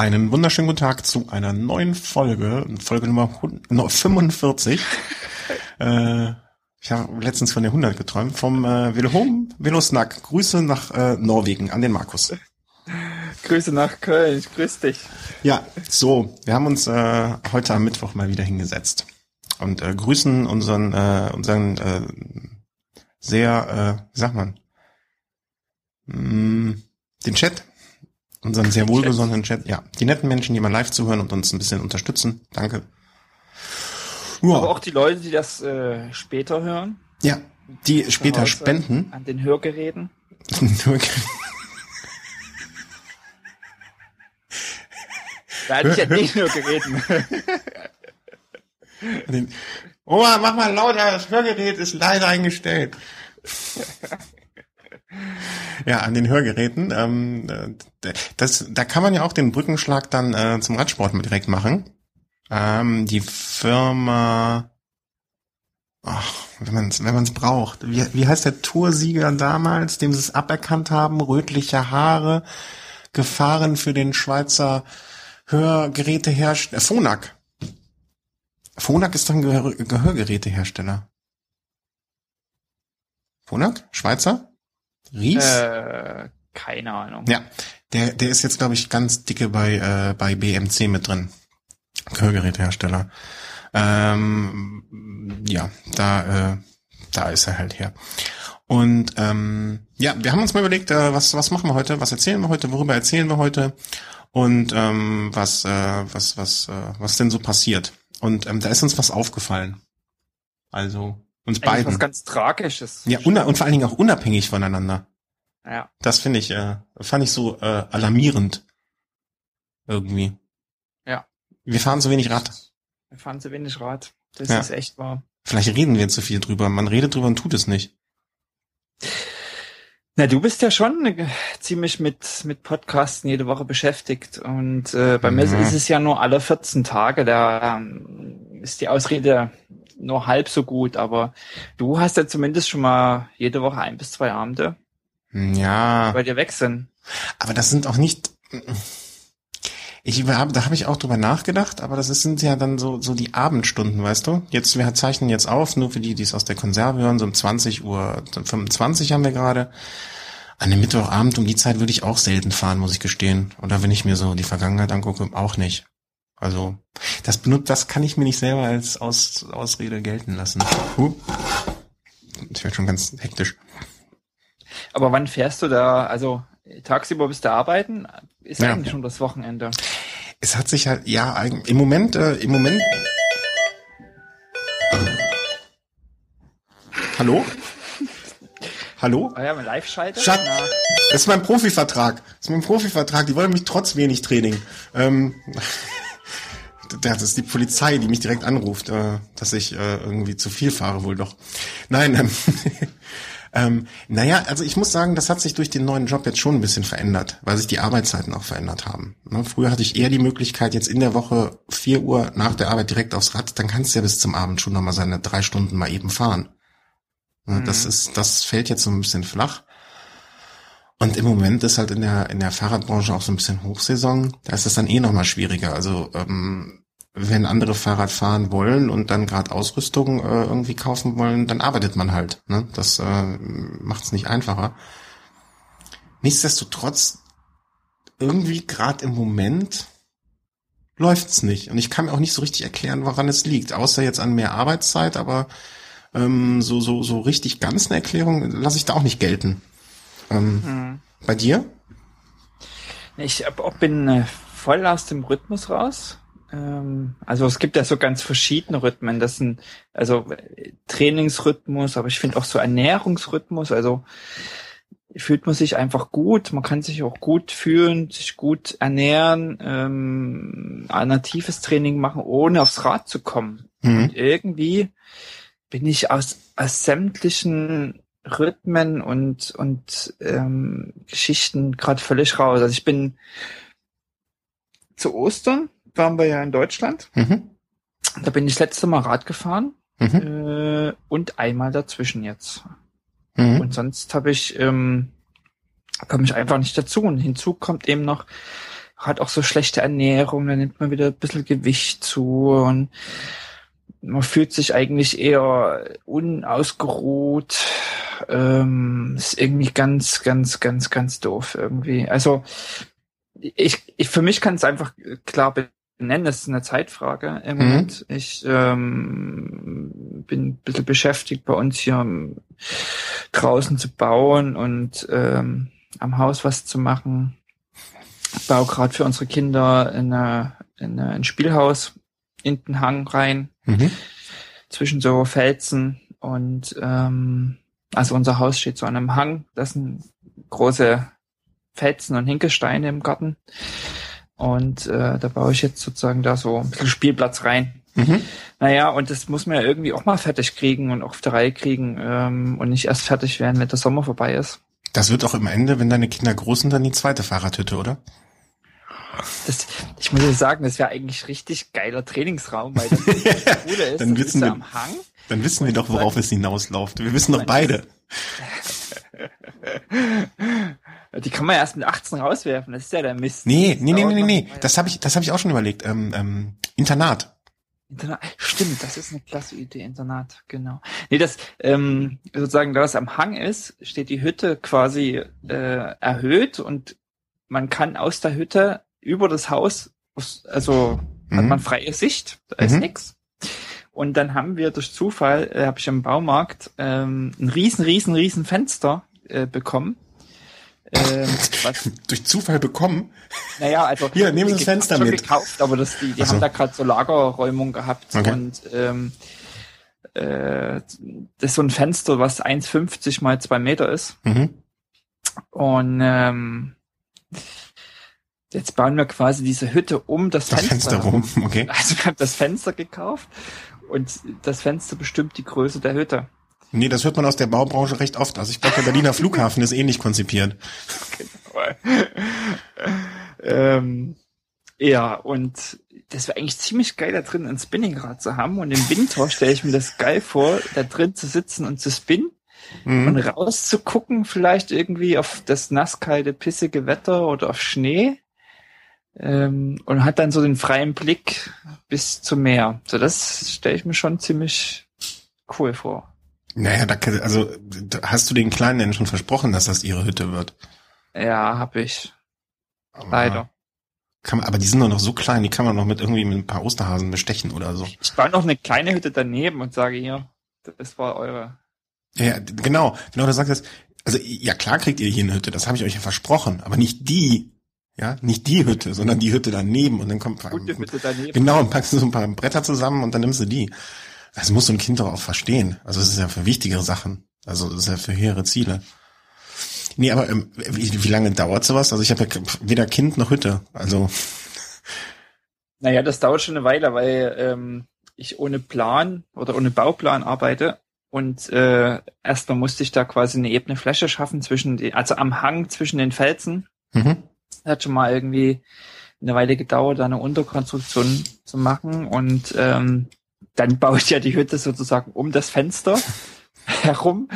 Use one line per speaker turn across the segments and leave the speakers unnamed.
Einen wunderschönen guten Tag zu einer neuen Folge, Folge Nummer 45. äh, ich habe letztens von der 100 geträumt, vom äh, Velohom Velosnack. Grüße nach äh, Norwegen an den Markus.
Grüße nach Köln, ich grüß dich.
Ja, so, wir haben uns äh, heute am Mittwoch mal wieder hingesetzt und äh, grüßen unseren, äh, unseren äh, sehr, äh, wie sagt man, mh, mm, den Chat, unseren sehr wohlgesonnenen Chat. Ja, die netten Menschen, die mal live zuhören und uns ein bisschen unterstützen. Danke.
Ja. Aber auch die Leute, die das äh, später hören.
Ja, die später spenden.
An den Hörgeräten. Da hatte ich ja nicht nur geredet.
Oma, mach mal lauter, das Hörgerät ist leider eingestellt. Ja, an den Hörgeräten. Ähm, das, da kann man ja auch den Brückenschlag dann äh, zum Radsport mit direkt machen. Ähm, die Firma, ach, wenn man es wenn man's braucht. Wie, wie heißt der Toursieger damals, dem sie es aberkannt haben? Rötliche Haare, Gefahren für den Schweizer Hörgerätehersteller. Äh, Phonak. Phonak ist doch ein Gehör Gehörgerätehersteller. Phonak? Schweizer?
Ries? Äh, keine Ahnung.
Ja, der, der ist jetzt, glaube ich, ganz dicke bei, äh, bei BMC mit drin. Hörgerätehersteller. Ähm, ja, da, äh, da ist er halt her. Und ähm, ja, wir haben uns mal überlegt, äh, was, was machen wir heute, was erzählen wir heute, worüber erzählen wir heute und ähm, was, äh, was, was, äh, was denn so passiert. Und ähm, da ist uns was aufgefallen. Also uns Eigentlich beiden.
Was ganz Tragisches.
Ja, und vor allen Dingen auch unabhängig voneinander.
Ja.
Das finde ich, äh, fand ich so äh, alarmierend. Irgendwie.
Ja.
Wir fahren zu wenig Rad.
Wir fahren zu wenig Rad. Das ja. ist echt wahr.
Vielleicht reden wir zu viel drüber. Man redet drüber und tut es nicht.
Na, du bist ja schon äh, ziemlich mit, mit Podcasten jede Woche beschäftigt. Und äh, bei mhm. mir ist es ja nur alle 14 Tage. Da ähm, ist die Ausrede nur halb so gut, aber du hast ja zumindest schon mal jede Woche ein bis zwei Abende.
Ja.
Bei dir weg sind.
Aber das sind auch nicht. Ich hab, da habe ich auch drüber nachgedacht, aber das sind ja dann so so die Abendstunden, weißt du? Jetzt wir zeichnen jetzt auf, nur für die, die es aus der Konserve hören, so um 20 Uhr 25 haben wir gerade. An dem Mittwochabend um die Zeit würde ich auch selten fahren, muss ich gestehen. Oder wenn ich mir so die Vergangenheit angucke, auch nicht. Also das benutzt, das kann ich mir nicht selber als Aus, Ausrede gelten lassen. Huh. Ich werde schon ganz hektisch.
Aber wann fährst du da? Also tagsüber bist du arbeiten? Ist ja. eigentlich schon das Wochenende?
Es hat sich halt ja im Moment äh, im Moment. Hallo? Hallo?
Ah ja, mein Live-Schalter?
Schat, das ist mein Profivertrag. Das ist mein Profivertrag. Die wollen mich trotz wenig Training. Ähm, das ist die Polizei, die mich direkt anruft, äh, dass ich äh, irgendwie zu viel fahre wohl doch. Nein, ähm, ähm, naja, also ich muss sagen, das hat sich durch den neuen Job jetzt schon ein bisschen verändert, weil sich die Arbeitszeiten auch verändert haben. Ne? Früher hatte ich eher die Möglichkeit, jetzt in der Woche vier Uhr nach der Arbeit direkt aufs Rad, dann kannst du ja bis zum Abend schon nochmal seine drei Stunden mal eben fahren. Ne? Mhm. Das ist, das fällt jetzt so ein bisschen flach. Und im Moment ist halt in der, in der Fahrradbranche auch so ein bisschen Hochsaison. Da ist es dann eh nochmal schwieriger. Also ähm, wenn andere Fahrrad fahren wollen und dann gerade Ausrüstung äh, irgendwie kaufen wollen, dann arbeitet man halt. Ne? Das äh, macht es nicht einfacher. Nichtsdestotrotz, irgendwie gerade im Moment läuft's nicht. Und ich kann mir auch nicht so richtig erklären, woran es liegt. Außer jetzt an mehr Arbeitszeit, aber ähm, so, so, so richtig ganz eine Erklärung lasse ich da auch nicht gelten. Ähm, mhm. Bei dir?
Ich bin äh, voll aus dem Rhythmus raus. Ähm, also es gibt ja so ganz verschiedene Rhythmen. Das sind also Trainingsrhythmus, aber ich finde auch so Ernährungsrhythmus. Also fühlt man sich einfach gut, man kann sich auch gut fühlen, sich gut ernähren, ähm, alternatives Training machen, ohne aufs Rad zu kommen. Mhm. Und irgendwie bin ich aus, aus sämtlichen Rhythmen und und ähm, Geschichten gerade völlig raus. Also ich bin zu Ostern waren wir ja in Deutschland. Mhm. Da bin ich das letzte Mal Rad gefahren mhm. äh, und einmal dazwischen jetzt. Mhm. Und sonst habe ich ähm, komme ich einfach nicht dazu. Und hinzu kommt eben noch hat auch so schlechte Ernährung, dann nimmt man wieder ein bisschen Gewicht zu und man fühlt sich eigentlich eher unausgeruht. Ähm, ist irgendwie ganz, ganz, ganz, ganz doof irgendwie. Also ich, ich für mich kann es einfach klar benennen, das ist eine Zeitfrage im mhm. Moment. Ich ähm, bin ein bisschen beschäftigt bei uns hier draußen zu bauen und ähm, am Haus was zu machen. Ich baue gerade für unsere Kinder in, eine, in ein Spielhaus in den Hang rein, mhm. zwischen so Felsen und ähm, also unser Haus steht so an einem Hang, das sind große Felsen und Hinkelsteine im Garten. Und äh, da baue ich jetzt sozusagen da so ein bisschen Spielplatz rein. Mhm. Naja, und das muss man ja irgendwie auch mal fertig kriegen und auf der Reihe kriegen ähm, und nicht erst fertig werden, wenn der Sommer vorbei ist.
Das wird auch im Ende, wenn deine Kinder groß sind, dann die zweite Fahrradhütte, oder?
Das, ich muss ja sagen, das wäre eigentlich richtig geiler Trainingsraum, weil das
Coole ist, dann wissen wir, am Hang. Dann wissen wir doch, worauf es hinausläuft. Wir wissen doch beide.
Die kann man ja erst mit 18 rauswerfen, das ist ja der Mist.
Nee, nee, nee, nee, nee, nee. Das habe ich, das habe ich auch schon überlegt. Ähm, ähm, Internat.
Internat. Stimmt, das ist eine klasse Idee, Internat, genau. Nee, das, ähm, sozusagen, da das am Hang ist, steht die Hütte quasi äh, erhöht und man kann aus der Hütte über das Haus, also mhm. hat man freie Sicht, da ist mhm. nix. Und dann haben wir durch Zufall, äh, habe ich im Baumarkt ähm, ein riesen, riesen, riesen Fenster äh, bekommen
ähm, was, Durch Zufall bekommen?
Naja, also
hier nehmen Sie das Fenster
schon
mit.
gekauft, aber das, die, die so. haben da gerade so Lagerräumung gehabt okay. und ähm, äh, das ist so ein Fenster, was 1,50 mal zwei Meter ist. Mhm. Und ähm, jetzt bauen wir quasi diese Hütte um das, das Fenster, Fenster rum. Okay. Also wir haben das Fenster gekauft und das Fenster bestimmt die Größe der Hütte.
Nee, das hört man aus der Baubranche recht oft. Also ich glaube, der Berliner Flughafen ist ähnlich konzipiert. Genau.
ähm, ja, und das wäre eigentlich ziemlich geil, da drin ein Spinningrad zu haben. Und im Winter stelle ich mir das geil vor, da drin zu sitzen und zu spinnen. Mhm. Und rauszugucken, vielleicht irgendwie auf das nasskalte, pissige Wetter oder auf Schnee. Ähm, und hat dann so den freien Blick bis zum Meer. So, das stelle ich mir schon ziemlich cool vor.
Naja, da, also hast du den Kleinen denn schon versprochen, dass das ihre Hütte wird?
Ja, hab ich. Aber Leider.
Kann man, aber die sind doch noch so klein, die kann man noch mit irgendwie mit ein paar Osterhasen bestechen oder so.
Ich baue noch eine kleine Hütte daneben und sage hier, das war eure.
Ja, genau, genau, du sagst das. Also ja, klar kriegt ihr hier eine Hütte, das habe ich euch ja versprochen, aber nicht die, ja, nicht die Hütte, sondern die Hütte daneben und dann kommt Gute Hütte daneben. genau und packst du so ein paar Bretter zusammen und dann nimmst du die. Das muss so ein Kind doch auch verstehen. Also es ist ja für wichtigere Sachen. Also es ist ja für höhere Ziele. Nee, aber ähm, wie, wie lange dauert sowas? Also ich habe ja weder Kind noch Hütte. Also.
Naja, das dauert schon eine Weile, weil ähm, ich ohne Plan oder ohne Bauplan arbeite. Und äh, erstmal musste ich da quasi eine ebene Fläche schaffen zwischen die, also am Hang zwischen den Felsen. Mhm. Hat schon mal irgendwie eine Weile gedauert, da eine Unterkonstruktion zu machen. Und ähm, dann baue ich ja die Hütte sozusagen um das Fenster herum.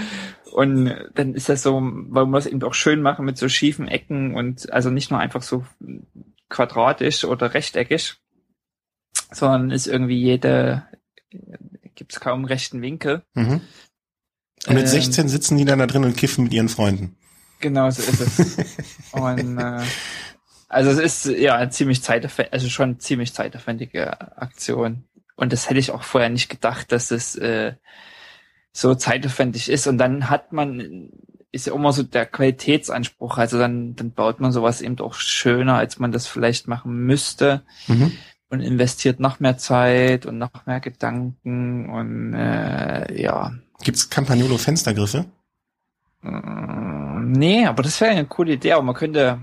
Und dann ist das so, weil wir es eben auch schön machen mit so schiefen Ecken und also nicht nur einfach so quadratisch oder rechteckig, sondern ist irgendwie jede, gibt es kaum rechten Winkel. Mhm.
Und mit ähm, 16 sitzen die dann da drin und kiffen mit ihren Freunden.
Genau so ist es. und äh, also es ist ja ziemlich zeitaufwendig, also schon ziemlich zeitaufwendige Aktion. Und das hätte ich auch vorher nicht gedacht, dass es äh, so zeitaufwendig ist. Und dann hat man, ist ja immer so der Qualitätsanspruch. Also dann, dann baut man sowas eben auch schöner, als man das vielleicht machen müsste. Mhm. Und investiert noch mehr Zeit und noch mehr Gedanken und äh, ja.
Gibt's Campagnolo Fenstergriffe?
Äh, nee, aber das wäre eine coole Idee. Aber man könnte,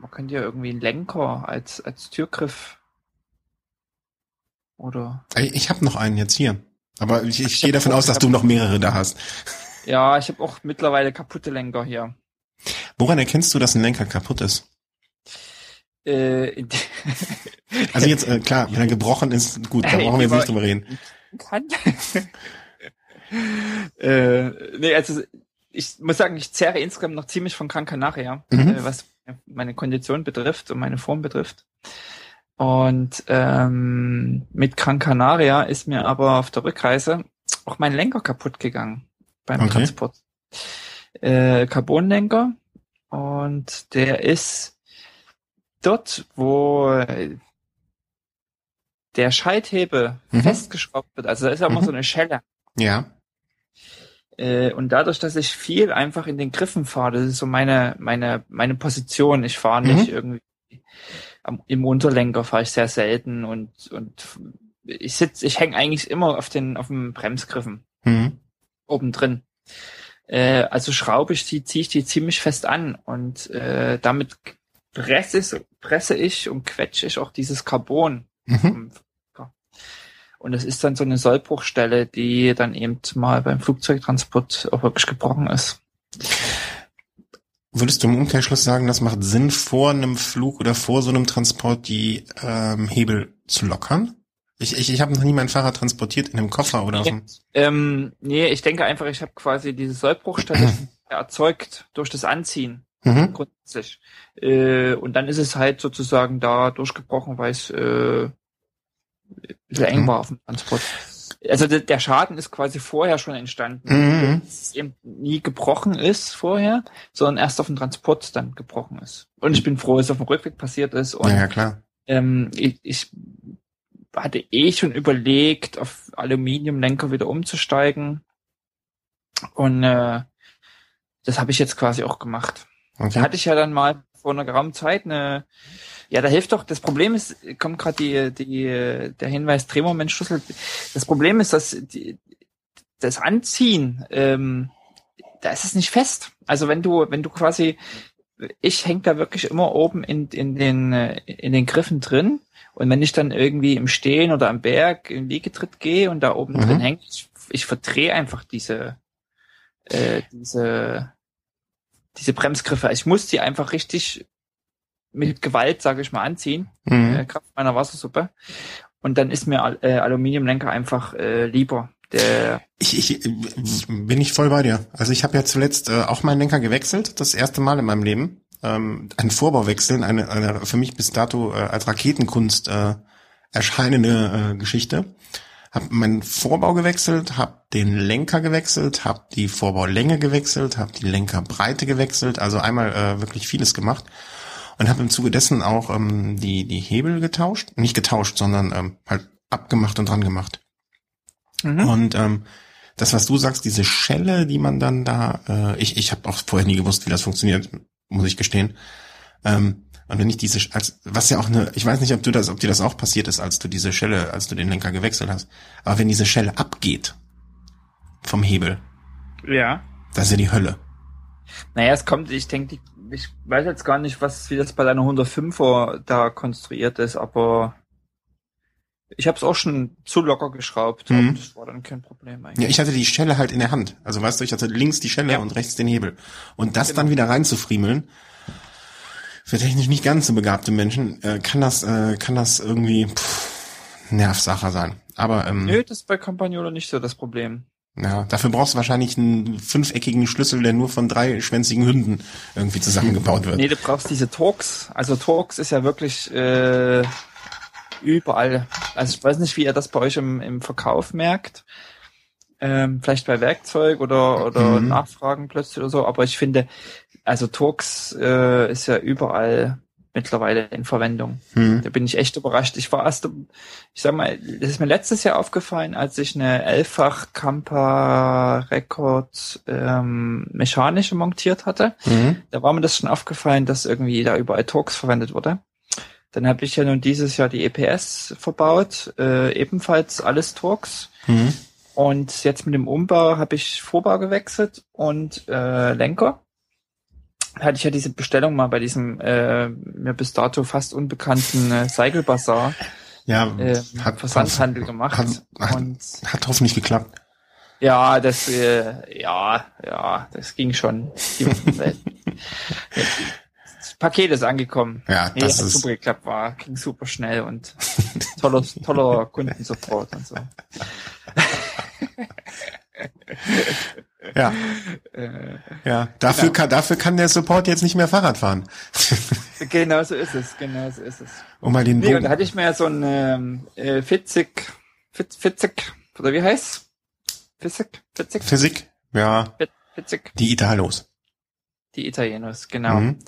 man könnte ja irgendwie einen Lenker als, als Türgriff oder?
Ich habe noch einen jetzt hier. Aber ich, ich, ich gehe davon aus, dass du noch mehrere da hast.
Ja, ich habe auch mittlerweile kaputte Lenker hier.
Woran erkennst du, dass ein Lenker kaputt ist? Äh, also jetzt, äh, klar, wenn er gebrochen ist, gut, da brauchen wir jetzt nicht drüber reden. Kann.
äh, nee, also ich muss sagen, ich zehre insgesamt noch ziemlich von Gran Canaria, mhm. äh, was meine Kondition betrifft und meine Form betrifft. Und ähm, mit Gran Canaria ist mir aber auf der Rückreise auch mein Lenker kaputt gegangen beim okay. Transport. Äh, Carbonlenker und der ist dort, wo der Schalthebel mhm. festgeschraubt wird. Also da ist ja immer mhm. so eine Schelle.
Ja.
Äh, und dadurch, dass ich viel einfach in den Griffen fahre, das ist so meine, meine, meine Position. Ich fahre nicht mhm. irgendwie am, im Unterlenker fahre ich sehr selten und, und ich sitze, ich hänge eigentlich immer auf den, auf dem Bremsgriffen. Mhm. Oben drin. Äh, also schraube ich die, ziehe ich die ziemlich fest an und äh, damit presse ich, presse ich und quetsche ich auch dieses Carbon. Mhm. Und es ist dann so eine Sollbruchstelle, die dann eben mal beim Flugzeugtransport auch wirklich gebrochen ist.
Würdest du im Umkehrschluss sagen, das macht Sinn, vor einem Flug oder vor so einem Transport die ähm, Hebel zu lockern? Ich, ich, ich habe noch nie mein Fahrrad transportiert in einem Koffer oder
nee, so. Ähm, nee, ich denke einfach, ich habe quasi diese Sollbruchstelle erzeugt durch das Anziehen. Mhm. Grundsätzlich. Äh, und dann ist es halt sozusagen da durchgebrochen, weil es äh, bisschen eng mhm. war auf dem Transport. Also der Schaden ist quasi vorher schon entstanden. Mhm. Es eben nie gebrochen ist vorher, sondern erst auf dem Transport dann gebrochen ist. Und ich bin froh, dass es auf dem Rückweg passiert ist. Und,
ja, klar.
Ähm, ich, ich hatte eh schon überlegt, auf Aluminiumlenker wieder umzusteigen. Und äh, das habe ich jetzt quasi auch gemacht. Okay. Da hatte ich ja dann mal vor einer geraumen Zeit eine, ja, da hilft doch, das Problem ist, kommt gerade die, die, der Hinweis Drehmomentschlüssel. Das Problem ist, dass die, das Anziehen, ähm, da ist es nicht fest. Also wenn du, wenn du quasi, ich häng da wirklich immer oben in, in den, in den Griffen drin und wenn ich dann irgendwie im Stehen oder am Berg im Liegetritt gehe und da oben mhm. drin hängt, ich, ich verdrehe einfach diese, äh, diese, diese Bremsgriffe. Ich muss die einfach richtig mit Gewalt, sage ich mal, anziehen, mhm. äh, Kraft meiner Wassersuppe. Und dann ist mir äh, Aluminiumlenker einfach äh, lieber. Der
ich, ich bin ich voll bei dir. Also ich habe ja zuletzt äh, auch meinen Lenker gewechselt, das erste Mal in meinem Leben ähm, ein Vorbauwechseln, eine, eine für mich bis dato äh, als Raketenkunst äh, erscheinende äh, Geschichte. Hab meinen Vorbau gewechselt, hab den Lenker gewechselt, hab die Vorbaulänge gewechselt, hab die Lenkerbreite gewechselt, also einmal äh, wirklich vieles gemacht und habe im Zuge dessen auch ähm, die die Hebel getauscht, nicht getauscht, sondern ähm, halt abgemacht und dran gemacht. Mhm. Und ähm, das, was du sagst, diese Schelle, die man dann da, äh, ich ich habe auch vorher nie gewusst, wie das funktioniert muss ich gestehen. Ähm, und wenn ich diese, als, was ja auch eine, ich weiß nicht, ob du das, ob dir das auch passiert ist, als du diese Schelle, als du den Lenker gewechselt hast. Aber wenn diese Schelle abgeht vom Hebel,
ja,
das ist ja die Hölle.
Naja, es kommt, ich denke, ich weiß jetzt gar nicht, was, wie das bei deiner 105er da konstruiert ist, aber ich habe es auch schon zu locker geschraubt mhm. das war dann kein Problem
eigentlich. Ja, ich hatte die Schelle halt in der Hand. Also weißt du, ich hatte links die Schelle ja. und rechts den Hebel. Und das genau. dann wieder reinzufriemeln, für technisch nicht ganz so begabte Menschen, äh, kann das, äh, kann das irgendwie pff, Nervsacher sein. Aber ähm,
Nö, das ist bei Campagnolo nicht so das Problem.
Ja, dafür brauchst du wahrscheinlich einen fünfeckigen Schlüssel, der nur von drei schwänzigen Hünden irgendwie zusammengebaut wird.
Nee, du brauchst diese Torx. Also Torx ist ja wirklich äh, Überall. Also ich weiß nicht, wie ihr das bei euch im, im Verkauf merkt. Ähm, vielleicht bei Werkzeug oder, oder mhm. Nachfragen plötzlich oder so, aber ich finde, also Turks äh, ist ja überall mittlerweile in Verwendung. Mhm. Da bin ich echt überrascht. Ich war erst, ich sag mal, das ist mir letztes Jahr aufgefallen, als ich eine elffach Kampa Record ähm, mechanische montiert hatte. Mhm. Da war mir das schon aufgefallen, dass irgendwie da überall Turks verwendet wurde. Dann habe ich ja nun dieses Jahr die EPS verbaut, äh, ebenfalls alles Torx. Mhm. Und jetzt mit dem Umbau habe ich Vorbau gewechselt und äh, Lenker. Hatte ich ja diese Bestellung mal bei diesem äh, mir bis dato fast unbekannten äh, Cycle Bazaar
ja,
äh, hat, Versandhandel gemacht.
Hat, hat, und, hat hoffentlich geklappt.
Ja, das äh, ja, ja, das ging schon. Paket ist angekommen.
Ja,
nee, das ist super geklappt, war, ging super schnell und toller, toller Kundensupport und so.
ja. Äh, ja, dafür, genau. kann, dafür kann der Support jetzt nicht mehr Fahrrad fahren.
genau so ist es, genau so ist es.
Um mal den
nee, und da hatte ich mir so ein ähm, äh, Fitzig, Fitz, Fitzig, oder wie heißt
Physik? Physik? Physik, ja. Physik. Die Italos.
Die Italienos, genau. Mhm.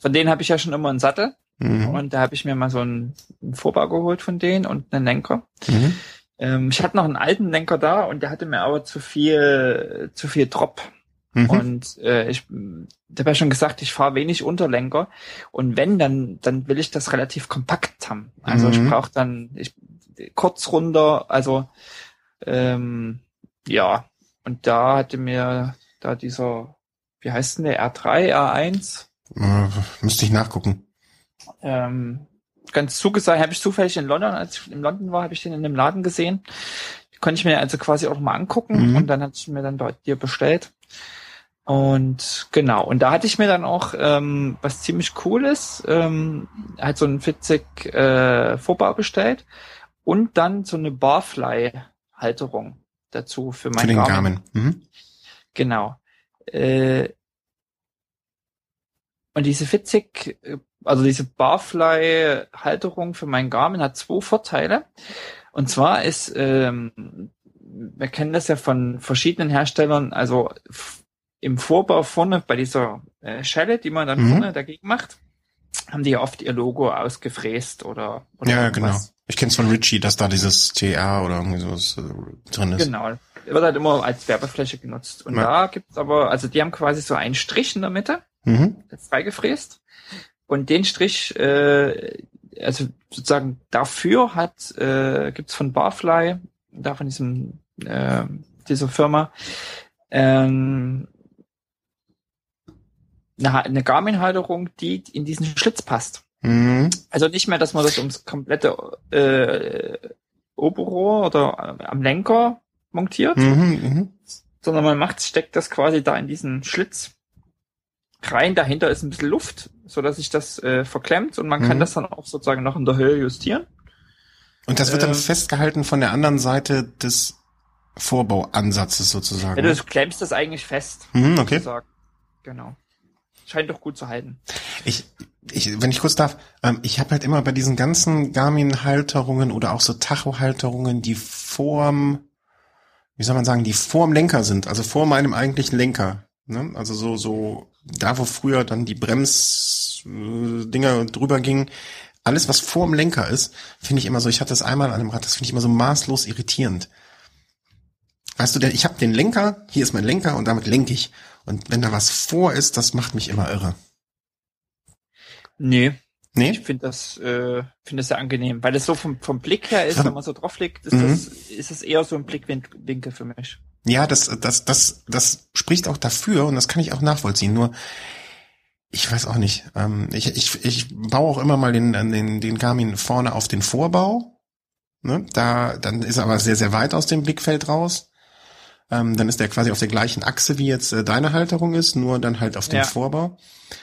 Von denen habe ich ja schon immer einen Sattel. Mhm. Und da habe ich mir mal so einen, einen, Vorbau geholt von denen und einen Lenker. Mhm. Ähm, ich hatte noch einen alten Lenker da und der hatte mir aber zu viel, zu viel Drop. Mhm. Und äh, ich, ich habe ja schon gesagt, ich fahre wenig Unterlenker. Und wenn, dann, dann will ich das relativ kompakt haben. Also ich mhm. brauche dann ich, kurz runter, also ähm, ja. Und da hatte mir da dieser, wie heißt denn der, R3, R1?
Äh, müsste ich nachgucken.
Ähm, ganz zugesagt, habe ich zufällig in London, als ich in London war, habe ich den in einem Laden gesehen. Die konnte ich mir also quasi auch mal angucken mhm. und dann hatte ich mir dann dort dir bestellt. Und genau, und da hatte ich mir dann auch ähm, was ziemlich cooles, ähm, halt so einen 40 äh, Vorbau bestellt und dann so eine Barfly-Halterung dazu für mein für den Garmin. Garmin. Mhm. Genau. Äh, und diese 40, also diese Barfly-Halterung für mein Garmin hat zwei Vorteile. Und zwar ist, ähm, wir kennen das ja von verschiedenen Herstellern, also im Vorbau vorne bei dieser äh, Schelle, die man dann mhm. vorne dagegen macht, haben die ja oft ihr Logo ausgefräst oder, oder
Ja, irgendwas. genau. Ich kenne es von Richie, dass da dieses TR oder irgendwie sowas äh, drin ist.
Genau. Wird halt immer als Werbefläche genutzt. Und ja. da gibt's aber, also die haben quasi so einen Strich in der Mitte, mhm. freigefräst. Und den Strich, äh, also sozusagen dafür hat, äh, gibt's von Barfly, da von diesem, äh, dieser Firma, ähm, eine, eine Garmin-Halterung, die in diesen Schlitz passt. Mhm. Also nicht mehr, dass man das ums komplette äh, Oberrohr oder äh, am Lenker montiert, mhm, mh. sondern man macht, steckt das quasi da in diesen Schlitz rein. Dahinter ist ein bisschen Luft, so dass sich das äh, verklemmt und man mhm. kann das dann auch sozusagen noch in der Höhe justieren.
Und das wird dann äh, festgehalten von der anderen Seite des Vorbauansatzes sozusagen.
Ja, du klemmst das eigentlich fest.
Mhm, okay. Sozusagen.
Genau scheint doch gut zu halten.
Ich, ich, wenn ich kurz darf, ähm, ich habe halt immer bei diesen ganzen Garmin-Halterungen oder auch so Tacho-Halterungen, die vorm, wie soll man sagen, die vorm Lenker sind, also vor meinem eigentlichen Lenker. Ne? Also so, so, da wo früher dann die Bremsdinger drüber gingen, alles was vorm Lenker ist, finde ich immer so, ich hatte das einmal an einem Rad, das finde ich immer so maßlos irritierend. Weißt du, ich habe den Lenker, hier ist mein Lenker und damit lenke ich. Und wenn da was vor ist, das macht mich immer irre.
Nee. Nee? Ich finde das, äh, finde das sehr angenehm, weil es so vom, vom Blick her ist, wenn man so drauf liegt, ist mhm. das, ist es eher so ein Blickwinkel für mich.
Ja, das, das, das, das spricht auch dafür und das kann ich auch nachvollziehen. Nur, ich weiß auch nicht. Ähm, ich, ich, ich baue auch immer mal den, den, den Garmin vorne auf den Vorbau. Ne? Da, dann ist er aber sehr, sehr weit aus dem Blickfeld raus. Ähm, dann ist der quasi auf der gleichen Achse, wie jetzt äh, deine Halterung ist, nur dann halt auf dem ja. Vorbau.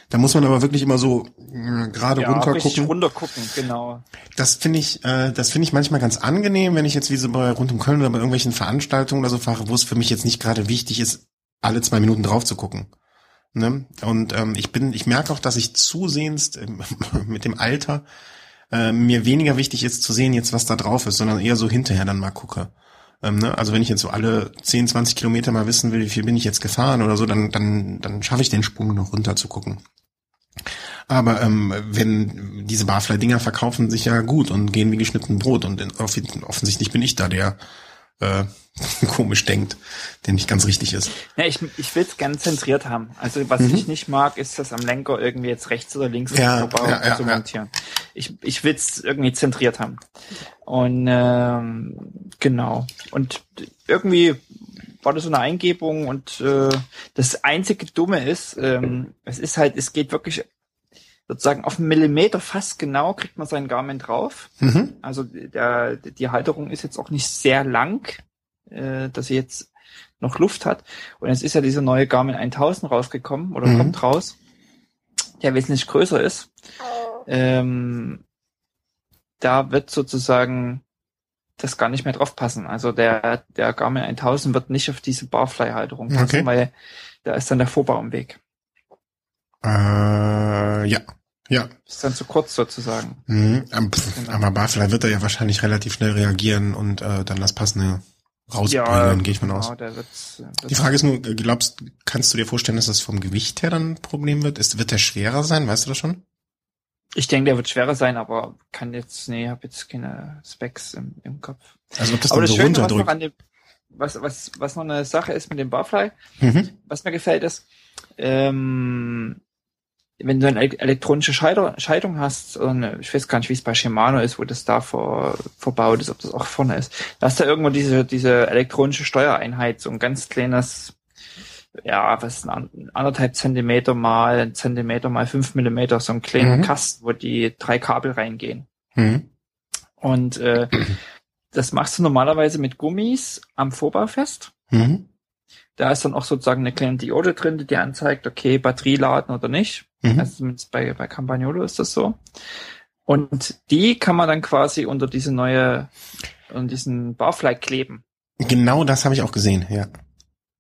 Da muss man aber wirklich immer so äh, gerade ja, runter gucken.
runter gucken, genau.
Das finde ich, äh, das finde ich manchmal ganz angenehm, wenn ich jetzt wie so bei rund um Köln oder bei irgendwelchen Veranstaltungen oder so fahre, wo es für mich jetzt nicht gerade wichtig ist, alle zwei Minuten drauf zu gucken. Ne? Und ähm, ich bin, ich merke auch, dass ich zusehends äh, mit dem Alter äh, mir weniger wichtig ist zu sehen jetzt, was da drauf ist, sondern eher so hinterher dann mal gucke. Ähm, ne? Also wenn ich jetzt so alle 10, 20 Kilometer mal wissen will, wie viel bin ich jetzt gefahren oder so, dann, dann, dann schaffe ich den Sprung noch runter zu gucken. Aber ähm, wenn diese Barfly-Dinger verkaufen sich ja gut und gehen wie geschnitten Brot und offensichtlich bin ich da der äh, komisch denkt, der nicht ganz richtig ist.
Ja, ich, ich will es ganz zentriert haben. Also was mhm. ich nicht mag, ist das am Lenker irgendwie jetzt rechts oder links
ja, ja, ja,
zu montieren. Ich, ich will es irgendwie zentriert haben. Und ähm, genau. Und irgendwie war das so eine Eingebung und äh, das einzige Dumme ist, ähm, es ist halt, es geht wirklich sozusagen auf einen Millimeter fast genau kriegt man seinen Garmin drauf. Mhm. Also der, die Halterung ist jetzt auch nicht sehr lang, äh, dass sie jetzt noch Luft hat. Und jetzt ist ja dieser neue Garmin 1000 rausgekommen oder mhm. kommt raus, der wesentlich größer ist. Ähm, da wird sozusagen das gar nicht mehr drauf passen. Also der, der Garmin 1000 wird nicht auf diese Barfly-Halterung passen,
Okay.
weil da ist dann der Vorbau im Weg.
Äh, ja. Ja.
Ist dann zu kurz sozusagen.
Mhm. Aber, pff,
Genau.
aber Barfly wird er ja wahrscheinlich relativ schnell reagieren und äh, dann das passende rausbringen, gehe ich von aus.
genau, wird, wird
Die Frage ist nur, äh, glaubst, kannst du dir vorstellen, dass das vom Gewicht her dann ein Problem wird? Ist, wird der schwerer sein? Weißt du das schon?
Ich denke, der wird schwerer sein, aber kann jetzt, nee, habe jetzt keine Specs im, im Kopf.
Also ob das
aber
dann
das
so
Schöne, was
runterdrückt?
dem, was, was, was noch eine Sache ist mit dem Barfly,
Mhm.
was mir gefällt ist, ähm, wenn du eine ele- elektronische Schaltung hast, oder eine, ich weiß gar nicht, wie es bei Shimano ist, wo das da vor, verbaut ist, ob das auch vorne ist, da hast du irgendwo diese, diese elektronische Steuereinheit, so ein ganz kleines, ja, was ist ein anderthalb Zentimeter mal ein Zentimeter mal fünf Millimeter, so einen kleinen
Mhm.
Kasten, wo die drei Kabel reingehen.
Mhm.
Und äh, das machst du normalerweise mit Gummis am Vorbau fest.
Mhm.
Da ist dann auch sozusagen eine kleine Diode drin, die dir anzeigt, okay, Batterie laden oder nicht.
Mhm.
Also zumindest bei, bei Campagnolo ist das so. Und die kann man dann quasi unter diese neue, unter diesen Barfly kleben.
Genau das habe ich auch gesehen, ja.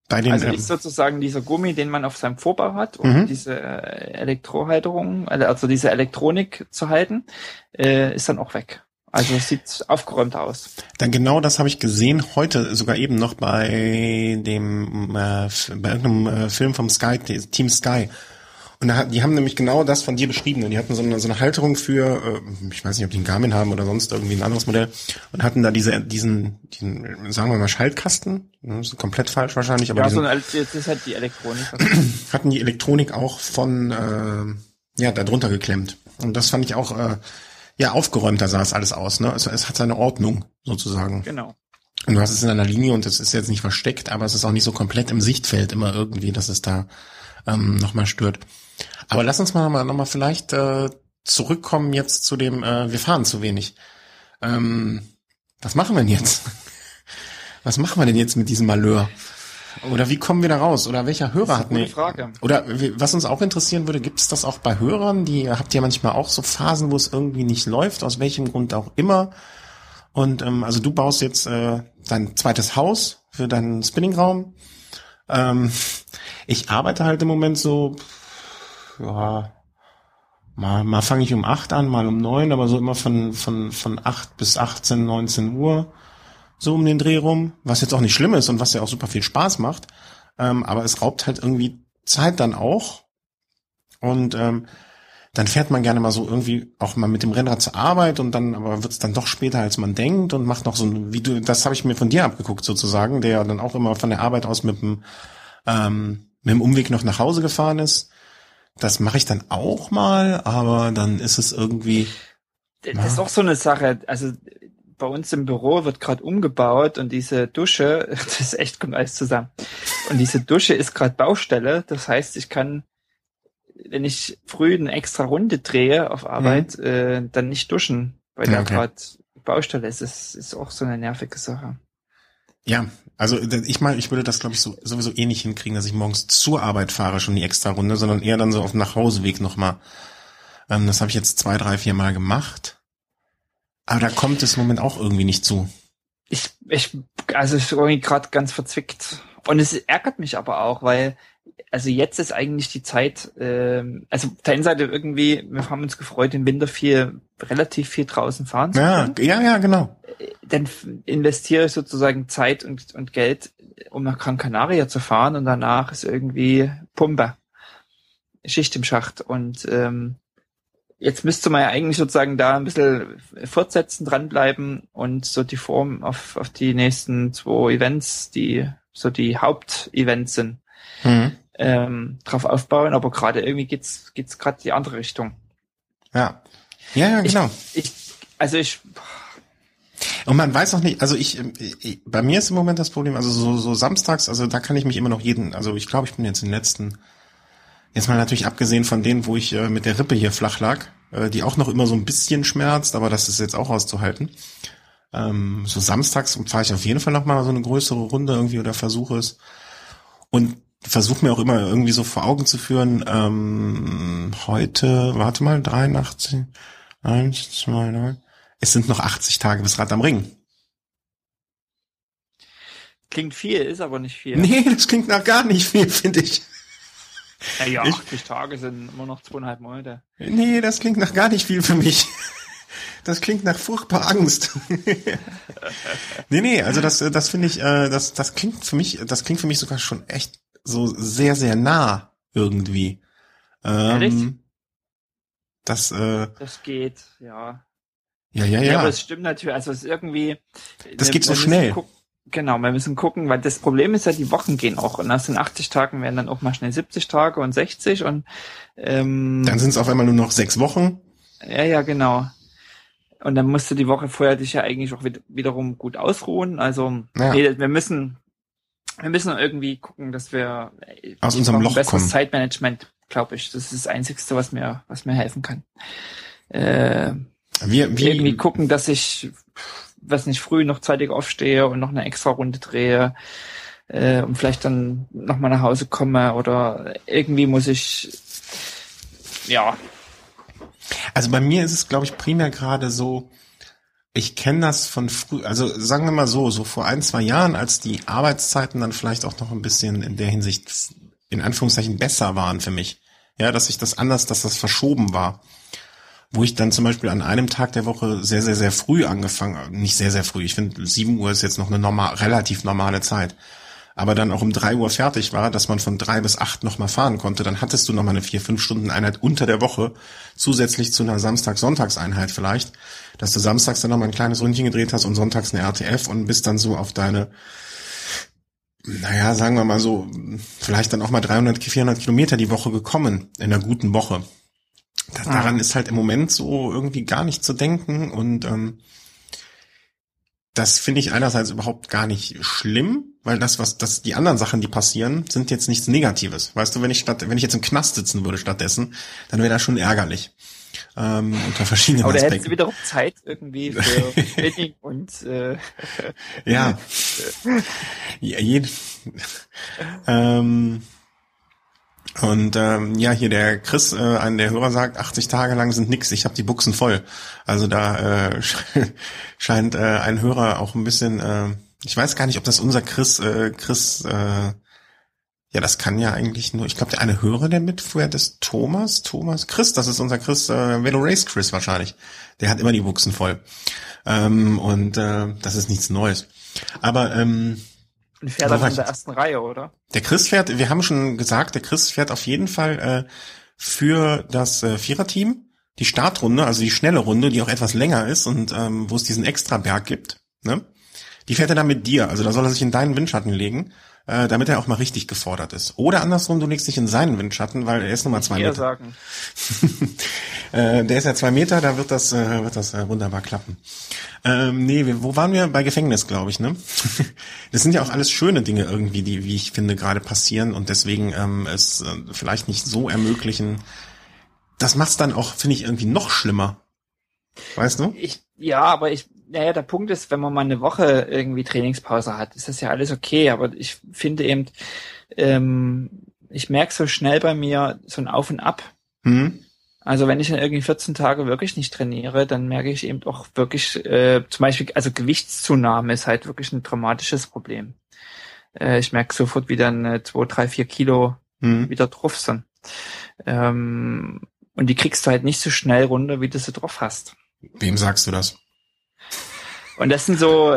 Bei den,
Also
ähm,
ist sozusagen dieser Gummi, den man auf seinem Vorbau hat, um
Mhm.
diese äh, Elektrohalterung, also diese Elektronik zu halten, äh, ist dann auch weg. Also es sieht aufgeräumt aus.
Dann genau das habe ich gesehen heute sogar eben noch bei dem äh, bei irgendeinem äh, Film vom Sky Team Sky. Und da, die haben nämlich genau das von dir beschrieben. Und die hatten so eine, so eine Halterung für, äh, ich weiß nicht, ob die einen Garmin haben oder sonst irgendwie ein anderes Modell. Und hatten da diese, diesen, diesen, sagen wir mal, Schaltkasten. Das ist komplett falsch wahrscheinlich, aber
ja, so
diesen,
eine, das ist halt die Elektronik.
hatten die Elektronik auch von, äh, ja, da drunter geklemmt. Und das fand ich auch, äh, ja, aufgeräumter sah es alles aus. Ne? Es, es hat seine Ordnung sozusagen.
genau.
Und du hast es in einer Linie und es ist jetzt nicht versteckt, aber es ist auch nicht so komplett im Sichtfeld immer irgendwie, dass es da ähm, nochmal stört. Aber lass uns mal nochmal noch mal vielleicht äh, zurückkommen jetzt zu dem, äh, wir fahren zu wenig. Ähm, was machen wir denn jetzt? Was machen wir denn jetzt mit diesem Malheur? Oder wie kommen wir da raus? Oder welcher Hörer hat eine
Frage.
oder was uns auch interessieren würde, gibt es das auch bei Hörern? Die habt ihr manchmal auch so Phasen, wo es irgendwie nicht läuft, aus welchem Grund auch immer. Und ähm, also du baust jetzt äh, dein zweites Haus für deinen Spinningraum. Ähm, ich arbeite halt im Moment so, ja, mal, mal fange ich um acht an, mal um neun, aber so immer von, von, von acht bis 18, 19 Uhr, so um den Dreh rum, was jetzt auch nicht schlimm ist und was ja auch super viel Spaß macht. Ähm, aber es raubt halt irgendwie Zeit dann auch. Und ähm, dann fährt man gerne mal so irgendwie auch mal mit dem Rennrad zur Arbeit und dann aber wird's dann doch später, als man denkt und macht noch so ein, wie du, das habe ich mir von dir abgeguckt sozusagen, der ja dann auch immer von der Arbeit aus mit dem, ähm, mit dem Umweg noch nach Hause gefahren ist. Das mache ich dann auch mal, aber dann ist es irgendwie,
Das ist auch so eine Sache. Also bei uns im Büro wird gerade umgebaut und diese Dusche, das ist echt kommt alles zusammen. Und diese Dusche ist gerade Baustelle. Das heißt, ich kann, wenn ich früh eine extra Runde drehe auf Arbeit, äh, dann nicht duschen, weil
Ja,
da
okay.
gerade Baustelle ist. Das ist auch so eine nervige Sache.
ja, also ich meine, ich würde das glaube ich so, sowieso eh nicht hinkriegen, dass ich morgens zur Arbeit fahre, schon die extra Runde, sondern eher dann so auf dem Nachhauseweg nochmal. Ähm, das habe ich jetzt zwei, drei, vier Mal gemacht. Aber da kommt es im Moment auch irgendwie nicht zu.
Ich, ich, also ich bin irgendwie gerade ganz verzwickt. Und es ärgert mich aber auch, weil, also jetzt ist eigentlich die Zeit, ähm, also auf der einen Seite irgendwie, wir haben uns gefreut, im Winter viel, relativ viel draußen fahren zu
Ja,
können.
ja, ja, genau.
Dann f- investiere ich sozusagen Zeit und, und Geld, um nach Gran Canaria zu fahren und danach ist irgendwie Pumpe. Schicht im Schacht. Und ähm, jetzt müsste man ja eigentlich sozusagen da ein bisschen fortsetzen, dranbleiben und so die Form auf, auf die nächsten zwei Events, die so die Hauptevents sind,
Mhm.
ähm, drauf aufbauen. Aber gerade irgendwie geht's geht's gerade die andere Richtung.
Ja. Ja, ja, genau.
Ich, also ich,
Und man weiß noch nicht, also ich, ich, bei mir ist im Moment das Problem, also so, so samstags, also da kann ich mich immer noch jeden, also ich glaube, ich bin jetzt in den letzten, jetzt mal natürlich abgesehen von denen, wo ich äh, mit der Rippe hier flach lag, äh, die auch noch immer so ein bisschen schmerzt, aber das ist jetzt auch auszuhalten. Ähm, so samstags fahre ich auf jeden Fall noch mal so eine größere Runde irgendwie oder versuche es. Und versuche mir auch immer irgendwie so vor Augen zu führen, ähm, heute, warte mal, 83, 1, 2, 9, es sind noch 80 Tage bis Rad am Ring.
Klingt viel, ist aber nicht viel.
Nee, das klingt nach gar nicht viel, finde ich.
Ja,
Ich-
80 Tage sind immer noch zweieinhalb Monate.
Nee, das klingt nach gar nicht viel für mich. Das klingt nach furchtbar Angst. nee, nee, also das, das finde ich, äh, das, das klingt für mich, das klingt für mich sogar schon echt so sehr, sehr nah irgendwie.
Ehrlich?
Ähm, das, äh,
Das geht, ja.
ja, ja,
Ja,
ja.
aber es stimmt natürlich, also es ist irgendwie.
Das
wir-
geht so schnell.
guck- Genau, wir müssen gucken, weil das Problem ist ja, die Wochen gehen auch. Und aus den 80 Tagen werden dann auch mal schnell 70 Tage und 60 und ähm,
Dann sind es auf einmal nur noch sechs Wochen.
ja, ja, genau. Und dann musst du die Woche vorher dich ja eigentlich auch wiederum gut ausruhen. Also
Ja.
nee, wir müssen wir müssen irgendwie gucken, dass wir äh,
Aus unserem Loch
ein besseres
kommen.
Zeitmanagement, glaube ich. Das ist das Einzigste, was mir was mir helfen kann. Äh,
Wir, wie,
irgendwie gucken, dass ich, was nicht, früh noch zeitig aufstehe und noch eine extra Runde drehe äh, und vielleicht dann noch mal nach Hause komme oder irgendwie muss ich, ja,
Also bei mir ist es, glaube ich, primär gerade so, ich kenne das von früh, also sagen wir mal so, so vor ein, zwei Jahren, als die Arbeitszeiten dann vielleicht auch noch ein bisschen in der Hinsicht in Anführungszeichen besser waren für mich. Ja, dass ich das anders, dass das verschoben war. Wo ich dann zum Beispiel an einem Tag der Woche sehr, sehr, sehr früh angefangen, nicht sehr, sehr früh, ich finde 7 Uhr ist jetzt noch eine normal, relativ normale Zeit, aber dann auch um drei Uhr fertig war, dass man von drei bis acht nochmal fahren konnte, dann hattest du nochmal eine vier, fünf Stunden Einheit unter der Woche, zusätzlich zu einer Samstag-Sonntags-Einheit vielleicht, dass du samstags dann nochmal ein kleines Ründchen gedreht hast und sonntags eine RTF und bist dann so auf deine, naja, sagen wir mal so, vielleicht dann auch mal 300, 400 Kilometer die Woche gekommen, in einer guten Woche. Das,
Ah.
daran ist halt im Moment so irgendwie gar nicht zu denken und ähm, das finde ich einerseits überhaupt gar nicht schlimm, weil das, was das, die anderen Sachen, die passieren, sind jetzt nichts Negatives. Weißt du, wenn ich statt, wenn ich jetzt im Knast sitzen würde stattdessen, dann wäre das schon ärgerlich. Ähm, unter verschiedenen
aber da hättest du
Aspekten.
wiederum Zeit irgendwie für Training und äh,
Ja. ja jed ähm, und ähm, ja, hier der Chris, äh, ein der Hörer sagt, 80 Tage lang sind nix, ich habe die Buchsen voll. Also da äh, scheint äh, ein Hörer auch ein bisschen, äh, ich weiß gar nicht, ob das unser Chris, äh, Chris, äh, ja, das kann ja eigentlich nur, ich glaube, der eine Hörer, der mitfuhr, ist Thomas, Thomas, Chris, das ist unser Chris, äh, Velo Race Chris wahrscheinlich. Der hat immer die Buchsen voll. Ähm, und äh, das ist nichts Neues. Aber ähm,
und fährt dann in
ich
der ersten Reihe, oder?
der Chris fährt, wir haben schon gesagt, der Chris fährt auf jeden Fall äh, für das äh, Viererteam die Startrunde, also die schnelle Runde, die auch etwas länger ist und ähm, wo es diesen Extraberg gibt. Ne? Die fährt er dann mit dir, also da soll er sich in deinen Windschatten legen, äh, damit er auch mal richtig gefordert ist. Oder andersrum, du legst dich in seinen Windschatten, weil er ist nur mal zwei
Eher
Meter.
sagen.
Äh, der ist ja zwei Meter, da wird das, äh, wird das äh, wunderbar klappen. Ähm, nee, wo waren wir? Bei Gefängnis, glaube ich, ne? das sind ja auch alles schöne Dinge irgendwie, die, wie ich finde, gerade passieren und deswegen ähm, es äh, vielleicht nicht so ermöglichen. Das macht's dann auch, finde ich, irgendwie noch schlimmer. Weißt du?
Ich, ja, aber ich, naja, der Punkt ist, wenn man mal eine Woche irgendwie Trainingspause hat, ist das ja alles okay, aber ich finde eben, ähm, ich merke so schnell bei mir so ein Auf und Ab.
Hm?
Also wenn ich dann irgendwie 14 Tage wirklich nicht trainiere, dann merke ich eben auch wirklich, äh, zum Beispiel, also Gewichtszunahme ist halt wirklich ein dramatisches Problem. Äh, ich merke sofort wieder eine 2, 3, 4 Kilo
Hm?
wieder drauf sind. Ähm, und die kriegst du halt nicht so schnell runter, wie du sie drauf hast.
Wem sagst du das?
Und das sind so,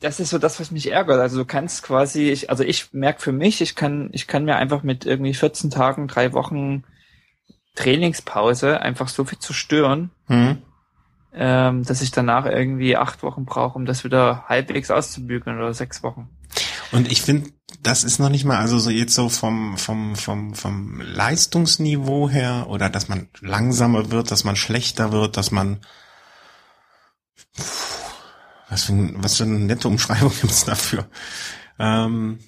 das ist so das, was mich ärgert. Also du kannst quasi, ich, also ich merke für mich, ich kann, ich kann mir einfach mit irgendwie 14 Tagen, drei Wochen Trainingspause einfach so viel zerstören,
Hm?
ähm, dass ich danach irgendwie acht Wochen brauche, um das wieder halbwegs auszubügeln oder sechs Wochen.
Und ich finde, das ist noch nicht mal, also so jetzt so vom, vom, vom, vom Leistungsniveau her oder dass man langsamer wird, dass man schlechter wird, dass man was für, ein, was für eine nette Umschreibung gibt's dafür? Ähm,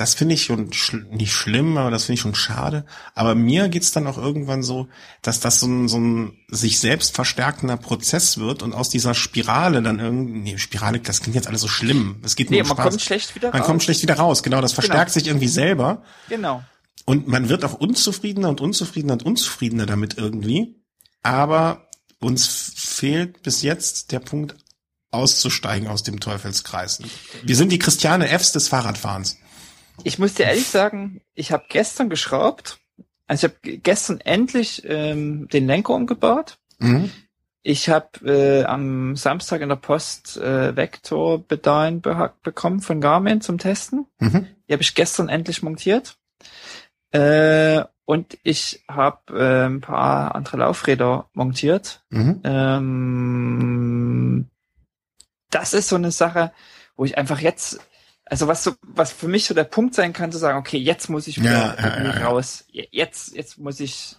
das finde ich schon schl nicht schlimm, aber das finde ich schon schade. Aber mir geht's dann auch irgendwann so, dass das so ein, so ein sich selbst verstärkender Prozess wird und aus dieser Spirale dann irgendwie, nee, Spirale, das klingt jetzt alles so schlimm. Es geht nur
Nee,
um
man
Spaß.
kommt schlecht wieder
Man
raus.
kommt schlecht wieder raus, genau. Das verstärkt sich irgendwie selber.
Genau.
Und man wird auch unzufriedener und unzufriedener und unzufriedener damit irgendwie. Aber uns fehlt bis jetzt der Punkt auszusteigen aus dem Teufelskreis. Wir sind die Christiane Fs des Fahrradfahrens.
Ich muss dir ehrlich sagen, ich habe gestern geschraubt. Also ich habe gestern endlich ähm, den Lenker umgebaut. Mhm. Ich habe äh, am Samstag in der Post äh, Vektor-Pedalen bekommen von Garmin zum Testen. Mhm. Die habe ich gestern endlich montiert. Äh, und ich habe äh, ein paar andere Laufräder montiert. Mhm. Ähm, das ist so eine Sache, wo ich einfach jetzt, also was so, was für mich so der Punkt sein kann, zu sagen, okay, jetzt muss ich wieder ja, ja, ja, raus. Jetzt, jetzt muss ich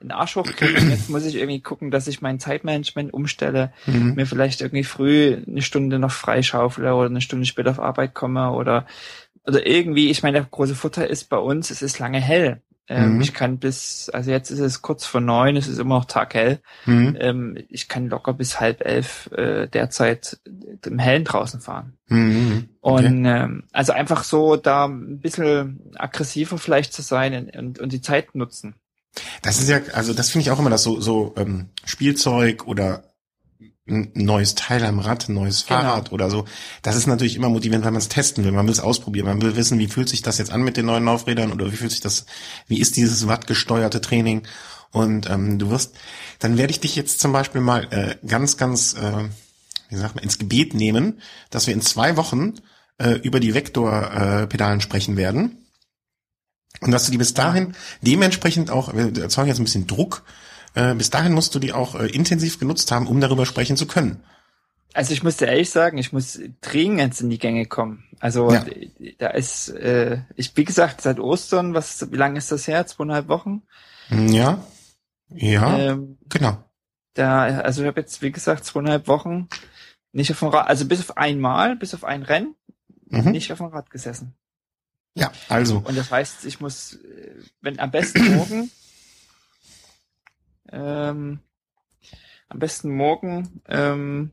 den Arsch hochkriegen. Jetzt muss ich irgendwie gucken, dass ich mein Zeitmanagement umstelle, mhm. mir vielleicht irgendwie früh eine Stunde noch freischaufle oder eine Stunde später auf Arbeit komme oder oder irgendwie, ich meine, der große Vorteil ist bei uns, es ist lange hell. Ähm, mhm. Ich kann bis, also jetzt ist es kurz vor neun, es ist immer noch taghell. Mhm. Ähm, ich kann locker bis halb elf äh, derzeit im Hellen draußen fahren. Mhm. Okay. Und ähm, also einfach so da ein bisschen aggressiver vielleicht zu sein und, und die Zeit nutzen.
Das ist ja, also das finde ich auch immer, dass so, so ähm, Spielzeug oder ein neues Teil am Rad, ein neues genau. Fahrrad genau. oder so. Das ist natürlich immer motivierend, weil man es testen will. Man will es ausprobieren. Man will wissen, wie fühlt sich das jetzt an mit den neuen Laufrädern oder wie fühlt sich das, wie ist dieses wattgesteuerte Training? Und ähm, du wirst, dann werde ich dich jetzt zum Beispiel mal äh, ganz, ganz, äh, wie sagt man, ins Gebet nehmen, dass wir in zwei Wochen äh, über die Vektorpedalen äh, sprechen werden. Und dass du die bis dahin dementsprechend auch, wir erzeugen jetzt ein bisschen Druck, äh, bis dahin musst du die auch äh, intensiv genutzt haben, um darüber sprechen zu können.
Also ich muss dir ehrlich sagen, ich muss dringend in die Gänge kommen. Also ja. da ist, äh, ich wie gesagt, seit Ostern, was, wie lange ist das her? Zweieinhalb Wochen?
Hm, ja, ja, ähm, genau.
Da, also ich habe jetzt, wie gesagt, zweieinhalb Wochen nicht auf dem Rad, also bis auf einmal, bis auf ein Rennen, mhm. nicht auf dem Rad gesessen.
Ja, also.
Und das heißt, ich muss, äh, wenn am besten morgen, ähm, am besten morgen ähm,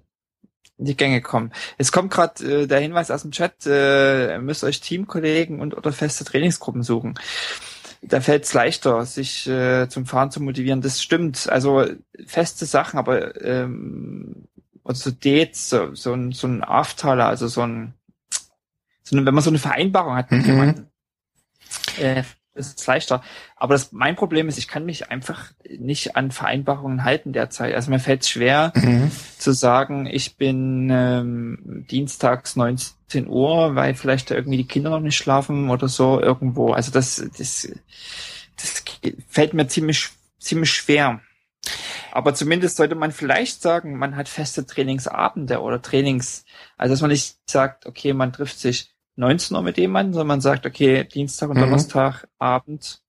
in die Gänge kommen. Es kommt gerade äh, der Hinweis aus dem Chat, äh, müsst euch Teamkollegen und oder feste Trainingsgruppen suchen. Da fällt es leichter, sich äh, zum Fahren zu motivieren. Das stimmt. Also feste Sachen, aber ähm, oder so Dates, so, so ein, so ein Aftaler, also so ein sondern wenn man so eine Vereinbarung hat mit mhm. jemandem, äh, ist es leichter. Aber das, mein Problem ist, ich kann mich einfach nicht an Vereinbarungen halten derzeit. Also mir fällt es schwer mhm. zu sagen, ich bin ähm, dienstags 19 Uhr, weil vielleicht da irgendwie die Kinder noch nicht schlafen oder so irgendwo. Also das, das, das fällt mir ziemlich, ziemlich schwer. Aber zumindest sollte man vielleicht sagen, man hat feste Trainingsabende oder Trainings, also dass man nicht sagt, okay, man trifft sich 19 Uhr mit jemandem, sondern man sagt, okay, Dienstag und mhm. Donnerstag Abend,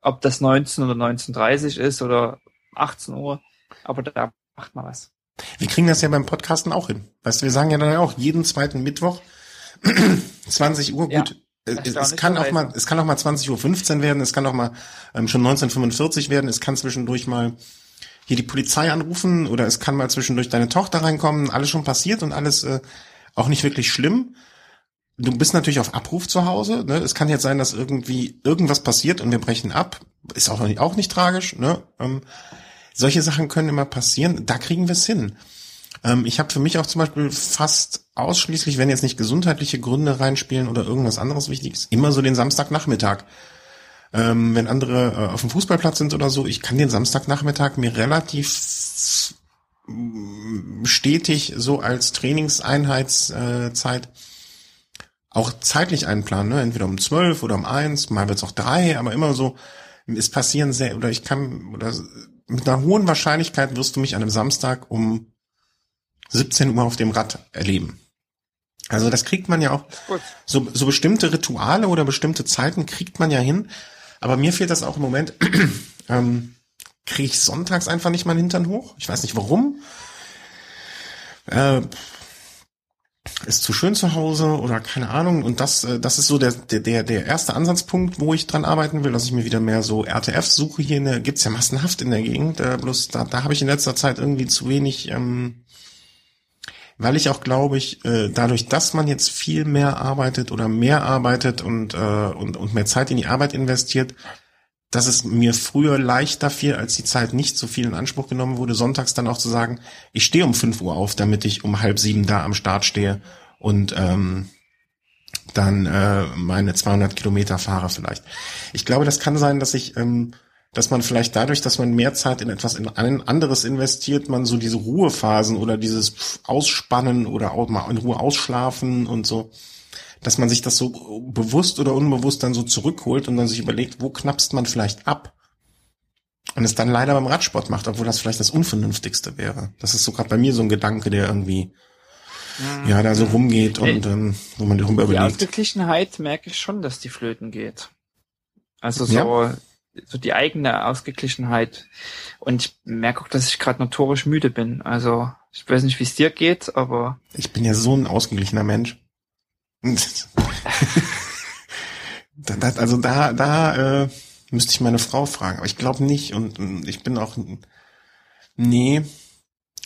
ob das 19 oder 19.30 ist oder 18 Uhr, aber da macht man was.
Wir kriegen das ja beim Podcasten auch hin. Weißt du, wir sagen ja dann auch jeden zweiten Mittwoch 20 Uhr, gut. Ja, es, es kann auch mal, es kann auch mal 20 Uhr 15 werden, es kann auch mal ähm, schon 1945 werden, es kann zwischendurch mal hier die Polizei anrufen oder es kann mal zwischendurch deine Tochter reinkommen, alles schon passiert und alles äh, auch nicht wirklich schlimm du bist natürlich auf Abruf zu Hause. Ne? Es kann jetzt sein, dass irgendwie irgendwas passiert und wir brechen ab. Ist auch nicht, auch nicht tragisch. Ne? Ähm, solche Sachen können immer passieren. Da kriegen wir es hin. Ähm, ich habe für mich auch zum Beispiel fast ausschließlich, wenn jetzt nicht gesundheitliche Gründe reinspielen oder irgendwas anderes Wichtiges, immer so den Samstagnachmittag. Ähm, wenn andere äh, auf dem Fußballplatz sind oder so, ich kann den Samstagnachmittag mir relativ stetig so als Trainingseinheitszeit auch zeitlich einplanen, ne? entweder um zwölf oder um eins, mal wird's auch drei, aber immer so, es passieren sehr, oder ich kann, oder mit einer hohen Wahrscheinlichkeit wirst du mich an einem Samstag um 17 Uhr auf dem Rad erleben. Also das kriegt man ja auch, so, so bestimmte Rituale oder bestimmte Zeiten kriegt man ja hin, aber mir fehlt das auch im Moment, ähm, kriege ich sonntags einfach nicht meinen Hintern hoch. Ich weiß nicht warum. Äh, ist zu schön zu Hause oder keine Ahnung. Und das, äh, das ist so der, der, der erste Ansatzpunkt, wo ich dran arbeiten will, dass ich mir wieder mehr so RTFs suche. Hier eine, gibt's ja massenhaft in der Gegend. Äh, bloß da, da habe ich in letzter Zeit irgendwie zu wenig, ähm, weil ich auch glaube ich, äh, dadurch, dass man jetzt viel mehr arbeitet oder mehr arbeitet und, äh, und, und mehr Zeit in die Arbeit investiert, dass es mir früher leichter fiel, als die Zeit nicht so viel in Anspruch genommen wurde, sonntags dann auch zu sagen, ich stehe um fünf Uhr auf, damit ich um halb sieben da am Start stehe und ähm, dann äh, meine 200 Kilometer fahre vielleicht. Ich glaube, das kann sein, dass ich, ähm, dass man vielleicht dadurch, dass man mehr Zeit in etwas in ein anderes investiert, man so diese Ruhephasen oder dieses Ausspannen oder auch mal in Ruhe ausschlafen und so, dass man sich das so bewusst oder unbewusst dann so zurückholt und dann sich überlegt, wo knappst man vielleicht ab? Und es dann leider beim Radsport macht, obwohl das vielleicht das Unvernünftigste wäre. Das ist so gerade bei mir so ein Gedanke, der irgendwie mhm. ja da so rumgeht und ähm, wo man darüber
die
überlegt.
Die Ausgeglichenheit merke ich schon, dass die flöten geht. Also so,
Ja.
so die eigene Ausgeglichenheit. Und ich merke auch, dass ich gerade notorisch müde bin. Also ich weiß nicht, wie es dir geht, aber
Ich bin ja so ein ausgeglichener Mensch. Da- da- also da, da äh, müsste ich meine Frau fragen, aber ich glaube nicht und ähm, ich bin auch nee.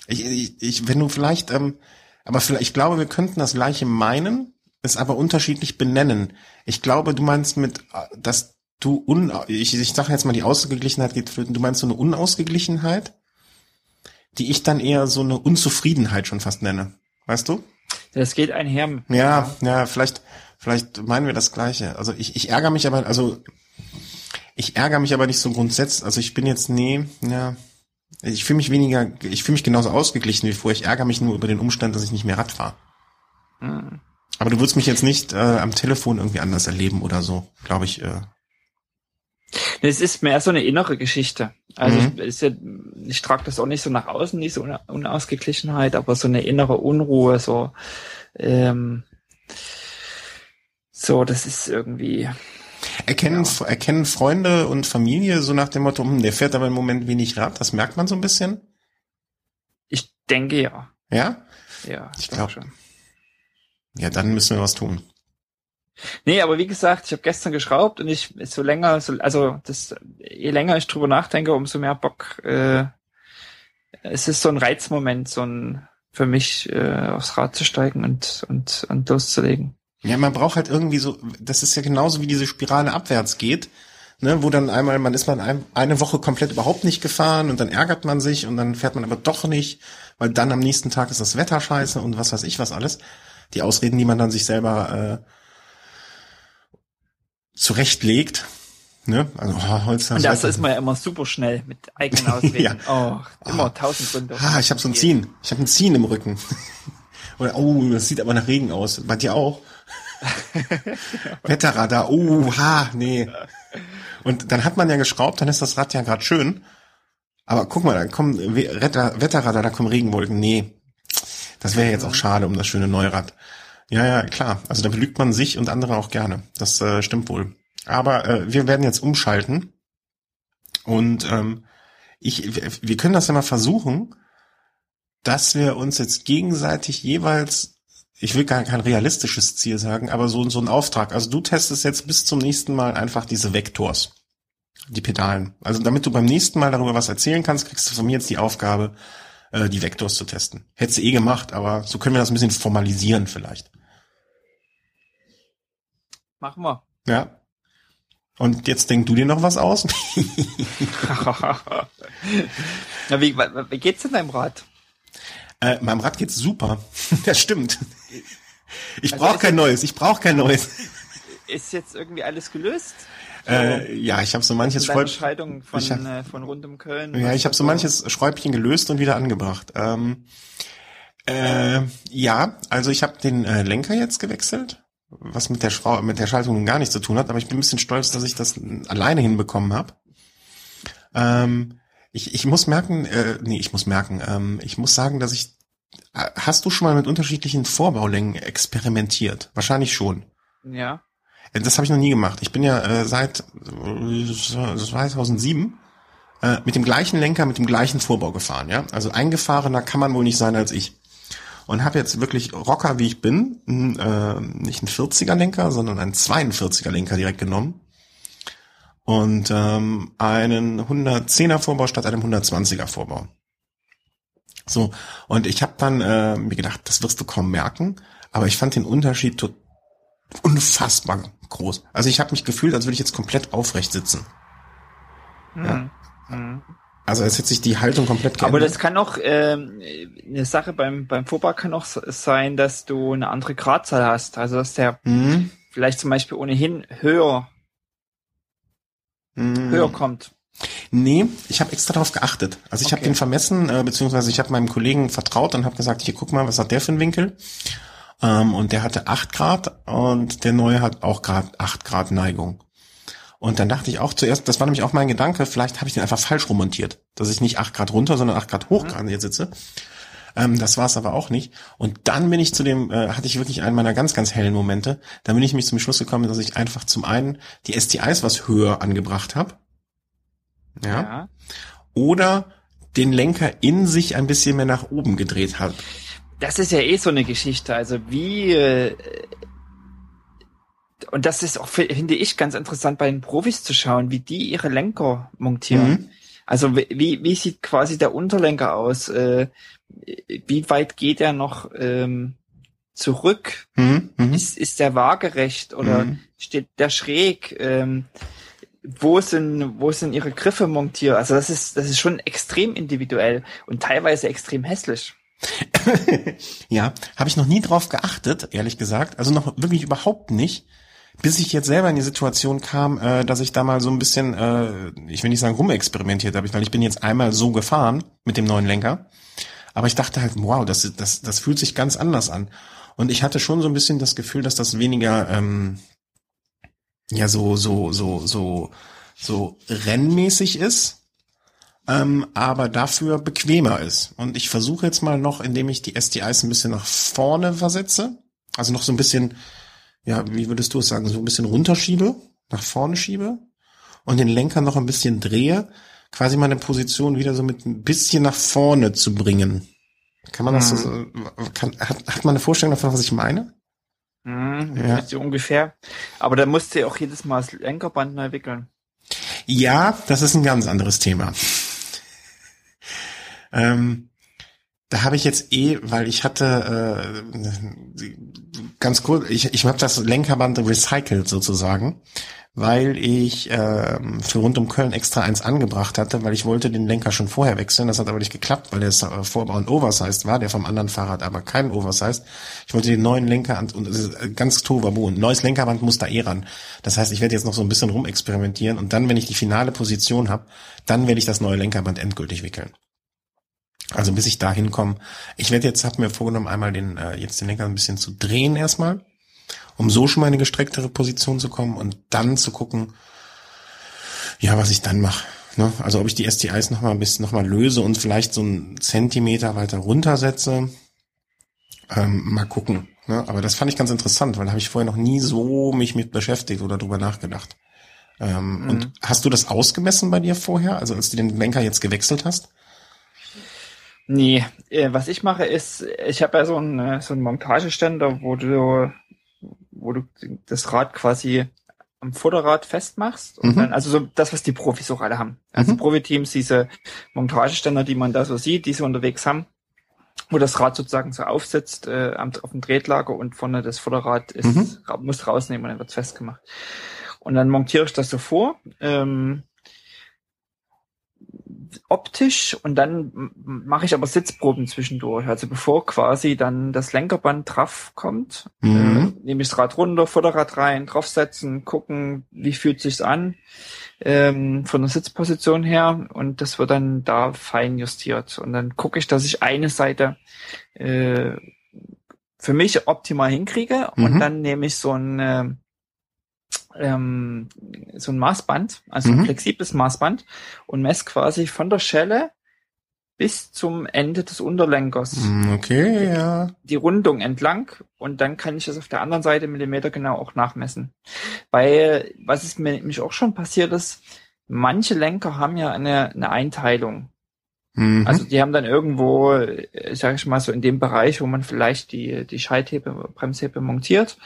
Ich, ich, ich wenn du vielleicht, ähm, aber vielleicht, ich glaube, wir könnten das gleiche meinen, es aber unterschiedlich benennen. Ich glaube, du meinst mit, äh, dass du un, ich, ich sage jetzt mal, die Ausgeglichenheit geht flöten. Du meinst so eine Unausgeglichenheit, die ich dann eher so eine Unzufriedenheit schon fast nenne. Weißt du?
Das geht einher.
Ja, ja, vielleicht, vielleicht meinen wir das Gleiche. Also ich, ich ärgere mich aber, also ich ärgere mich aber nicht so grundsätzlich. Also ich bin jetzt, nee, ja, ich fühle mich weniger, ich fühle mich genauso ausgeglichen wie vorher. Ich ärgere mich nur über den Umstand, dass ich nicht mehr Rad fahre.
Hm.
Aber du würdest mich jetzt nicht äh, am Telefon irgendwie anders erleben oder so, glaube ich. Äh,
Es ist mehr so eine innere Geschichte. Also
Mhm.
ich, ist ja, ich trage das auch nicht so nach außen, diese Una- Unausgeglichenheit, aber so eine innere Unruhe, so, ähm, so, das ist irgendwie,
erkennen,
Ja.
erkennen Freunde und Familie so nach dem Motto, hm, der fährt aber im Moment wenig Rad, das merkt man so ein bisschen.
ich denke ja,
Ja?
ja,
Ich
doch
glaub-
schon.
Ja, dann müssen wir was tun.
Nee, aber wie gesagt, ich habe gestern geschraubt und ich so länger, so, also das, je länger ich drüber nachdenke, umso mehr Bock. Äh, es ist so ein Reizmoment, so ein für mich äh, aufs Rad zu steigen und und und loszulegen.
Ja, man braucht halt irgendwie so, das ist ja genauso wie diese Spirale abwärts geht, ne, wo dann einmal, man ist man ein, eine Woche komplett überhaupt nicht gefahren und dann ärgert man sich und dann fährt man aber doch nicht, weil dann am nächsten Tag ist das Wetter scheiße und was weiß ich was alles. Die Ausreden, die man dann sich selber äh, zurechtlegt, ne, also oh, Holz,
Und das ist man ja immer super schnell mit eigenen Ausreden. Oh, immer tausend Gründe.
Ah, ich habe so ein Ziehen. Ich habe ein Ziehen im Rücken. Oder oh, das sieht aber nach Regen aus. Bei dir auch? Wetterradar. Oh, ha, nee. Und dann hat man ja geschraubt, dann ist das Rad ja gerade schön. Aber guck mal, da kommen We- Wetter, Wetterradar, da kommen Regenwolken. Nee. Das wäre jetzt auch schade um das schöne Neurad. Ja, ja, klar. Also da belügt man sich und andere auch gerne. Das äh, stimmt wohl. Aber äh, wir werden jetzt umschalten. Und ähm, ich, wir- können das ja mal versuchen, dass wir uns jetzt gegenseitig jeweils, ich will gar kein realistisches Ziel sagen, aber so, so ein Auftrag. Also du testest jetzt bis zum nächsten Mal einfach diese Vektors, die Pedalen. Also damit du beim nächsten Mal darüber was erzählen kannst, kriegst du von mir jetzt die Aufgabe, äh, die Vektors zu testen. Hättest du eh gemacht, aber so können wir das ein bisschen formalisieren vielleicht.
Machen wir.
Ja. Und jetzt denk du dir noch was aus?
Na, wie, wie geht's denn deinem Rad?
Äh, meinem Rad geht's super. das stimmt. Ich
Also
brauche kein
jetzt-
neues. Ich brauche kein neues.
Ist jetzt irgendwie alles gelöst?
Äh, ja, ich habe so manches
Deine
Schräub-
Entscheidung von,
ich hab-
äh, von rund um Köln.
Ja, ich habe so manches Schräubchen gelöst und wieder angebracht. Ähm, äh, ja, also ich habe den äh, Lenker jetzt gewechselt, was mit der Schrau mit der Schaltung gar nichts zu tun hat, aber ich bin ein bisschen stolz, dass ich das alleine hinbekommen habe. Ähm, ich, ich muss merken, äh, nee, ich muss merken, ähm, ich muss sagen, dass ich äh, Hast du schon mal mit unterschiedlichen Vorbaulängen experimentiert? Wahrscheinlich schon.
Ja.
Äh, Das habe ich noch nie gemacht. Ich bin ja äh, seit äh, 2007 äh, mit dem gleichen Lenker, mit dem gleichen Vorbau gefahren. Ja, also eingefahrener kann man wohl nicht sein als ich. Und habe jetzt wirklich Rocker, wie ich bin, n- äh, nicht einen 40er Lenker, sondern einen 42er Lenker direkt genommen und ähm, einen 110er Vorbau statt einem 120er Vorbau. So und ich habe dann äh, mir gedacht, das wirst du kaum merken, aber ich fand den Unterschied unfassbar groß. Also ich habe mich gefühlt, als würde ich jetzt komplett aufrecht sitzen. Mhm. Ja. Mhm. Also es hat sich die Haltung komplett
geändert. Aber das kann auch ähm, eine Sache beim beim Fußball kann auch sein, dass du eine andere Gradzahl hast. Also dass der mhm. vielleicht zum Beispiel ohnehin höher mhm. höher kommt.
Nee, ich habe extra darauf geachtet. Also ich okay. habe den vermessen, äh, beziehungsweise ich habe meinem Kollegen vertraut und habe gesagt, hier guck mal, was hat der für einen Winkel? Ähm, und der hatte acht Grad und der neue hat auch gerade acht Grad Neigung. Und dann dachte ich auch zuerst, das war nämlich auch mein Gedanke, vielleicht habe ich den einfach falsch remontiert, dass ich nicht acht Grad runter, sondern acht Grad hoch mhm. gerade jetzt sitze. Ähm, das war es aber auch nicht. Und dann bin ich zu dem, äh, hatte ich wirklich einen meiner ganz, ganz hellen Momente. Dann bin ich mich zum Schluss gekommen, dass ich einfach zum einen die STIs was höher angebracht habe. Ja. ja. Oder den Lenker in sich ein bisschen mehr nach oben gedreht habe.
Das ist ja eh so eine Geschichte. Also wie äh, und das ist auch, finde ich, ganz interessant bei den Profis zu schauen, wie die ihre Lenker montieren. Mhm. Also wie, wie sieht quasi der Unterlenker aus? Äh, wie weit geht er noch ähm, zurück? Mhm. Mhm. Ist, ist der waagerecht oder mhm. steht der schräg? Ähm, wo sind, wo sind ihre Griffe montiert? Also das ist, das ist schon extrem individuell und teilweise extrem hässlich.
ja, habe ich noch nie drauf geachtet, ehrlich gesagt. Also noch wirklich überhaupt nicht bis ich jetzt selber in die Situation kam, äh, dass ich da mal so ein bisschen, äh, ich will nicht sagen rumexperimentiert habe, weil ich bin jetzt einmal so gefahren mit dem neuen Lenker, aber ich dachte halt, wow, das, das, das fühlt sich ganz anders an. Und ich hatte schon so ein bisschen das Gefühl, dass das weniger, ähm, ja, so, so, so, so, so rennmäßig ist, ähm, aber dafür bequemer ist. Und ich versuche jetzt mal noch, indem ich die STIs ein bisschen nach vorne versetze, also noch so ein bisschen ja, wie würdest du es sagen, so ein bisschen runterschiebe, nach vorne schiebe und den Lenker noch ein bisschen drehe, quasi meine Position wieder so mit ein bisschen nach vorne zu bringen. Kann man das so, mhm. kann, hat, hat man eine Vorstellung davon, was ich meine?
Mhm, ja. So ungefähr. Aber da musst du auch jedes Mal das Lenkerband neu wickeln.
Ja, das ist ein ganz anderes Thema. ähm, da habe ich jetzt eh, weil ich hatte äh, ganz kurz, ich, ich habe das Lenkerband recycelt sozusagen, weil ich äh, für rund um Köln extra eins angebracht hatte, weil ich wollte den Lenker schon vorher wechseln. Das hat aber nicht geklappt, weil der Vorbau ein Oversized war, der vom anderen Fahrrad aber kein Oversized. Ich wollte den neuen Lenker und es ist äh, ganz Toverbo. Ein neues Lenkerband muss da eh ran. Das heißt, ich werde jetzt noch so ein bisschen rumexperimentieren und dann, wenn ich die finale Position habe, dann werde ich das neue Lenkerband endgültig wickeln. Also bis ich dahin komme. Ich werde jetzt, habe mir vorgenommen, einmal den, äh, jetzt den Lenker ein bisschen zu drehen erstmal, um so schon mal eine gestrecktere Position zu kommen und dann zu gucken, ja, was ich dann mache. Ne? Also ob ich die STIs noch mal ein bisschen noch mal löse und vielleicht so einen Zentimeter weiter runtersetze. Ähm, mal gucken. Ne? Aber das fand ich ganz interessant, weil da habe ich vorher noch nie so mich mit beschäftigt oder drüber nachgedacht. Ähm, mhm. Und hast du das ausgemessen bei dir vorher, also als du den Lenker jetzt gewechselt hast?
Nee, äh, was ich mache ist, ich habe ja so einen, äh, so einen Montageständer, wo du, wo du das Rad quasi am Vorderrad festmachst. Und mhm. dann, also so das, was die Profis auch alle haben. Also mhm. Profiteams, diese Montageständer, die man da so sieht, die sie unterwegs haben, wo das Rad sozusagen so aufsetzt äh, auf dem Tretlager und vorne das Vorderrad ist, mhm. muss rausnehmen und dann wird's festgemacht. Und dann montiere ich das so vor. Ähm, optisch und dann mache ich aber Sitzproben zwischendurch. Also bevor quasi dann das Lenkerband drauf kommt, mhm. äh, nehme ich das Rad runter, Vorderrad rein, draufsetzen, gucken, wie fühlt sich's an ähm, von der Sitzposition her und das wird dann da fein justiert. Und dann gucke ich, dass ich eine Seite äh, für mich optimal hinkriege mhm. und dann nehme ich so ein äh, ähm, so ein Maßband, also mhm. ein flexibles Maßband und messe quasi von der Schelle bis zum Ende des Unterlenkers.
Mhm, okay, ja.
Die Rundung entlang und dann kann ich das auf der anderen Seite Millimeter genau auch nachmessen. Weil, was ist mir nämlich auch schon passiert ist, manche Lenker haben ja eine, eine Einteilung. Mhm. Also die haben dann irgendwo, sag ich mal so in dem Bereich, wo man vielleicht die, die Schalthebe, Bremshebe montiert,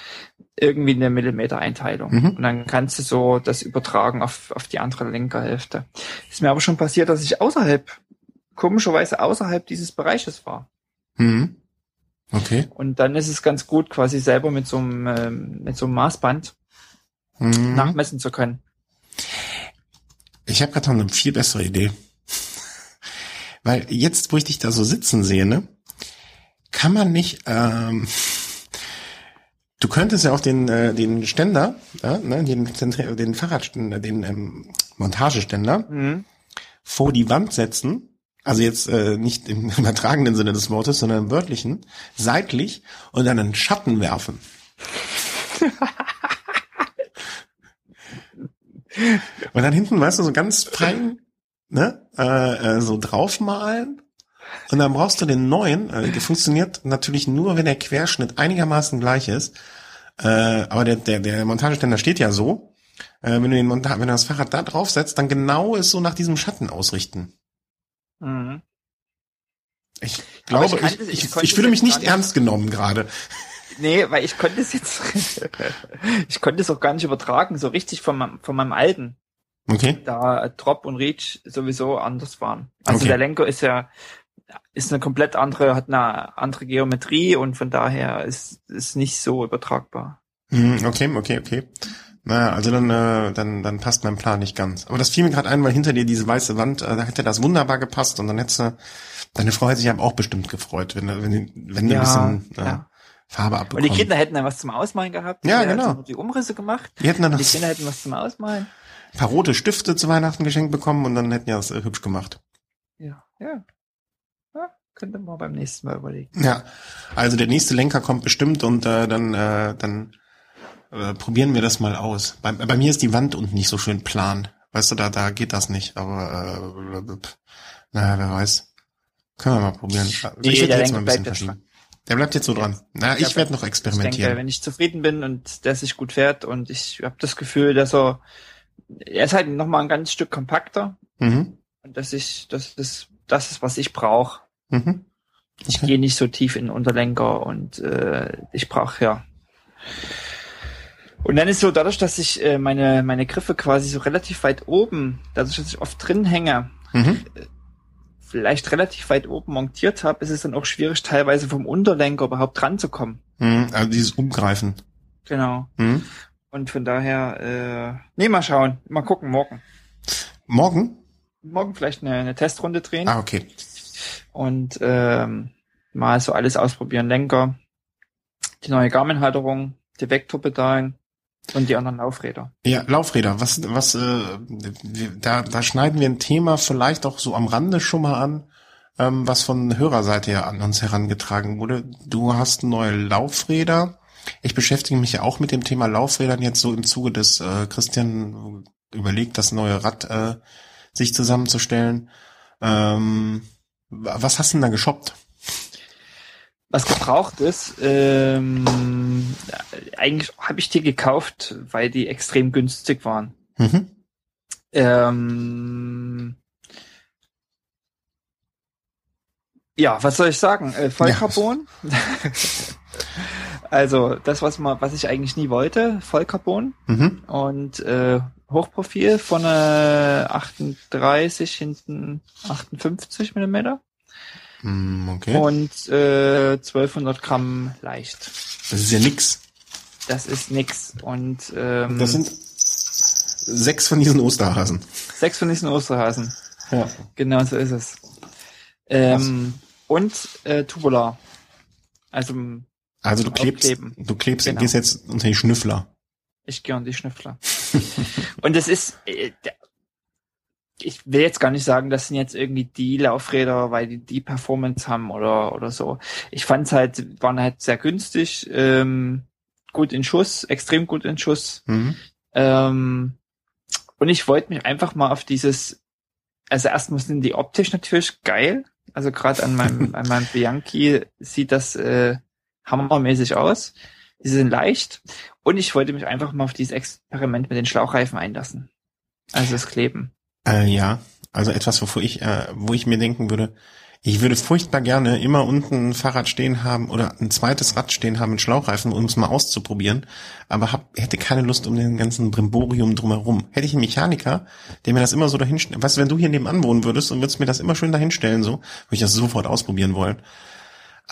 irgendwie eine Millimeter-Einteilung. Mhm. Und dann kannst du so das übertragen auf, auf die andere Lenkerhälfte. Ist mir aber schon passiert, dass ich außerhalb, komischerweise außerhalb dieses Bereiches war.
Mhm. Okay.
Und dann ist es ganz gut, quasi selber mit so einem, ähm, mit so einem Maßband mhm. nachmessen zu können
Ich habe gerade noch eine viel bessere Idee. Weil jetzt, wo ich dich da so sitzen sehe, ne, kann man nicht, ähm, du könntest ja auch den, äh, den Ständer, äh, ne, den, den Fahrradständer, den ähm, Montageständer
Mhm.
vor die Wand setzen, also jetzt äh, nicht im übertragenen Sinne des Wortes, sondern im wörtlichen, seitlich und dann einen Schatten werfen. und dann hinten, weißt du, so ganz fein, ne, äh, äh, so draufmalen. Und dann brauchst du den neuen, äh, der funktioniert natürlich nur, wenn der Querschnitt einigermaßen gleich ist. Äh, aber der, der, der Montageständer steht ja so. Äh, wenn du den Monta wenn du das Fahrrad da drauf setzt, dann genau es so nach diesem Schatten ausrichten.
Mhm.
Ich glaube,
ich kann
ich, ich,
ich
fühle mich nicht- ernst genommen gerade.
Nee, weil ich konnte es jetzt, ich konnte es auch gar nicht übertragen, so richtig von meinem, von meinem alten,
Okay.
da Drop und Reach sowieso anders waren. Also
Okay.
der Lenker ist ja, ist eine komplett andere, hat eine andere Geometrie und von daher ist, ist nicht so übertragbar.
Hm, Okay, okay, okay. Naja, also dann, äh, dann, dann passt mein Plan nicht ganz. Aber das fiel mir gerade ein, weil hinter dir diese weiße Wand, äh, da hätte das wunderbar gepasst und dann hättest du, deine Frau hätte sich aber auch bestimmt gefreut, wenn, wenn, wenn du ein bisschen äh,
ja.
Farbe
Und
abbekommst.
die Kinder hätten dann was zum Ausmalen gehabt.
Ja, genau.
Die Umrisse gemacht.
die hätten dann
Die Kinder hätten was zum Ausmalen.
Ein paar rote Stifte zu Weihnachten geschenkt bekommen und dann hätten die das äh, hübsch gemacht.
Ja, ja. ja könnte man beim nächsten Mal überlegen.
Ja, also der nächste Lenker kommt bestimmt und äh, dann, äh, dann äh, probieren wir das mal aus. Bei, bei mir ist die Wand unten nicht so schön plan. Weißt du, da, da geht das nicht, aber äh, naja, wer weiß. Können wir mal probieren.
Nee,
ich werde
der
jetzt mal ein bisschen
bleibt jetzt
verschieben. Der bleibt jetzt so dran. Na,
Der
ich werde noch
Ich
experimentieren.
denke, wenn ich zufrieden bin und der sich gut fährt und ich habe das Gefühl, dass er, er ist halt noch mal ein ganz Stück kompakter
mhm.
und dass ich, das ist, das ist, was ich brauche.
Mhm.
Ich
Okay.
gehe nicht so tief in den Unterlenker und äh, ich brauche ja. Und dann ist so, dadurch, dass ich äh, meine, meine Griffe quasi so relativ weit oben, dadurch, dass ich oft drin hänge,
Mhm.
vielleicht relativ weit oben montiert habe, ist es dann auch schwierig, teilweise vom Unterlenker überhaupt ranzukommen.
Mhm. Also dieses Umgreifen.
Genau.
Mhm.
Und von daher, äh, nee, mal schauen. Mal gucken, morgen.
Morgen?
Morgen vielleicht eine, eine Testrunde drehen
Ah, okay.
und ähm, mal so alles ausprobieren. Lenker, die neue Garmin-Halterung, die Vektorpedalen und die anderen Laufräder.
Ja, Laufräder, was, was, äh, da, da schneiden wir ein Thema vielleicht auch so am Rande schon mal an, ähm, was von Hörerseite her an uns herangetragen wurde. Du hast neue Laufräder. Ich beschäftige mich ja auch mit dem Thema Laufrädern jetzt so im Zuge des äh, Christian überlegt, das neue Rad äh, sich zusammenzustellen. Ähm, was hast du denn da geshoppt?
Was gebraucht ist, ähm, eigentlich habe ich die gekauft, weil die extrem günstig waren.
Mhm.
Ähm, ja, was soll ich sagen? Äh, Vollcarbon. also das, was man, was ich eigentlich nie wollte, Vollcarbon
Mhm.
und äh, Hochprofil von äh, 38 hinten 58 Millimeter
Mm, Okay.
und äh, 1200 Gramm leicht.
Das ist ja nix.
Das ist nix und ähm,
Das sind sechs von diesen Osterhasen.
sechs von diesen Osterhasen.
Ja.
Genau so ist es. Ähm, und äh, Tubular. Also
Also du klebst,
Aufkleben.
du klebst,
Genau.
gehst jetzt unter die Schnüffler.
ich gehe an die Schnüffler. und es ist, äh, ich will jetzt gar nicht sagen, das sind jetzt irgendwie die Laufräder, weil die die Performance haben oder oder so. Ich fand's halt, waren halt sehr günstig, ähm, gut in Schuss, extrem gut in Schuss.
Mhm.
Ähm, und ich wollte mich einfach mal auf dieses, also erstmal sind die optisch natürlich geil. Also gerade an meinem, an meinem Bianchi sieht das äh, hammermäßig aus. Die sind leicht. Und ich wollte mich einfach mal auf dieses Experiment mit den Schlauchreifen einlassen. Also das Kleben.
Äh, ja, also etwas, wovor ich, äh, wo ich mir denken würde, ich würde furchtbar gerne immer unten ein Fahrrad stehen haben oder ein zweites Rad stehen haben mit Schlauchreifen, um es mal auszuprobieren, aber hab, hätte keine Lust um den ganzen Brimborium drumherum. Hätte ich einen Mechaniker, der mir das immer so weißt du, wenn du hier nebenan wohnen würdest und würdest mir das immer schön dahinstellen, so, würde ich das sofort ausprobieren wollen.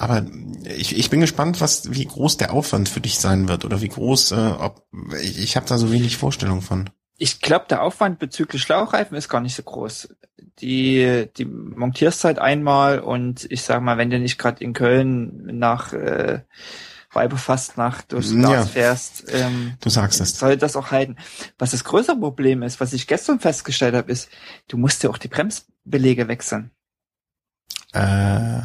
Aber ich, ich bin gespannt, was, wie groß der Aufwand für dich sein wird oder wie groß, äh, ob ich, ich habe da so wenig Vorstellung von.
ich glaube, der Aufwand bezüglich Schlauchreifen ist gar nicht so groß. Die, die montierst halt einmal und ich sag mal, wenn du nicht gerade in Köln nach äh, Weiberfastnacht durchs Glas ja, fährst, ähm,
du sagst es.
soll das auch halten. Was das größere Problem ist, was ich gestern festgestellt habe, ist, du musst ja auch die Bremsbelege wechseln.
Äh,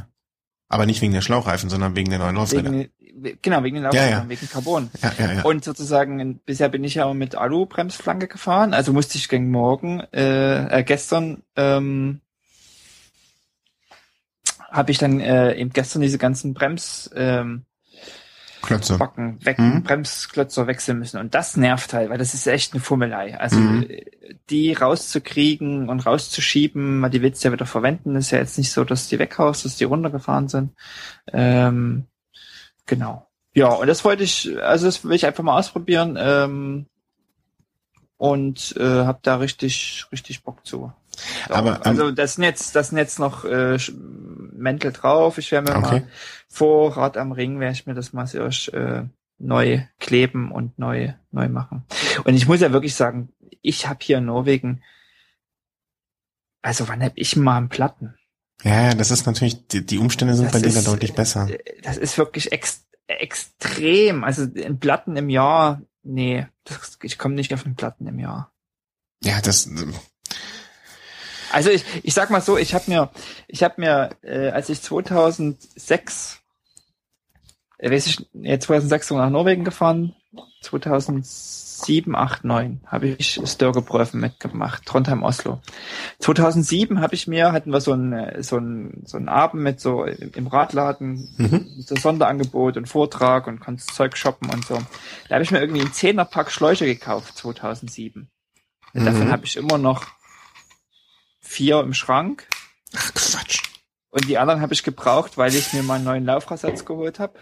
aber nicht wegen der Schlauchreifen, sondern wegen der neuen Laufräder.
Wegen, genau, wegen den Laufrädern, ja, ja. wegen Carbon.
Ja, ja, ja.
Und sozusagen, bisher bin ich ja mit Alu-Bremsflanke gefahren, also musste ich gegen morgen, äh, äh gestern, ähm, habe ich dann äh, eben gestern diese ganzen Brems, ähm,
Klötze.
Backen weg, mhm. Bremsklötze wechseln müssen. Und das nervt halt, weil das ist echt eine Fummelei. Also mhm. die rauszukriegen und rauszuschieben, die willst du ja wieder verwenden, ist ja jetzt nicht so, dass die weghaust, dass die runtergefahren sind. Ähm, genau. Ja, und das wollte ich, also das will ich einfach mal ausprobieren ähm, und äh, habe da richtig, richtig Bock zu. So, Aber also das Netz, das Netz noch äh, Mäntel drauf. Ich werde mir okay. mal vor Rad am Ring werde ich mir das mal erst äh, neu kleben und neu neu machen. Und ich muss ja wirklich sagen, ich habe hier in Norwegen, also wann hab ich mal einen Platten?
Ja, das ist natürlich, die, die Umstände sind das bei dir da deutlich besser.
Äh, das ist wirklich ex, extrem. Also in Platten im Jahr, nee, das, ich komme nicht auf einen Platten im Jahr.
Ja, das
also ich, ich sag mal so, ich habe mir, ich habe mir, äh, als ich 2006, äh, weiß ich, äh, 2006 nach Norwegen gefahren, 2007, 8, 9 habe ich Störgeprüfen mitgemacht, Trondheim, Oslo. 2007 habe ich mir, hatten wir so ein, äh, so ein, so ein Abend mit so im Radladen, mhm. so Sonderangebot und Vortrag und konntest Zeug shoppen und so. Da habe ich mir irgendwie einen Zehnerpack Schläuche gekauft, 2007. Mhm. Davon habe ich immer noch vier im Schrank.
Ach Quatsch.
Und die anderen habe ich gebraucht, weil ich mir mal einen neuen Laufradsatz geholt habe.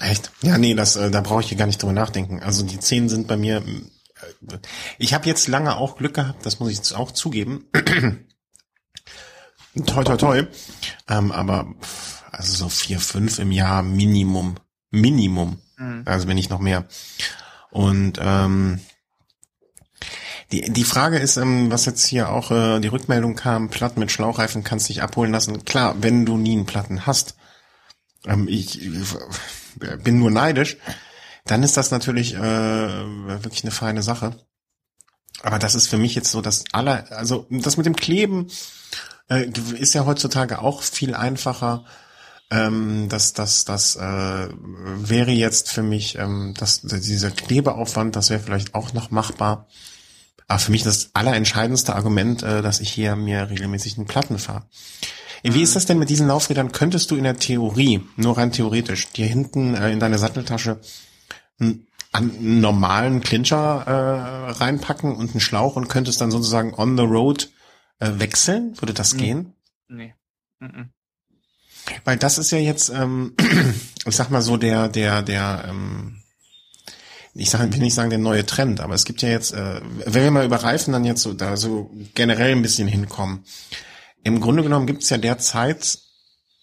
Echt? Ja, nee, das, äh, da brauche ich hier gar nicht drüber nachdenken. Also die zehn sind bei mir. Äh, ich habe jetzt lange auch Glück gehabt, das muss ich jetzt auch zugeben. toi, toi, toi. Ähm, aber also so vier, fünf im Jahr Minimum. Minimum. Mhm. Also wenn nicht noch mehr. Und ähm, die, die Frage ist, ähm, was jetzt hier auch äh, die Rückmeldung kam, Platten mit Schlauchreifen kannst dich abholen lassen. Klar, wenn du nie einen Platten hast, ähm, ich, ich bin nur neidisch, dann ist das natürlich äh, wirklich eine feine Sache. Aber das ist für mich jetzt so das aller, also das mit dem Kleben äh, ist ja heutzutage auch viel einfacher. Ähm, das, das, das äh, wäre jetzt für mich, ähm, das, dieser Klebeaufwand, das wäre vielleicht auch noch machbar. Aber für mich das allerentscheidendste Argument, äh, dass ich hier mir regelmäßig einen Platten fahre. Wie ist das denn mit diesen Laufrädern? Könntest du in der Theorie, nur rein theoretisch, dir hinten äh, in deine Satteltasche einen, einen normalen Clincher äh, reinpacken und einen Schlauch und könntest dann sozusagen on the road äh, wechseln? Würde das nee. gehen?
Nee. Mm
Weil das ist ja jetzt, ähm, ich sag mal so, der, der, der, ähm, ich sag, will nicht sagen der neue Trend, aber es gibt ja jetzt, äh, wenn wir mal über Reifen dann jetzt so da so generell ein bisschen hinkommen. Im Grunde genommen gibt es ja derzeit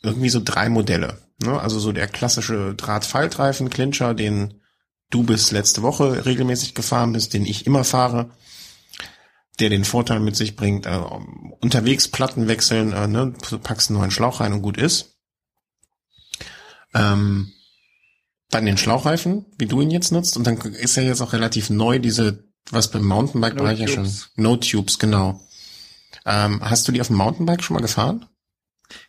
irgendwie so drei Modelle. Ne? Also so der klassische Drahtfaltreifen, Clincher, den du bis letzte Woche regelmäßig gefahren bist, den ich immer fahre, der den Vorteil mit sich bringt, äh, unterwegs Platten wechseln, äh, ne? packst einen neuen Schlauch rein und gut ist. Ähm, dann den Schlauchreifen, wie du ihn jetzt nutzt. Und dann ist ja jetzt auch relativ neu diese, was beim Mountainbike-Bereich ja schon, No-Tubes, genau. Ähm, hast du die auf dem Mountainbike schon mal gefahren?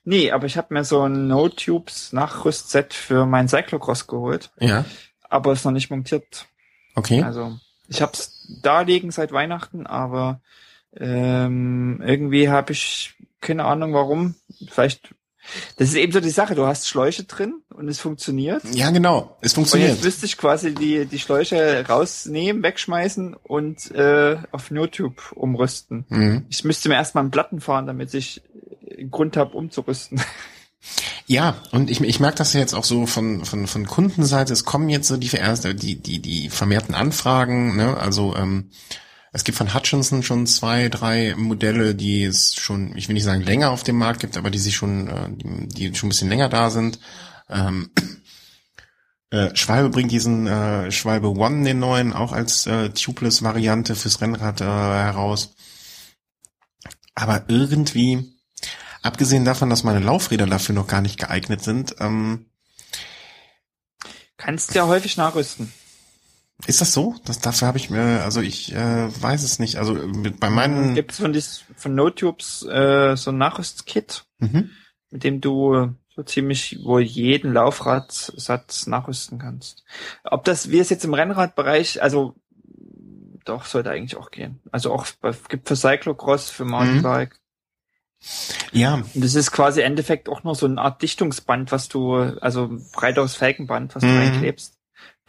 Nee, aber ich habe mir so ein No-Tubes Nachrüstset für mein Cyclocross geholt.
Ja.
Aber ist noch nicht montiert.
Okay.
Also ich habe es da liegen seit Weihnachten, aber ähm, irgendwie habe ich keine Ahnung warum. Vielleicht das ist eben so die Sache. Du hast Schläuche drin und es funktioniert.
Ja, genau. Es funktioniert. Und
jetzt müsste ich quasi die, die Schläuche rausnehmen, wegschmeißen und äh, auf NoTube umrüsten. Mhm. Ich müsste mir erstmal einen Platten fahren, damit ich einen Grund habe, umzurüsten.
Ja, und ich, ich merke das ja jetzt auch so von, von, von Kundenseite. Es kommen jetzt so die, die, die, die vermehrten Anfragen, ne? Also ähm, es gibt von Hutchinson schon zwei, drei Modelle, die es schon, ich will nicht sagen länger auf dem Markt gibt, aber die sich schon, äh, die, schon ein bisschen länger da sind. Ähm, Äh, Schwalbe bringt diesen äh, Schwalbe One, den neuen, auch als äh, Tubeless-Variante fürs Rennrad äh, heraus. Aber irgendwie, abgesehen davon, dass meine Laufräder dafür noch gar nicht geeignet sind, ähm,
kannst ja häufig nachrüsten.
Ist das so? Das, dafür habe ich mir, also ich äh, weiß es nicht. Also mit, bei meinen
gibt es von dies, von NoTubes äh, so ein Nachrüstkit, mhm. mit dem du so ziemlich wohl jeden Laufradsatz nachrüsten kannst. Ob das, wie es jetzt im Rennradbereich, also doch, sollte eigentlich auch gehen. Also auch gibt für Cyclocross, für Mountainbike.
Mhm. Ja. Und
das ist quasi im Endeffekt auch nur so eine Art Dichtungsband, was du, also breiteres Felgenband, was du mhm. reinklebst,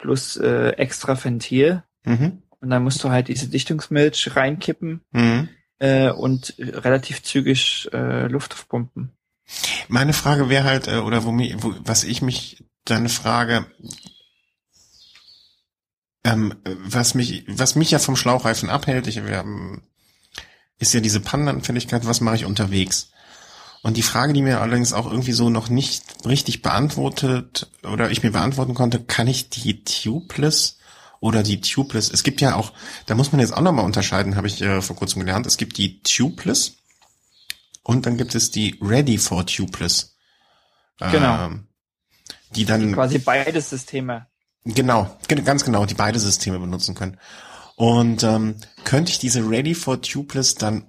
plus äh, extra Ventil. Mhm. Und dann musst du halt diese Dichtungsmilch reinkippen mhm. äh, und relativ zügig äh, Luft aufpumpen.
Meine Frage wäre halt, äh, oder wo, mich, wo, was ich mich dann frage, ähm, was mich, was mich ja vom Schlauchreifen abhält, ich, wir haben, ist ja diese Pandanfälligkeit, was mache ich unterwegs? Und die Frage, die mir allerdings auch irgendwie so noch nicht richtig beantwortet oder ich mir beantworten konnte, kann ich die Tubeless oder die Tubeless, es gibt ja auch, da muss man jetzt auch nochmal unterscheiden, habe ich äh, vor kurzem gelernt, es gibt die Tubeless und dann gibt es die Ready for Tubeless.
Genau.
Ähm, die dann die
quasi beide Systeme.
Genau, ganz genau, die beide Systeme benutzen können. Und ähm, könnte ich diese Ready for Tubeless dann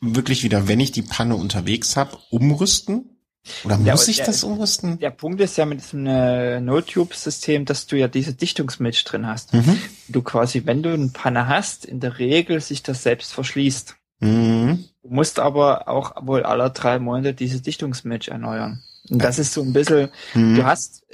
wirklich wieder, wenn ich die Panne unterwegs habe, umrüsten? Oder muss ja, ich der, das umrüsten?
Der Punkt ist ja mit diesem äh, No-Tube-System, dass du ja diese Dichtungsmilch drin hast. Mhm. Du quasi, wenn du eine Panne hast, in der Regel sich das selbst verschließt. Mhm. Du musst aber auch wohl alle drei Monate diese Dichtungsmilch erneuern. Und das ist so ein bisschen, mhm. du hast,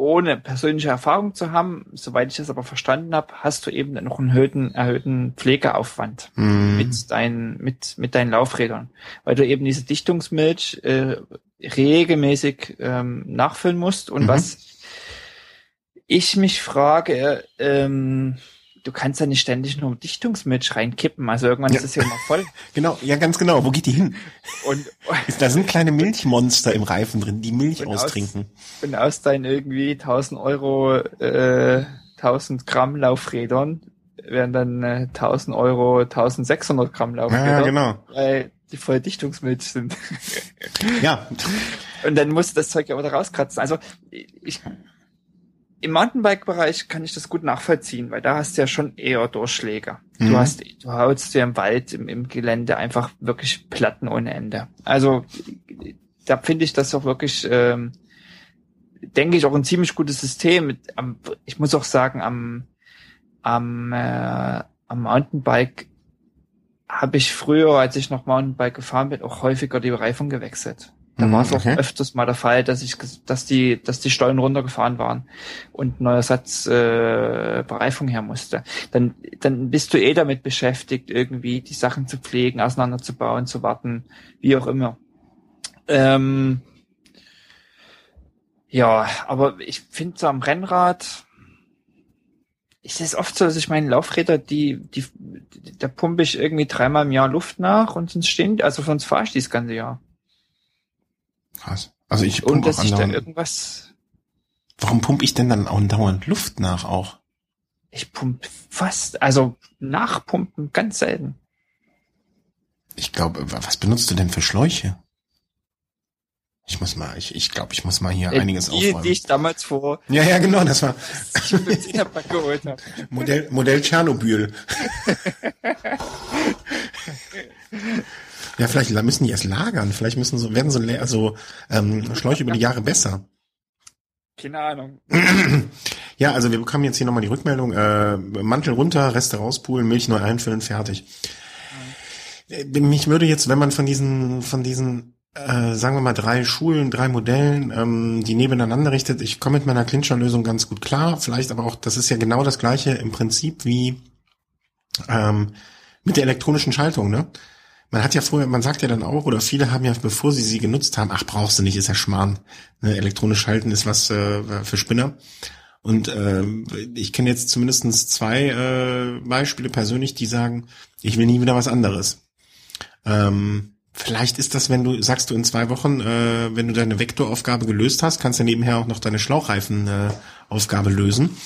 ohne persönliche Erfahrung zu haben, soweit ich das aber verstanden habe, hast du eben noch einen erhöhten, erhöhten Pflegeaufwand mhm. mit deinen, mit, mit deinen Laufrädern. Weil du eben diese Dichtungsmilch äh, regelmäßig ähm, nachfüllen musst. Und mhm. was ich mich frage, ähm, du kannst ja nicht ständig nur Dichtungsmilch reinkippen. Also irgendwann ja. ist es ja immer voll.
genau, ja, ganz genau. Wo geht die hin? Und da sind kleine Milchmonster im Reifen drin, die Milch austrinken.
Aus, und aus deinen irgendwie 1000 Euro, äh, 1000 Gramm Laufrädern werden dann äh, 1000 Euro, 1600 Gramm Laufräder.
Ja, genau.
Weil die voll Dichtungsmilch sind.
ja.
Und dann musst du das Zeug ja wieder rauskratzen. Also ich im Mountainbike-Bereich kann ich das gut nachvollziehen, weil da hast du ja schon eher Durchschläge. Mhm. Du hast, du haust dir im Wald, im, im Gelände einfach wirklich Platten ohne Ende. Also da finde ich das auch wirklich, ähm, denke ich, auch ein ziemlich gutes System. Ich muss auch sagen, am, am, äh, am Mountainbike habe ich früher, als ich noch Mountainbike gefahren bin, auch häufiger die Reifung gewechselt. Da mhm, war es auch okay. öfters mal der Fall, dass ich, dass die, dass die Stollen runtergefahren waren und ein neuer Satz äh, Bereifung her musste. Dann, dann bist du eh damit beschäftigt, irgendwie die Sachen zu pflegen, auseinanderzubauen, zu warten, wie auch immer. Ähm, ja, aber ich finde so am Rennrad, ich sehe es oft so, dass ich meine Laufräder, die, die, da pumpe ich irgendwie dreimal im Jahr Luft nach und sonst stehen, also sonst fahre ich das ganze Jahr.
Krass. Also ich
pumpe Und dass ich da irgendwas.
Warum pumpe ich denn dann andauernd Luft nach auch?
Ich pumpe fast, also nachpumpen ganz selten.
Ich glaube, was benutzt du denn für Schläuche? Ich muss mal, ich, ich glaube, ich muss mal hier äh, einiges
die,
aufräumen.
Die ich damals vor.
Ja, ja, genau, das war.
ich geholt habe.
Modell, Modell Tschernobyl. Ja, vielleicht müssen die erst lagern. Vielleicht müssen so, werden so, also, ähm, Schläuche über die Jahre besser.
Keine Ahnung.
Ja, also wir bekommen jetzt hier nochmal die Rückmeldung. Äh, Mantel runter, Reste rauspulen, Milch neu einfüllen, fertig. Mhm. Mich würde jetzt, wenn man von diesen, von diesen, äh, sagen wir mal, drei Schulen, drei Modellen, ähm, die nebeneinander richtet, ich komme mit meiner Clincher-Lösung ganz gut klar. Vielleicht aber auch, das ist ja genau das gleiche im Prinzip wie ähm, mit der elektronischen Schaltung, ne? Man hat ja vorher, man sagt ja dann auch, oder viele haben ja, bevor sie sie genutzt haben, ach, brauchst du nicht, ist ja Schmarrn. Ne, elektronisch schalten ist was äh, für Spinner. Und äh, ich kenne jetzt zumindestens zwei äh, Beispiele persönlich, die sagen, ich will nie wieder was anderes. Ähm, Vielleicht ist das, wenn du, sagst du in zwei Wochen, äh, wenn du deine Vektoraufgabe gelöst hast, kannst du nebenher auch noch deine Schlauchreifen-Aufgabe äh, lösen.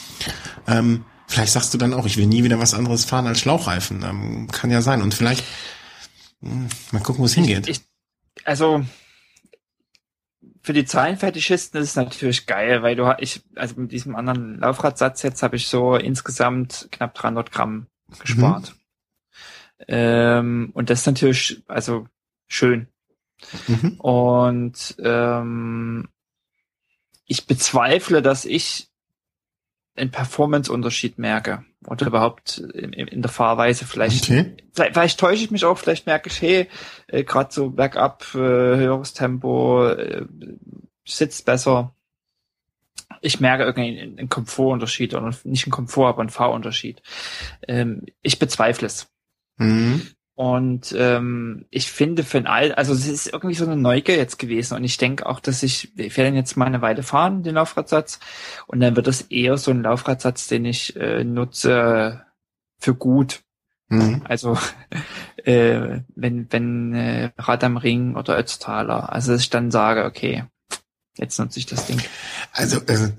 Ähm, vielleicht sagst du dann auch, ich will nie wieder was anderes fahren als Schlauchreifen. Ähm, kann ja sein. Und vielleicht, mal gucken, wo es hingeht.
Ich, also, für die Zahlenfetischisten ist es natürlich geil, weil du, ich, also mit diesem anderen Laufradsatz jetzt habe ich so insgesamt knapp 300 Gramm gespart. Mhm. Ähm, und das ist natürlich, also schön. Mhm. Und ähm, ich bezweifle, dass ich einen Performance-Unterschied merke oder überhaupt in, in der Fahrweise vielleicht, okay. vielleicht. Vielleicht täusche ich mich auch, vielleicht merke ich, hey, äh, gerade so bergab, äh, höheres Tempo, äh, sitzt besser. Ich merke irgendwie einen Komfortunterschied oder nicht einen Komfort, aber einen Fahrunterschied. Ähm, ich bezweifle es. Mhm. Und ähm, ich finde für ein All, also es ist irgendwie so eine Neugier jetzt gewesen. Und ich denke auch, dass ich, ich werde jetzt mal eine Weile fahren, den Laufradsatz. Und dann wird es eher so ein Laufradsatz, den ich äh, nutze für gut. Mhm. Also äh, wenn, wenn äh, Rad am Ring oder Ötztaler. Also dass ich dann sage, okay, jetzt nutze ich das Ding.
Also äh,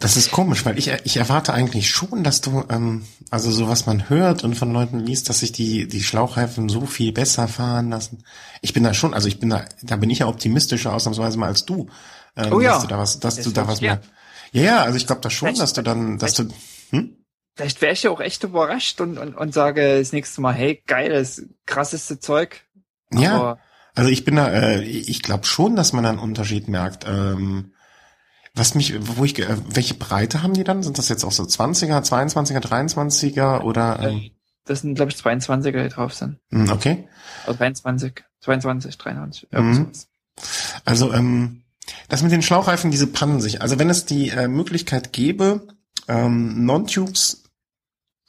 das ist komisch, weil ich, ich erwarte eigentlich schon, dass du, ähm, also so was man hört und von Leuten liest, dass sich die, die Schlauchreifen so viel besser fahren lassen. Ich bin da schon, also ich bin da, da bin ich ja optimistischer ausnahmsweise mal als du. Ähm,
oh ja.
Dass du da was, dass das du da was ja. mehr. Ja, ja, also ich glaube da schon, vielleicht, dass du dann, dass du, hm?
Vielleicht wäre ich ja auch echt überrascht und, und, und sage das nächste Mal, hey, geiles, krasseste Zeug.
Aber ja. Also ich bin da, äh, ich glaube schon, dass man einen Unterschied merkt. Ähm, was mich, wo ich, äh, welche Breite haben die dann? Sind das jetzt auch so 20er, 22er, 23er oder? Ähm?
Das sind, glaube ich, 22er, die drauf sind.
Hm, okay.
Also 23, 22, 23, mhm.
Also, ähm, das mit den Schlauchreifen, diese pannen sich. Also wenn es die äh, Möglichkeit gäbe, ähm, Non-Tubes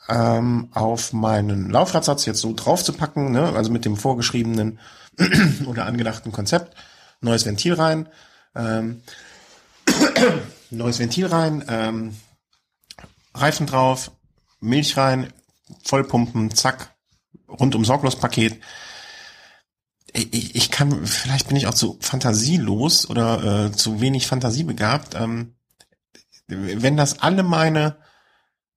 ähm, auf meinen Laufradsatz jetzt so draufzupacken, ne, also mit dem vorgeschriebenen oder angedachten Konzept, neues Ventil rein, ähm, neues Ventil rein, ähm, Reifen drauf, Milch rein, Vollpumpen, zack, rundum sorglos Paket. Ich, ich kann, vielleicht bin ich auch zu fantasielos oder äh, zu wenig fantasiebegabt. Ähm, wenn das alle meine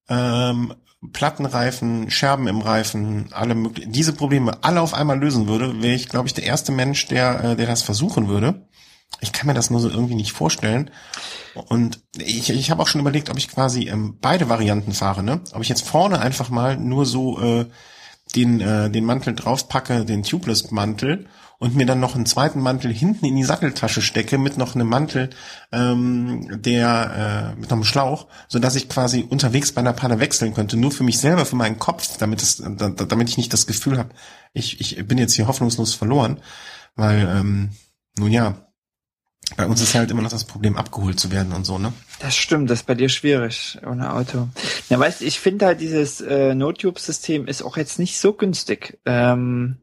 ähm, Plattenreifen, Scherben im Reifen, alle möglichen, diese Probleme alle auf einmal lösen würde, wäre ich, glaube ich, der erste Mensch, der, äh, der das versuchen würde. Ich kann mir das nur so irgendwie nicht vorstellen. Und ich, ich habe auch schon überlegt, ob ich quasi ähm, beide Varianten fahre, ne? Ob ich jetzt vorne einfach mal nur so äh, den, äh, den Mantel draufpacke, den Tubeless-Mantel, und mir dann noch einen zweiten Mantel hinten in die Satteltasche stecke mit noch einem Mantel, ähm, der äh, mit noch einem Schlauch, so dass ich quasi unterwegs bei einer Panne wechseln könnte, nur für mich selber, für meinen Kopf, damit es, damit ich nicht das Gefühl habe, ich, ich bin jetzt hier hoffnungslos verloren, weil ähm, nun ja, bei uns ist halt immer noch das Problem, abgeholt zu werden und so, ne?
Das stimmt, das ist bei dir schwierig ohne Auto. Ja, weißt ich finde halt dieses äh, No-Tube-System ist auch jetzt nicht so günstig. Ähm,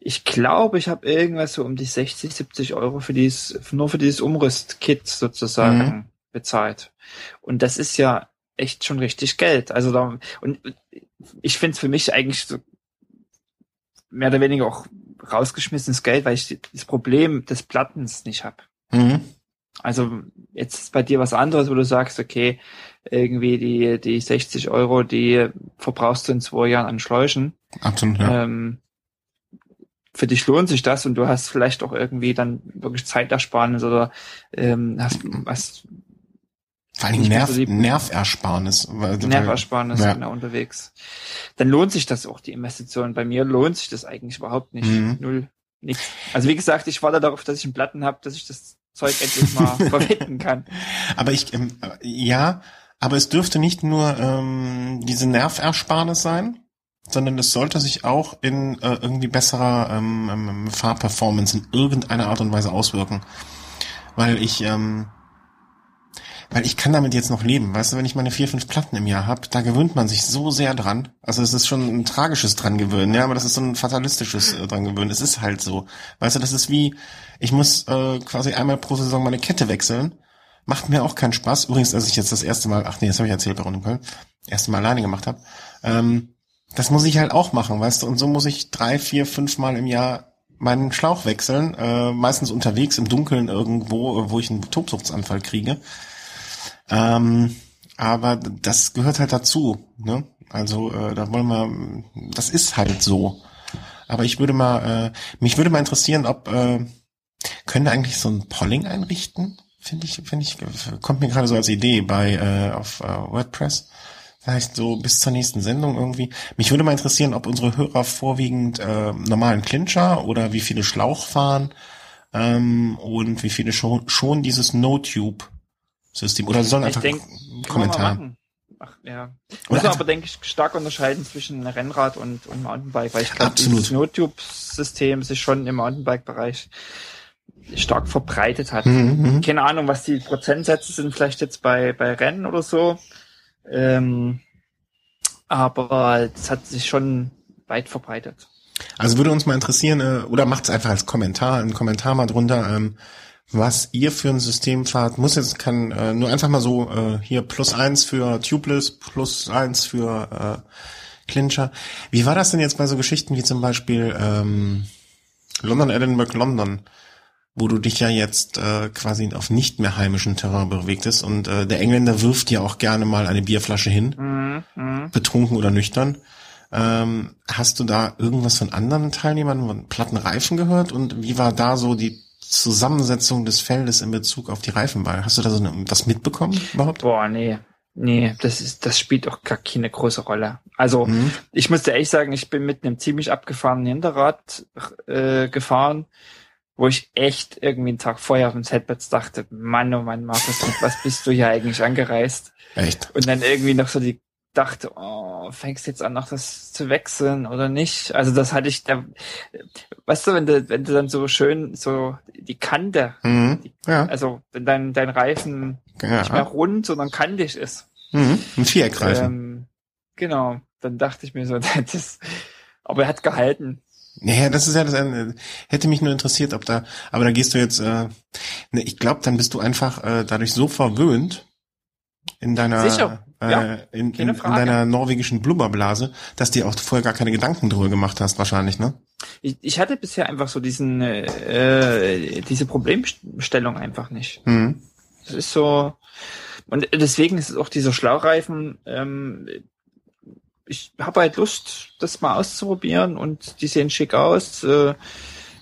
ich glaube, ich habe irgendwas so um die 60, 70 Euro für dieses, nur für dieses Umrüstkit sozusagen mhm. bezahlt. Und das ist ja echt schon richtig Geld. Also da, und ich finde es für mich eigentlich so mehr oder weniger auch rausgeschmissenes Geld, weil ich das Problem des Plattens nicht habe. Mhm. Also jetzt ist bei dir was anderes, wo du sagst, okay, irgendwie die, die 60 Euro, die verbrauchst du in zwei Jahren an Schläuchen.
Absolut, ja. Ähm,
für dich lohnt sich das und du hast vielleicht auch irgendwie dann wirklich Zeitersparnis oder ähm, hast, hast
vor allem Nerv, Nerversparnis.
Nerversparnis, ja. genau, unterwegs. Dann lohnt sich das auch, die Investition. Bei mir lohnt sich das eigentlich überhaupt nicht. Mhm. Null. Nichts. Also wie gesagt, ich warte darauf, dass ich einen Platten habe, dass ich das Zeug endlich mal verwenden kann.
Aber ich, ähm, ja, aber es dürfte nicht nur ähm, diese Nerversparnis sein, sondern es sollte sich auch in äh, irgendwie besserer ähm, ähm, Fahrperformance in irgendeiner Art und Weise auswirken. Weil ich, ähm, weil ich kann damit jetzt noch leben. Weißt du, wenn ich meine vier, fünf Platten im Jahr habe, da gewöhnt man sich so sehr dran. Also es ist schon ein tragisches dran gewöhnen, ja, aber das ist so ein fatalistisches äh, dran gewöhnen. Es ist halt so. Weißt du, das ist wie, ich muss äh, quasi einmal pro Saison meine Kette wechseln. Macht mir auch keinen Spaß. Übrigens, als ich jetzt das erste Mal, ach nee, das habe ich erzählt bei Runde Köln, erste Mal alleine gemacht habe. Ähm, das muss ich halt auch machen, weißt du, und so muss ich drei, vier, fünf Mal im Jahr meinen Schlauch wechseln, äh, meistens unterwegs im Dunkeln irgendwo, wo ich einen Tobsuchtsanfall kriege. Ähm, aber das gehört halt dazu. Ne? Also äh, da wollen wir, das ist halt so. Aber ich würde mal, äh, mich würde mal interessieren, ob äh, können wir eigentlich so ein Polling einrichten? Finde ich, finde ich, kommt mir gerade so als Idee bei äh, auf äh, WordPress. Vielleicht so bis zur nächsten Sendung irgendwie. Mich würde mal interessieren, ob unsere Hörer vorwiegend äh, normalen Clincher oder wie viele Schlauch fahren ähm, und wie viele schon, schon dieses No-Tube-System oder sollen einfach
denk, Kommentar. Ach, ja. Muss man aber, denke ich, stark unterscheiden zwischen Rennrad und, und Mountainbike, weil ich glaube, dieses No-Tube-System sich schon im Mountainbike-Bereich stark verbreitet hat. Mhm, mhm, Keine Ahnung, was die Prozentsätze sind, vielleicht jetzt bei, bei Rennen oder so. Ähm, aber es hat sich schon weit verbreitet.
Also würde uns mal interessieren, äh, oder macht es einfach als Kommentar, einen Kommentar mal drunter, ähm, was ihr für ein System fahrt. Muss jetzt, kann äh, nur einfach mal so äh, hier plus eins für Tubeless, plus eins für äh, Clincher. Wie war das denn jetzt bei so Geschichten wie zum Beispiel ähm, London, Edinburgh, London? wo du dich ja jetzt äh, quasi auf nicht mehr heimischen Terrain bewegtest und äh, der Engländer wirft dir auch gerne mal eine Bierflasche hin, mhm, mhm. betrunken oder nüchtern. Ähm, hast du da irgendwas von anderen Teilnehmern von platten Reifen gehört und wie war da so die Zusammensetzung des Feldes in Bezug auf die Reifenwahl? Hast du da so eine, was mitbekommen überhaupt?
Boah, nee. Nee, das ist, das spielt auch gar keine große Rolle. Also, mhm. ich muss dir ehrlich sagen, ich bin mit einem ziemlich abgefahrenen Hinterrad äh, gefahren wo ich echt irgendwie einen Tag vorher auf dem Setbett dachte, Mann, oh Mann, Markus, was bist du hier eigentlich angereist?
Echt?
Und dann irgendwie noch so die dachte, oh, fängst jetzt an, noch das zu wechseln oder nicht? Also das hatte ich da, weißt du, wenn du, wenn du dann so schön so die Kante, mhm, die, ja. also wenn dein, dein Reifen ja. nicht mehr rund, sondern kantig ist.
Mhm, ein Viereckreifen. Ähm,
genau, dann dachte ich mir so, das, aber er hat gehalten.
Naja, das ist ja das äh, hätte mich nur interessiert, ob da, aber da gehst du jetzt, äh, ne, ich glaube, dann bist du einfach äh, dadurch so verwöhnt in deiner
Sicher.
Äh, ja, in, in, in, deiner norwegischen Blubberblase, dass dir auch vorher gar keine Gedanken drüber gemacht hast, wahrscheinlich, ne?
Ich, ich hatte bisher einfach so diesen äh, äh diese Problemstellung einfach nicht. Mhm. Das ist so und deswegen ist es auch dieser Schlaureifen ähm, ich habe halt Lust, das mal auszuprobieren und die sehen schick aus. Äh,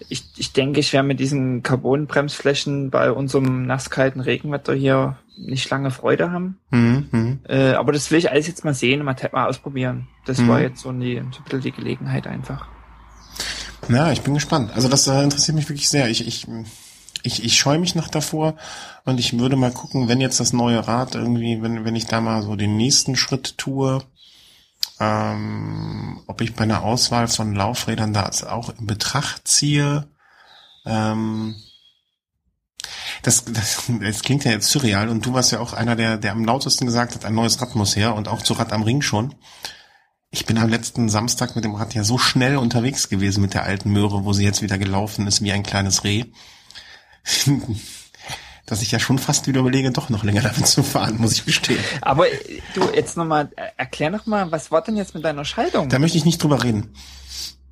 ich, ich denke, ich werde mit diesen Carbon-Bremsflächen bei unserem nasskalten Regenwetter hier nicht lange Freude haben. Mhm, mhm. äh, aber das will ich alles jetzt mal sehen, mal, mal ausprobieren. Das mhm. war jetzt so, die, so ein bisschen die Gelegenheit einfach.
Ja, ich bin gespannt. Also das äh, interessiert mich wirklich sehr. Ich, ich, ich, ich scheue mich noch davor und ich würde mal gucken, wenn jetzt das neue Rad irgendwie, wenn, wenn ich da mal so den nächsten Schritt tue, ähm, ob ich bei einer Auswahl von Laufrädern da auch in Betracht ziehe. Ähm, das, das, das klingt ja jetzt surreal und du warst ja auch einer, der, der am lautesten gesagt hat, ein neues Rad muss her und auch zu Rad am Ring schon. Ich bin am letzten Samstag mit dem Rad ja so schnell unterwegs gewesen mit der alten Möhre, wo sie jetzt wieder gelaufen ist wie ein kleines Reh dass ich ja schon fast wieder überlege, doch noch länger damit zu fahren, muss ich gestehen.
Aber äh, du, jetzt nochmal, äh, erklär noch mal, was war denn jetzt mit deiner Scheidung?
Da möchte ich nicht drüber reden.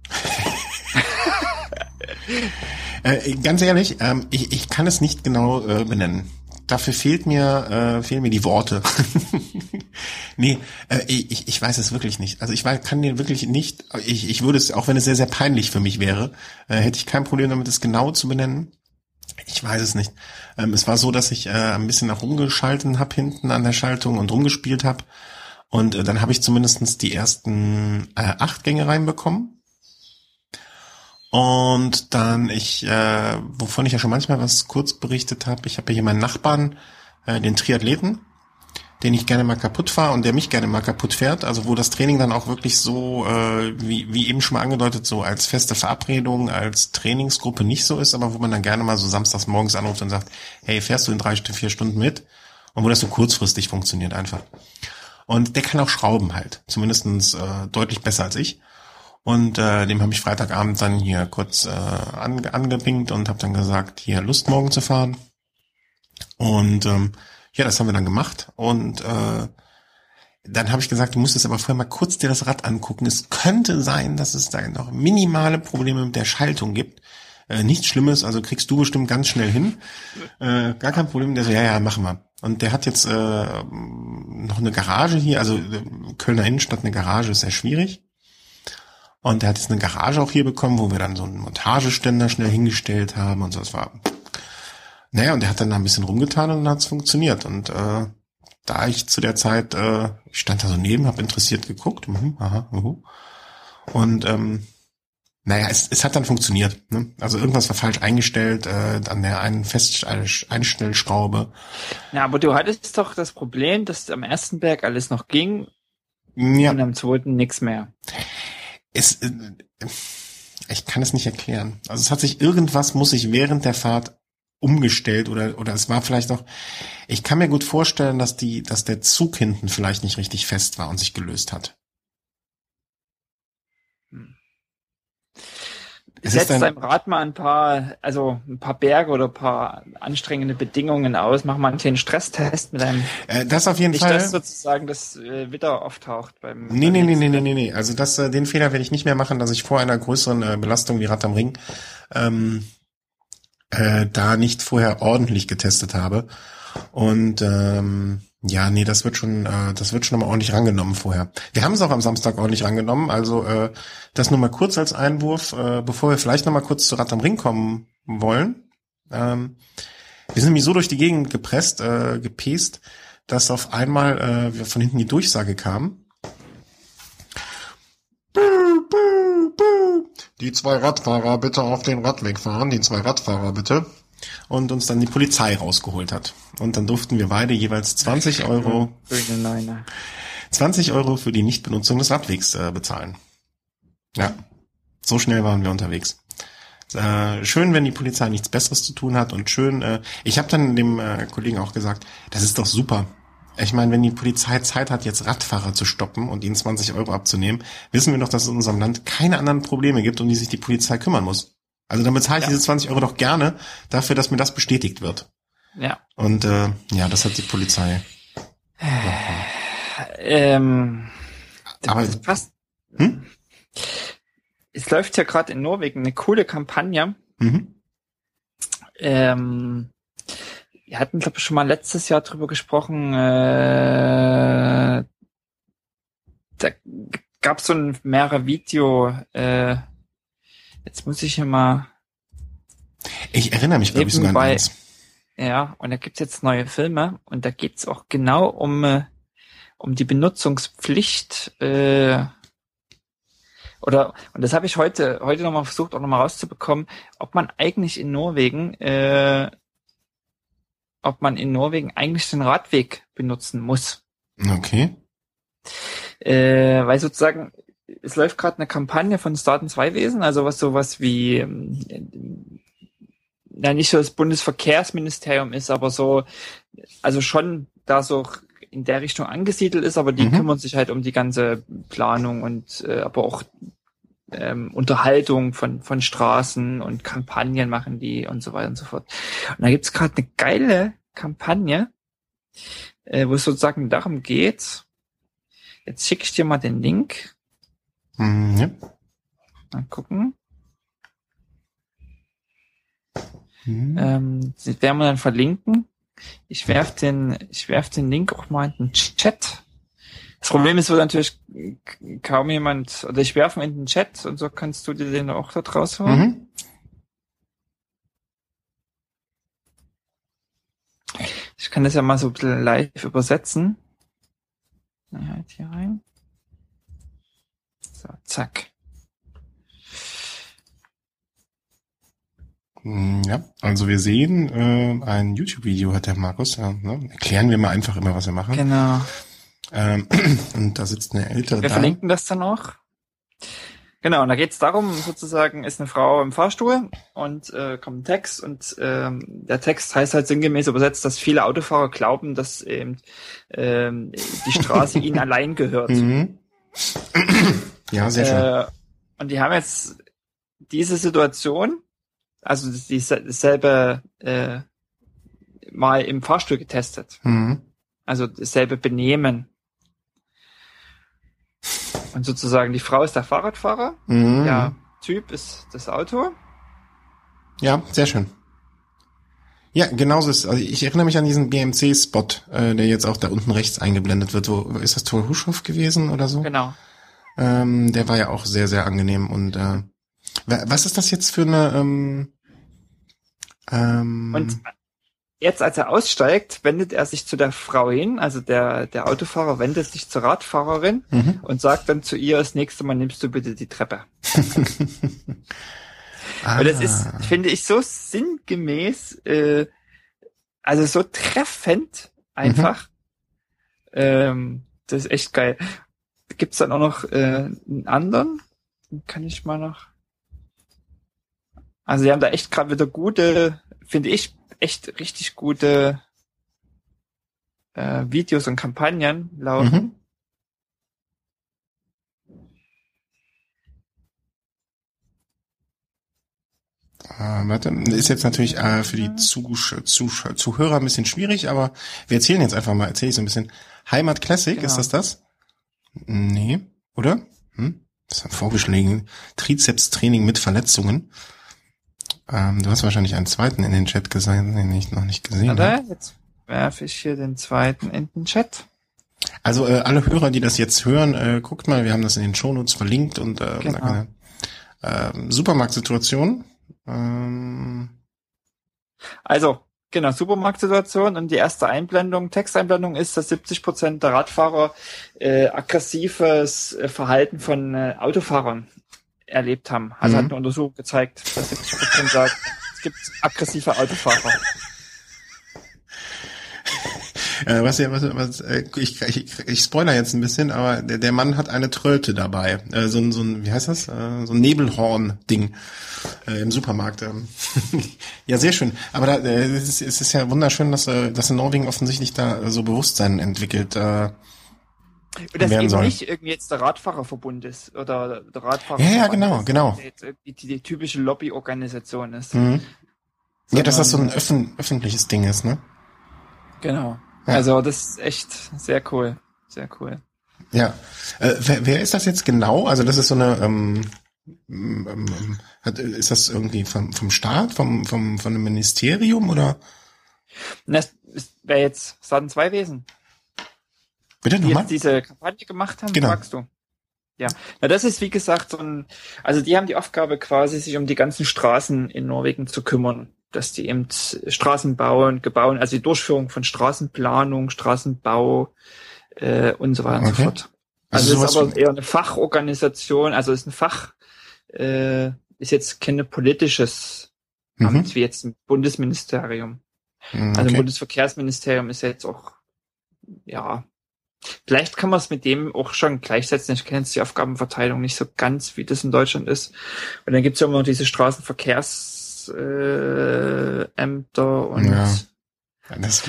äh, ganz ehrlich, ähm, ich, ich kann es nicht genau äh, benennen. Dafür fehlt mir, äh, fehlen mir die Worte. nee, äh, ich, ich weiß es wirklich nicht. Also ich kann dir wirklich nicht, ich, ich würde es, auch wenn es sehr, sehr peinlich für mich wäre, äh, hätte ich kein Problem damit, es genau zu benennen. Ich weiß es nicht. Ähm, es war so, dass ich äh, ein bisschen nach rumgeschalten habe hinten an der Schaltung und rumgespielt habe. Und äh, dann habe ich zumindestens die ersten äh, acht Gänge reinbekommen. Und dann ich, äh, wovon ich ja schon manchmal was kurz berichtet habe, ich habe hier meinen Nachbarn, äh, den Triathleten, den ich gerne mal kaputt fahre und der mich gerne mal kaputt fährt. Also wo das Training dann auch wirklich so, äh, wie, wie eben schon mal angedeutet, so als feste Verabredung, als Trainingsgruppe nicht so ist, aber wo man dann gerne mal so samstags morgens anruft und sagt, hey, fährst du in drei, vier Stunden mit? Und wo das so kurzfristig funktioniert einfach. Und der kann auch schrauben halt, zumindestens äh, deutlich besser als ich. Und äh, dem habe ich Freitagabend dann hier kurz äh, ange angepinkt und habe dann gesagt, hier Lust morgen zu fahren. Und ähm, ja, das haben wir dann gemacht und äh, dann habe ich gesagt, du musst es aber vorher mal kurz dir das Rad angucken. Es könnte sein, dass es da noch minimale Probleme mit der Schaltung gibt. Äh, nichts Schlimmes, also kriegst du bestimmt ganz schnell hin. Äh, gar kein Problem. Der so, ja, ja, machen wir. Und der hat jetzt äh, noch eine Garage hier, also äh, Kölner Innenstadt eine Garage ist sehr schwierig. Und der hat jetzt eine Garage auch hier bekommen, wo wir dann so einen Montageständer schnell hingestellt haben und so. Das war, naja, und der hat dann da ein bisschen rumgetan und dann hat's funktioniert. Und äh, da ich zu der Zeit, äh, ich stand da so neben, habe interessiert geguckt, mhm, aha, uh, und ähm, naja, es, es hat dann funktioniert. Ne? Also irgendwas war falsch eingestellt äh, an der einen Fest Einstellschraube.
Ja, aber du hattest doch das Problem, dass am ersten Berg alles noch ging ja. und am zweiten nichts mehr.
Es, äh, ich kann es nicht erklären. Also es hat sich irgendwas, muss ich während der Fahrt umgestellt oder oder es war vielleicht noch. Ich kann mir gut vorstellen, dass die, dass der Zug hinten vielleicht nicht richtig fest war und sich gelöst hat.
Setzt deinem Rad mal ein paar, also ein paar Berge oder ein paar anstrengende Bedingungen aus. Mach mal einen kleinen Stresstest mit einem.
Äh, das auf jeden
nicht,
Fall.
Nicht, dass sozusagen das äh, Witter auftaucht beim.
Nee, nee, nee, nee, nee, nee, nee. Also das, äh, den Fehler werde ich nicht mehr machen, dass ich vor einer größeren äh, Belastung wie Rad am Ring ähm, äh, da nicht vorher ordentlich getestet habe. Und ähm, ja, nee, das wird schon, äh, das wird schon mal ordentlich rangenommen vorher. Wir haben es auch am Samstag ordentlich rangenommen. Also äh, das nur mal kurz als Einwurf, äh, bevor wir vielleicht noch mal kurz zu Rad am Ring kommen wollen. Ähm, wir sind nämlich so durch die Gegend gepresst, äh, gepest, dass auf einmal äh, wir von hinten die Durchsage kam. Die zwei Radfahrer bitte auf den Radweg fahren, die zwei Radfahrer bitte und uns dann die Polizei rausgeholt hat. Und dann durften wir beide jeweils 20 Euro, 20 Euro für die Nichtbenutzung des Radwegs äh, bezahlen. Ja, so schnell waren wir unterwegs. Äh, schön, wenn die Polizei nichts Besseres zu tun hat und schön, äh, ich habe dann dem äh, Kollegen auch gesagt, das ist doch super. Ich meine, wenn die Polizei Zeit hat, jetzt Radfahrer zu stoppen und ihnen 20 Euro abzunehmen, wissen wir doch, dass es in unserem Land keine anderen Probleme gibt, um die sich die Polizei kümmern muss. Also dann bezahle ich ja. diese 20 Euro doch gerne dafür, dass mir das bestätigt wird.
Ja.
Und äh, ja, das hat die Polizei.
Ähm,
Aber
passt. Hm? Es läuft ja gerade in Norwegen eine coole Kampagne.
Mhm.
Ähm, wir hatten, glaube ich, schon mal letztes Jahr drüber gesprochen. Äh, da gab es so ein mehrere Video. Äh, Jetzt muss ich ja mal.
Ich erinnere mich, glaube ich, sogar
bei, an eins. Ja, und da gibt's jetzt neue Filme und da geht's auch genau um, äh, um die Benutzungspflicht äh, oder und das habe ich heute heute nochmal versucht auch nochmal rauszubekommen, ob man eigentlich in Norwegen äh, ob man in Norwegen eigentlich den Radweg benutzen muss.
Okay.
Äh, weil sozusagen es läuft gerade eine Kampagne von Staaten 2 Wesen, also was sowas wie ähm, ja nicht so das Bundesverkehrsministerium ist, aber so, also schon da so in der Richtung angesiedelt ist, aber die mhm. kümmern sich halt um die ganze Planung und äh, aber auch ähm, Unterhaltung von, von Straßen und Kampagnen machen die und so weiter und so fort. Und da gibt's gerade eine geile Kampagne, äh, wo es sozusagen darum geht, jetzt schicke ich dir mal den Link,
Mhm, ja.
Mal gucken. Mhm. Ähm, das werden wir dann verlinken. Ich werf den, ich werf den Link auch mal in den Chat. Das Problem ist, wo natürlich kaum jemand, oder ich werfe ihn in den Chat und so kannst du dir den auch da draus holen. Mhm. Ich kann das ja mal so ein bisschen live übersetzen. Halt hier rein. So, zack.
Hm, ja, also wir sehen äh, ein YouTube-Video hat der Markus. Ja, ne? Erklären wir mal einfach immer, was wir machen.
Genau.
Ähm, und da sitzt eine ältere
Wir
Dame.
verlinken das dann auch. Genau, und da geht es darum, sozusagen ist eine Frau im Fahrstuhl und äh, kommt ein Text und ähm, der Text heißt halt sinngemäß übersetzt, dass viele Autofahrer glauben, dass eben ähm, die Straße ihnen allein gehört.
Mhm. Ja, sehr schön. Äh,
und die haben jetzt diese Situation, also dieselbe äh, mal im Fahrstuhl getestet.
Mhm.
Also dasselbe Benehmen. Und sozusagen die Frau ist der Fahrradfahrer,
Mhm.
der Typ ist das Auto.
Ja, sehr schön. Ja, genauso ist, also ich erinnere mich an diesen BMC-Spot, äh, der jetzt auch da unten rechts eingeblendet wird. Wo, ist das Tor Huschow gewesen oder so?
Genau.
Ähm, der war ja auch sehr, sehr angenehm. Und äh, wa- was ist das jetzt für eine ähm, ähm,
Und jetzt, als er aussteigt, wendet er sich zu der Frau hin, also der, der Autofahrer wendet sich zur Radfahrerin
mhm.
und sagt dann zu ihr, das nächste Mal nimmst du bitte die Treppe.
ah,
Und das ist, finde ich, so sinngemäß, äh, also so treffend einfach. Ähm, das ist echt geil. Gibt's dann auch noch äh, einen anderen? Den Kann ich mal noch. Also die haben da echt gerade wieder gute, finde ich, echt richtig gute äh, Videos und Kampagnen laufen.
mhm. Ah, warte, ist jetzt natürlich äh, für die Zusch Zusch Zuhörer ein bisschen schwierig, aber wir erzählen jetzt einfach mal, erzähle ich so ein bisschen. Heimat Classic,
Genau.
ist das das? Nee, oder? Hm? Das ist ein vorgeschlagen. Trizeps-Training mit Verletzungen. Ähm, du hast wahrscheinlich einen zweiten in den Chat gesagt, den ich noch nicht gesehen habe.
Jetzt werfe ich hier den zweiten in den Chat.
Also äh, alle Hörer, die das jetzt hören, äh, guckt mal, wir haben das in den Shownotes verlinkt und äh,
Genau.
äh, Supermarktsituation. Ähm,
Also, genau, Supermarktsituation und die erste Einblendung, Texteinblendung ist, dass 70 Prozent der Radfahrer äh, aggressives äh, Verhalten von äh, Autofahrern erlebt haben. Also
Mhm.
hat eine Untersuchung gezeigt, dass 70 Prozent sagen, es gibt aggressive Autofahrer.
äh, was ja, was, was äh, ich, ich, ich spoiler jetzt ein bisschen, aber der, der Mann hat eine Tröte dabei, äh, so ein, so ein, wie heißt das, äh, so ein Nebelhorn-Ding äh, im Supermarkt. Ähm. ja, sehr schön. Aber da, äh, es, ist, es ist ja wunderschön, dass, äh, dass in Norwegen offensichtlich da äh, so Bewusstsein entwickelt. Äh,
Und das eben
soll.
nicht irgendwie jetzt der Radfahrerverbund ist oder der Radfahrer.
Ja, ja, genau, genau.
Die, die, typische Lobbyorganisation ist.
mhm. Ja, dass das so ein öffn öffentliches Ding ist, ne?
Genau.
Ja.
Also das ist echt sehr cool. Sehr cool.
Ja. Äh, wer, wer ist das jetzt genau? Also das ist so eine, ähm, ähm, ähm, hat, ist das irgendwie vom, vom Staat, vom, vom, von einem Ministerium oder?
Das wäre jetzt Schaden 2 Wesen.
Bitte
die
nochmal?
jetzt diese Kampagne gemacht haben,
Genau.
fragst du. Ja, na das ist wie gesagt so ein, also die haben die Aufgabe quasi, sich um die ganzen Straßen in Norwegen zu kümmern, dass die eben Straßen bauen, gebaut, also die Durchführung von Straßenplanung, Straßenbau äh, und so weiter und so
Okay.
fort.
Also
Also, es ist aber eher eine Fachorganisation, also es ist ein Fach, äh, ist jetzt kein politisches
Mhm.
Amt wie jetzt ein Bundesministerium.
Mhm,
Also
okay.
Bundesverkehrsministerium ist ja jetzt auch, ja, vielleicht kann man es mit dem auch schon gleichsetzen. Ich kenne jetzt die Aufgabenverteilung nicht so ganz, wie das in Deutschland ist. Und dann gibt's ja immer noch diese Straßenverkehrsämter Ämter und
Ja. Das,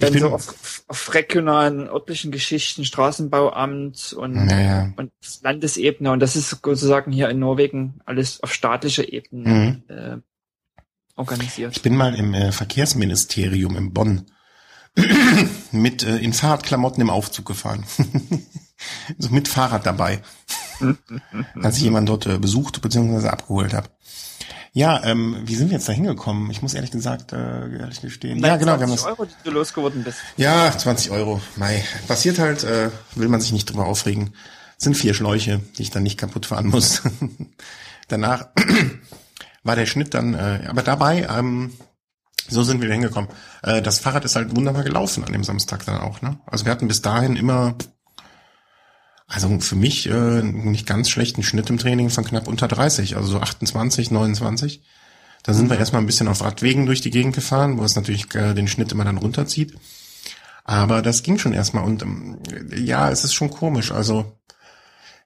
dann
bin,
so auf, auf regionalen, örtlichen Geschichten, Straßenbauamt und,
ja, ja.
und Landesebene. Und das ist sozusagen hier in Norwegen alles auf staatlicher Ebene
Mhm.
äh, organisiert.
Ich bin mal im äh, Verkehrsministerium in Bonn mit äh, in Fahrradklamotten im Aufzug gefahren. so mit Fahrrad dabei. als ich jemanden dort äh, besucht bzw. abgeholt habe. Ja, ähm, wie sind wir jetzt da hingekommen? Ich muss ehrlich gesagt, äh, ehrlich gestehen. Ja, genau, wir haben
20
das.
Euro, die du losgeworden bist.
Ja, 20 Euro. Mei. Passiert halt, äh, will man sich nicht drüber aufregen. Es sind vier Schläuche, die ich dann nicht kaputt fahren muss. Danach war der Schnitt dann, äh, aber dabei, ähm, so sind wir da hingekommen. Äh, das Fahrrad ist halt wunderbar gelaufen an dem Samstag dann auch. Ne? Also wir hatten bis dahin immer, also für mich äh, nicht ganz schlechten Schnitt im Training von knapp unter 30, also so 28, 29. Da sind wir erstmal ein bisschen auf Radwegen durch die Gegend gefahren, wo es natürlich äh, den Schnitt immer dann runterzieht. Aber das ging schon erstmal und ähm, ja, es ist schon komisch. Also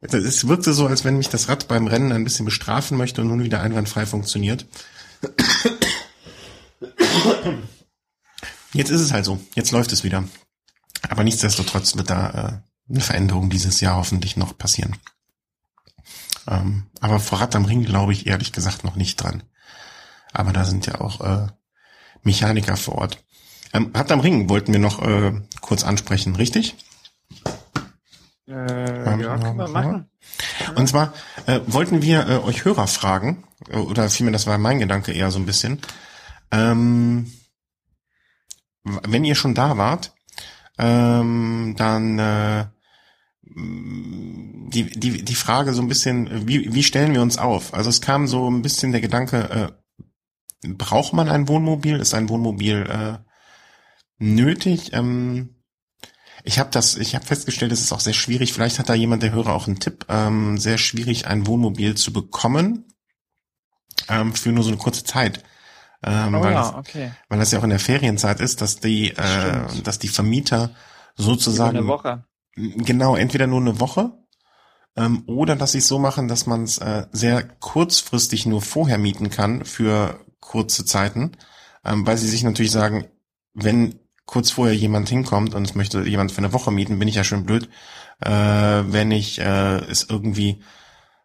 es wirkte so, als wenn mich das Rad beim Rennen ein bisschen bestrafen möchte und nun wieder einwandfrei funktioniert. Jetzt ist es halt so. Jetzt läuft es wieder. Aber nichtsdestotrotz wird da äh, eine Veränderung dieses Jahr hoffentlich noch passieren. Ähm, aber vor Rad am Ring glaube ich ehrlich gesagt noch nicht dran. Aber da sind ja auch äh, Mechaniker vor Ort. Ähm, Rad am Ring wollten wir noch äh, kurz ansprechen, richtig?
Äh, ja, können wir machen.
Und zwar äh, wollten wir äh, euch Hörer fragen, äh, oder vielmehr, das war mein Gedanke eher so ein bisschen. Ähm, wenn ihr schon da wart, ähm, dann äh, die, die, die Frage so ein bisschen, wie, wie stellen wir uns auf? Also es kam so ein bisschen der Gedanke, äh, braucht man ein Wohnmobil? Ist ein Wohnmobil äh, nötig? Ähm, ich habe das, ich habe festgestellt, es ist auch sehr schwierig. Vielleicht hat da jemand, der Hörer, auch einen Tipp. Ähm, sehr schwierig, ein Wohnmobil zu bekommen ähm, für nur so eine kurze Zeit. Ähm,
Oh
weil,
ja,
das,
okay.
weil das ja auch in der Ferienzeit ist, dass die, äh,
Stimmt.
dass die Vermieter sozusagen
eine Woche.
Genau, entweder nur eine Woche ähm, oder dass sie es so machen, dass man es äh, sehr kurzfristig nur vorher mieten kann für kurze Zeiten, ähm, weil sie sich natürlich sagen, wenn kurz vorher jemand hinkommt und es möchte jemand für eine Woche mieten, bin ich ja schon blöd, äh, wenn ich äh, es irgendwie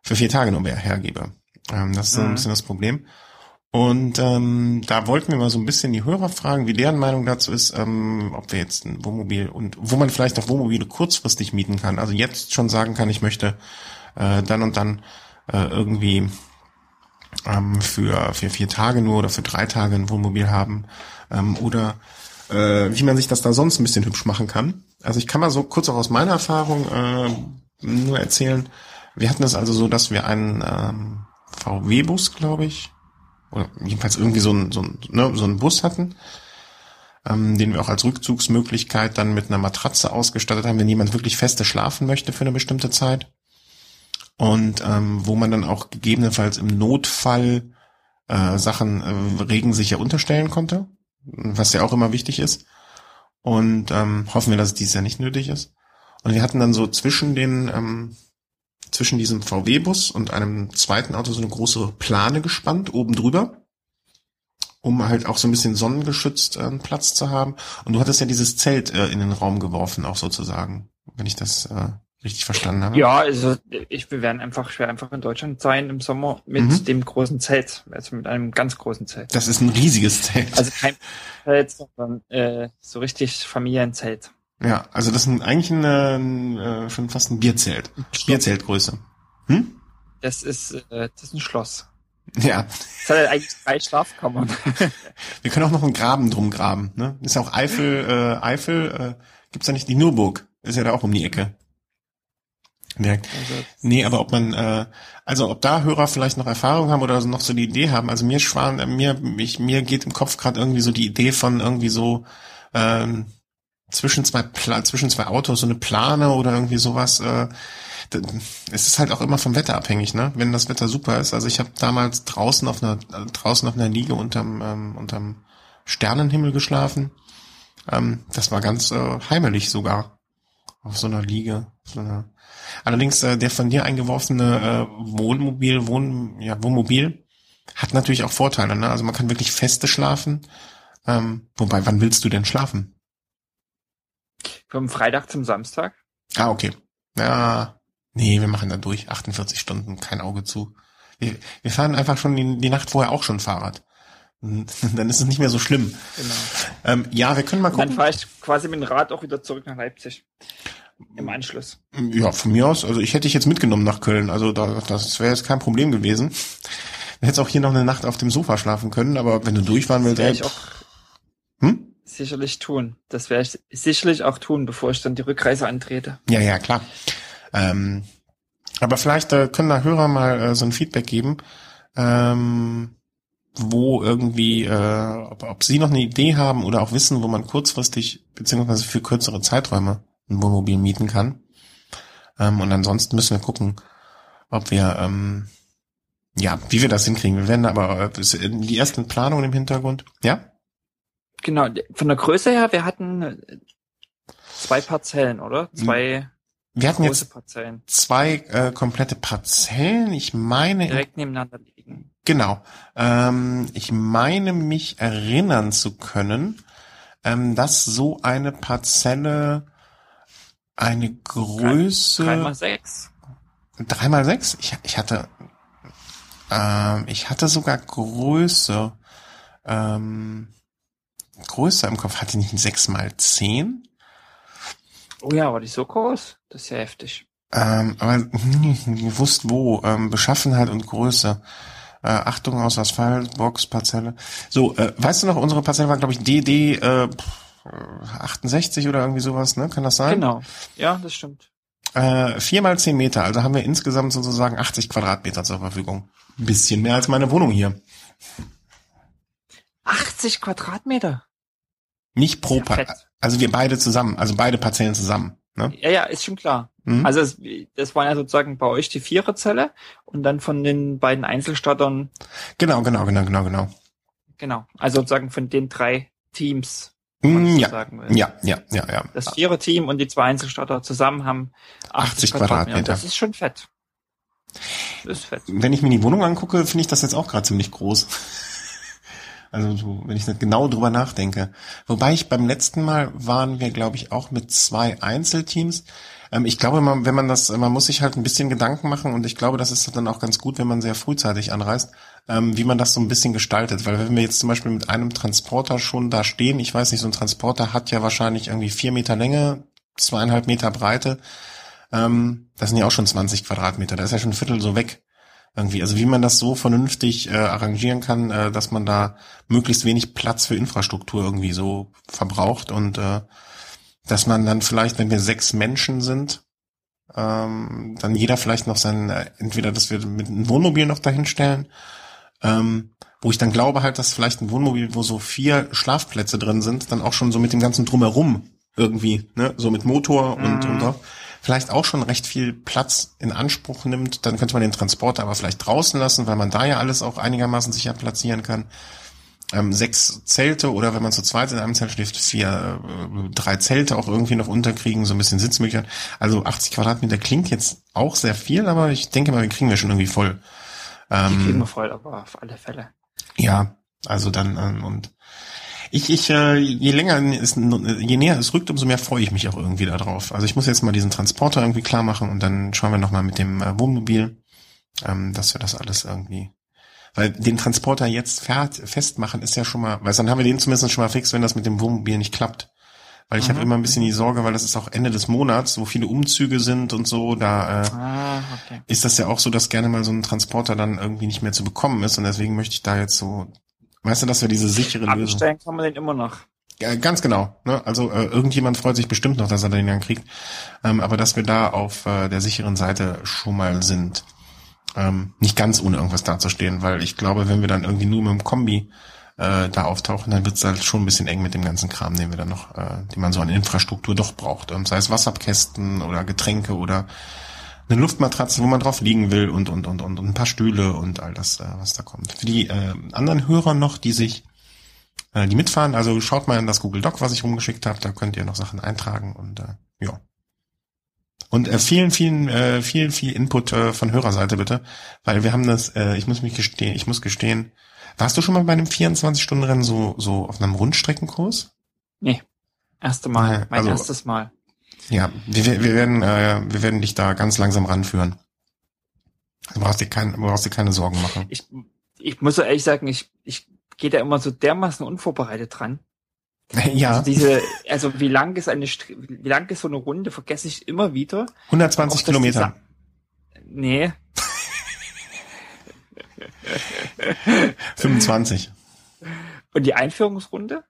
für vier Tage nur mehr hergebe. Ähm, das ist so ein
Mhm.
bisschen das Problem. Und ähm, da wollten wir mal so ein bisschen die Hörer fragen, wie deren Meinung dazu ist, ähm, ob wir jetzt ein Wohnmobil und wo man vielleicht auch Wohnmobile kurzfristig mieten kann. Also jetzt schon sagen kann, ich möchte äh, dann und dann äh, irgendwie ähm, für, für vier Tage nur oder für drei Tage ein Wohnmobil haben. Ähm, oder äh, wie man sich das da sonst ein bisschen hübsch machen kann. Also ich kann mal so kurz auch aus meiner Erfahrung äh, nur erzählen. Wir hatten es also so, dass wir einen ähm, VW-Bus, glaube ich, oder jedenfalls irgendwie so einen so einen, ne, so einen Bus hatten, ähm, den wir auch als Rückzugsmöglichkeit dann mit einer Matratze ausgestattet haben, wenn jemand wirklich feste schlafen möchte für eine bestimmte Zeit. Und ähm, wo man dann auch gegebenenfalls im Notfall äh, Sachen äh, regensicher unterstellen konnte, was ja auch immer wichtig ist. Und ähm, hoffen wir, dass es dieses Jahr nicht nötig ist. Und wir hatten dann so zwischen den ähm, zwischen diesem VW-Bus und einem zweiten Auto so eine große Plane gespannt, oben drüber, um halt auch so ein bisschen sonnengeschützt äh, Platz zu haben. Und du hattest ja dieses Zelt äh, in den Raum geworfen, auch sozusagen, wenn ich das äh, richtig verstanden habe.
Ja, also ich, wir werden einfach, ich werde einfach in Deutschland sein im Sommer mit
Mhm.
dem großen Zelt, also mit einem ganz großen Zelt.
Das ist ein riesiges Zelt.
Also kein Zelt, sondern äh, so richtig Familienzelt.
Ja, also das ist eigentlich ein, äh, äh, schon fast ein Bierzelt. Bierzeltgröße. Hm?
Das ist, äh, das ist ein Schloss.
Ja,
Das hat halt eigentlich drei Schlafkammern.
wir können auch noch einen Graben drum graben. Ne? Ist ja auch Eifel, äh, Eifel, äh, gibt's da nicht die Nürburg? Ist ja da auch um die Ecke. Direkt.
Also,
Nee, aber ob man, äh, also ob da Hörer vielleicht noch Erfahrung haben oder noch so die Idee haben. Also mir schwan, äh, mir, mich, mir geht im Kopf gerade irgendwie so die Idee von irgendwie so ähm, zwischen zwei Pla zwischen zwei Autos so eine Plane oder irgendwie sowas. Äh, es ist halt auch immer vom Wetter abhängig, ne? Wenn das Wetter super ist. Also ich habe damals draußen auf einer draußen auf einer Liege unterm ähm, unterm Sternenhimmel geschlafen. Ähm, das war ganz äh, heimelig sogar auf so einer Liege. So einer Allerdings äh, der von dir eingeworfene äh, Wohnmobil, Wohn, ja, Wohnmobil hat natürlich auch Vorteile. Ne? Also man kann wirklich feste schlafen. Ähm, wobei, wann willst du denn schlafen?
Vom Freitag zum Samstag.
Ah, okay. Ja, nee, wir machen da durch. 48 Stunden, kein Auge zu. Wir, wir fahren einfach schon die, die Nacht vorher auch schon Fahrrad. Dann ist es nicht mehr so schlimm.
Genau.
Ähm, ja, wir können mal
Und dann
gucken.
fahre ich quasi mit dem Rad auch wieder zurück nach Leipzig. Im Anschluss.
Ja, von mir aus. Also ich hätte dich jetzt mitgenommen nach Köln. Also da, das wäre jetzt kein Problem gewesen. Du hättest auch hier noch eine Nacht auf dem Sofa schlafen können, aber wenn du durchfahren willst, ey,
ich auch
hm?
Sicherlich tun. Das werde ich sicherlich auch tun, bevor ich dann die Rückreise antrete.
Ja, ja, klar. Ähm, aber vielleicht äh, können da Hörer mal äh, so ein Feedback geben, ähm, wo irgendwie, äh, ob, ob sie noch eine Idee haben oder auch wissen, wo man kurzfristig beziehungsweise für kürzere Zeiträume ein Wohnmobil mieten kann. Ähm, und ansonsten müssen wir gucken, ob wir, ähm, ja, wie wir das hinkriegen. Wir werden aber äh, die ersten Planungen im Hintergrund. Ja?
Genau, von der Größe her, wir hatten äh, zwei Parzellen, oder? Zwei
Wir hatten
große
jetzt
Parzellen,
zwei äh, komplette Parzellen. Ich meine,
direkt nebeneinander liegen.
Genau. Ähm, ich meine mich erinnern zu können, ähm, dass so eine Parzelle eine Größe
Drei mal sechs.
drei mal sechs. Ich, ich hatte ähm, ich hatte sogar Größe ähm, Größe im Kopf. Hatte ich nicht ein sechs mal zehn?
Oh ja, war die so groß? Das ist ja heftig.
Ähm, aber hm, gewusst wo, ähm, Beschaffenheit und Größe. Äh, Achtung aus Asphalt, Box, Parzelle. So, äh, weißt du noch, unsere Parzelle war, glaube ich, DD äh, 68 oder irgendwie sowas, ne? Kann das sein?
Genau. Ja, das stimmt.
Äh, vier mal zehn Meter, also haben wir insgesamt sozusagen 80 Quadratmeter zur Verfügung. Ein bisschen mehr als meine Wohnung hier.
80 Quadratmeter?
Nicht pro
Ja.
Also wir beide zusammen, also beide Parzellen zusammen. Ne?
Ja, ja, ist schon klar.
Mhm.
Also es, das waren ja sozusagen bei euch die Viererzelle und dann von den beiden Einzelstartern,
Genau, genau, genau, genau, genau.
genau, also sozusagen von den drei Teams,
Mm,
so
ja,
sagen will.
ja, ja, ja, ja.
Das Vierer-Team und die zwei Einzelstarter zusammen haben
80
80, Quadratmeter.
Quadratmeter.
Das ist schon fett. Das ist fett.
Wenn ich mir die Wohnung angucke, finde ich das jetzt auch gerade ziemlich groß. Also so, wenn ich nicht genau drüber nachdenke. Wobei ich beim letzten Mal waren wir, glaube ich, auch mit zwei Einzelteams. Ähm, ich glaube, man, wenn man das, man muss sich halt ein bisschen Gedanken machen und ich glaube, das ist dann auch ganz gut, wenn man sehr frühzeitig anreist, ähm, wie man das so ein bisschen gestaltet. Weil wenn wir jetzt zum Beispiel mit einem Transporter schon da stehen, ich weiß nicht, so ein Transporter hat ja wahrscheinlich irgendwie vier Meter Länge, zweieinhalb Meter Breite. Ähm, das sind ja auch schon 20 Quadratmeter, da ist ja schon ein Viertel so weg irgendwie. Also wie man das so vernünftig äh, arrangieren kann, äh, dass man da möglichst wenig Platz für Infrastruktur irgendwie so verbraucht und äh, dass man dann vielleicht, wenn wir sechs Menschen sind, ähm, dann jeder vielleicht noch sein, äh, entweder, dass wir mit einem Wohnmobil noch dahin stellen, ähm, wo ich dann glaube halt, dass vielleicht ein Wohnmobil, wo so vier Schlafplätze drin sind, dann auch schon so mit dem ganzen Drumherum irgendwie, ne, so mit Motor und,
Mhm.
und drauf, vielleicht auch schon recht viel Platz in Anspruch nimmt. Dann könnte man den Transporter aber vielleicht draußen lassen, weil man da ja alles auch einigermaßen sicher platzieren kann. Ähm, sechs Zelte oder wenn man zu zweit in einem Zelt schläft, vier, äh, drei Zelte auch irgendwie noch unterkriegen, so ein bisschen Sitzmöglichkeit. Also 80 Quadratmeter klingt jetzt auch sehr viel, aber ich denke mal, wir kriegen wir schon irgendwie voll.
Die
Ähm,
kriegen wir voll, aber auf alle Fälle.
ja, also dann ähm, und ich, ich, äh, je länger es, je näher es rückt, umso mehr freue ich mich auch irgendwie darauf. Also ich muss jetzt mal diesen Transporter irgendwie klar machen und dann schauen wir nochmal mit dem äh, Wohnmobil, ähm, dass wir das alles irgendwie, weil den Transporter jetzt fährt, festmachen ist ja schon mal, weil dann haben wir den zumindest schon mal fix, wenn das mit dem Wohnmobil nicht klappt. Weil ich
Mhm.
habe immer ein bisschen die Sorge, weil das ist auch Ende des Monats, wo viele Umzüge sind und so, da äh,
Ah, okay.
ist das ja auch so, dass gerne mal so ein Transporter dann irgendwie nicht mehr zu bekommen ist und deswegen möchte ich da jetzt so, weißt du, dass wir diese sichere Lösung.
Abstellen kann man den immer noch.
Ja, ganz genau. Ne? Also äh, irgendjemand freut sich bestimmt noch, dass er den dann kriegt, ähm, aber dass wir da auf äh, der sicheren Seite schon mal sind. Ähm, nicht ganz ohne irgendwas dazustehen, weil ich glaube, wenn wir dann irgendwie nur mit dem Kombi äh, da auftauchen, dann wird es halt schon ein bisschen eng mit dem ganzen Kram, den wir dann noch, äh, die man so an Infrastruktur doch braucht. Ähm, sei es Wasserkästen oder Getränke oder eine Luftmatratze, wo man drauf liegen will und und und und, und ein paar Stühle und all das, äh, was da kommt. Für die äh, anderen Hörer noch, die sich, äh, die mitfahren, also schaut mal in das Google Doc, was ich rumgeschickt habe, da könnt ihr noch Sachen eintragen und äh, ja. Und äh, vielen, vielen, äh, viel, viel Input äh, von Hörerseite bitte, weil wir haben das, äh, ich muss mich gestehen, ich muss gestehen, warst du schon mal bei einem 24-Stunden-Rennen so, so auf einem Rundstreckenkurs?
Nee. Erste Mal. Mein
also-
erstes Mal.
Ja, wir, wir werden, äh, wir werden dich da ganz langsam ranführen. Du brauchst dir, kein, du brauchst dir keine Sorgen machen.
Ich, ich muss so ehrlich sagen, ich, ich gehe da immer so dermaßen unvorbereitet dran.
Ja,
Also diese, also wie lang ist eine, wie lang ist so eine Runde, vergesse ich immer wieder.
120
Auch,
Kilometer.
Nee,
25.
und die Einführungsrunde?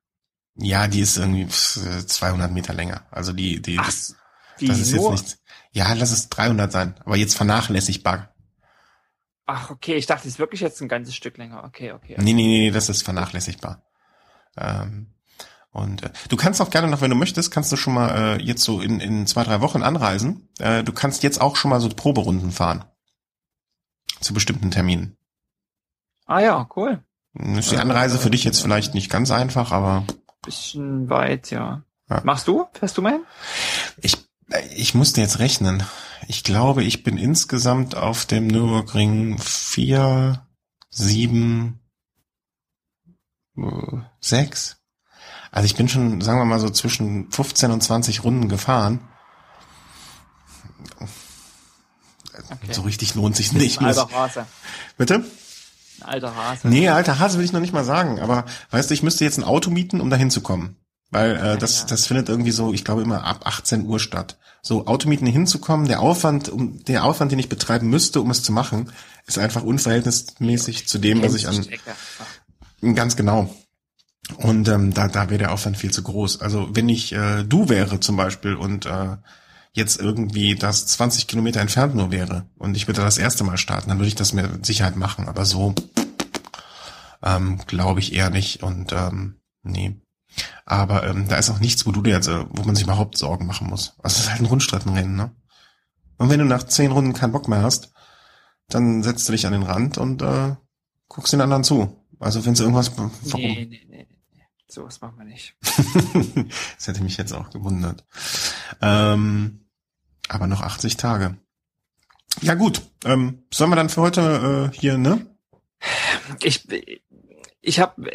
Ja, die ist irgendwie pff, 200 Meter länger. Also die, die,
Ach, wie
das ist jetzt nicht. Ja, lass es 300 sein. Aber jetzt vernachlässigbar.
Ach, okay, ich dachte, es ist wirklich jetzt ein ganzes Stück länger. Okay, okay.
Nee, nee, nee, das ist vernachlässigbar. Ähm, und äh, du kannst auch gerne noch, wenn du möchtest, kannst du schon mal äh, jetzt so in, in zwei, drei Wochen anreisen. Äh, du kannst jetzt auch schon mal so Proberunden fahren. Zu bestimmten Terminen.
Ah ja, cool.
Ist die Anreise für dich jetzt vielleicht nicht ganz einfach, aber
Bisschen weit, ja.
Ja.
Machst du? Fährst du mal hin?
ich, ich musste jetzt rechnen. Ich glaube, ich bin insgesamt auf dem Nürburgring vier, sieben, äh, sechs. Also ich bin schon, sagen wir mal so zwischen 15 und 20 Runden gefahren.
Okay.
So richtig lohnt sich nicht. Bitte?
Alter Hase.
Nee, alter Hase will ich noch nicht mal sagen. Aber weißt du, ich müsste jetzt ein Auto mieten, um da hinzukommen. Weil äh, das, ja. das findet irgendwie so, ich glaube immer ab 18 Uhr statt. So Automieten hinzukommen, der Aufwand, um der Aufwand, den ich betreiben müsste, um es zu machen, ist einfach unverhältnismäßig ja, zu dem, was ich an ganz genau. Und ähm, da, da wäre der Aufwand viel zu groß. Also wenn ich äh, du wäre zum Beispiel und äh, jetzt irgendwie das 20 Kilometer entfernt nur wäre und ich würde das erste Mal starten, dann würde ich das mit Sicherheit machen. Aber so ähm, glaube ich eher nicht. Und ähm, nee. Aber ähm, da ist auch nichts, wo du dir jetzt, äh, wo man sich überhaupt Sorgen machen muss. Also es ist halt ein Rundstreckenrennen, ne? Und wenn du nach zehn Runden keinen Bock mehr hast, dann setzt du dich an den Rand und äh, guckst den anderen zu. Also wenn sie irgendwas. Warum? Nee, nee, nee,
nee. Sowas machen wir nicht.
das hätte mich jetzt auch gewundert. Ähm, aber noch 80 Tage. Ja gut, ähm, sollen wir dann für heute äh, hier, ne?
Ich ich habe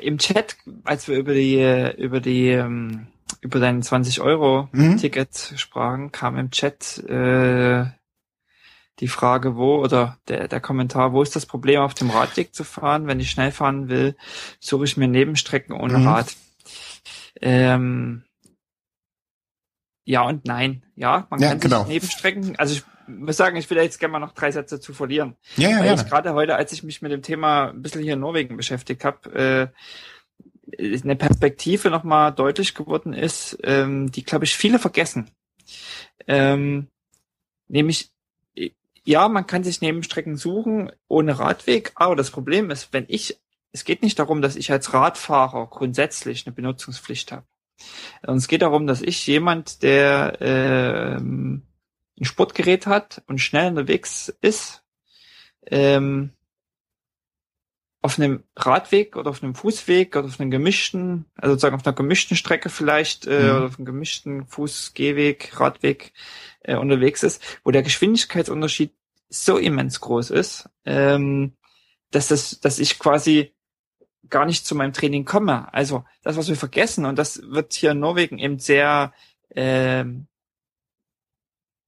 im Chat, als wir über die über die ähm, über dein 20 Euro mhm. Ticket sprachen, kam im Chat äh, die Frage, wo oder der, der Kommentar, wo ist das Problem, auf dem Radweg zu fahren? Wenn ich schnell fahren will, suche ich mir Nebenstrecken ohne mhm. Rad. Ähm, ja und nein. Ja, man ja, kann genau. sich Nebenstrecken, also ich muss sagen, ich will jetzt gerne mal noch drei Sätze zu verlieren. Ja, ja, Weil ich gerade heute, als ich mich mit dem Thema ein bisschen hier in Norwegen beschäftigt habe, äh, eine Perspektive nochmal deutlich geworden ist, ähm, die, glaube ich, viele vergessen. Ähm, nämlich ja, man kann sich Nebenstrecken suchen ohne Radweg, aber das Problem ist, wenn ich, es geht nicht darum, dass ich als Radfahrer grundsätzlich eine Benutzungspflicht habe. Und es geht darum, dass ich jemand, der ähm, ein Sportgerät hat und schnell unterwegs ist, ähm, auf einem Radweg oder auf einem Fußweg oder auf einem gemischten, also sozusagen auf einer gemischten Strecke vielleicht äh, mhm. oder auf einem gemischten Fußgehweg, Radweg äh, unterwegs ist, wo der Geschwindigkeitsunterschied so immens groß ist, ähm, dass das, dass ich quasi gar nicht zu meinem Training komme. Also das, was wir vergessen, und das wird hier in Norwegen eben sehr ähm,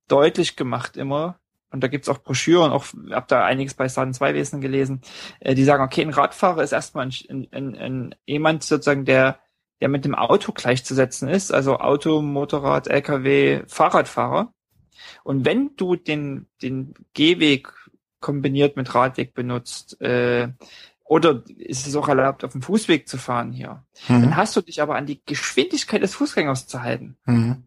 deutlich gemacht immer. Und da gibt's auch Broschüren, auch hab da einiges bei Schaden 2 Wesen gelesen, äh, die sagen, okay, ein Radfahrer ist erstmal ein, ein, ein, jemand sozusagen, der, der mit dem Auto gleichzusetzen ist, also Auto, Motorrad, LKW, Fahrradfahrer. Und wenn du den, den Gehweg kombiniert mit Radweg benutzt, äh, oder ist es auch erlaubt, auf dem Fußweg zu fahren hier, mhm. dann hast du dich aber an die Geschwindigkeit des Fußgängers zu halten. Mhm.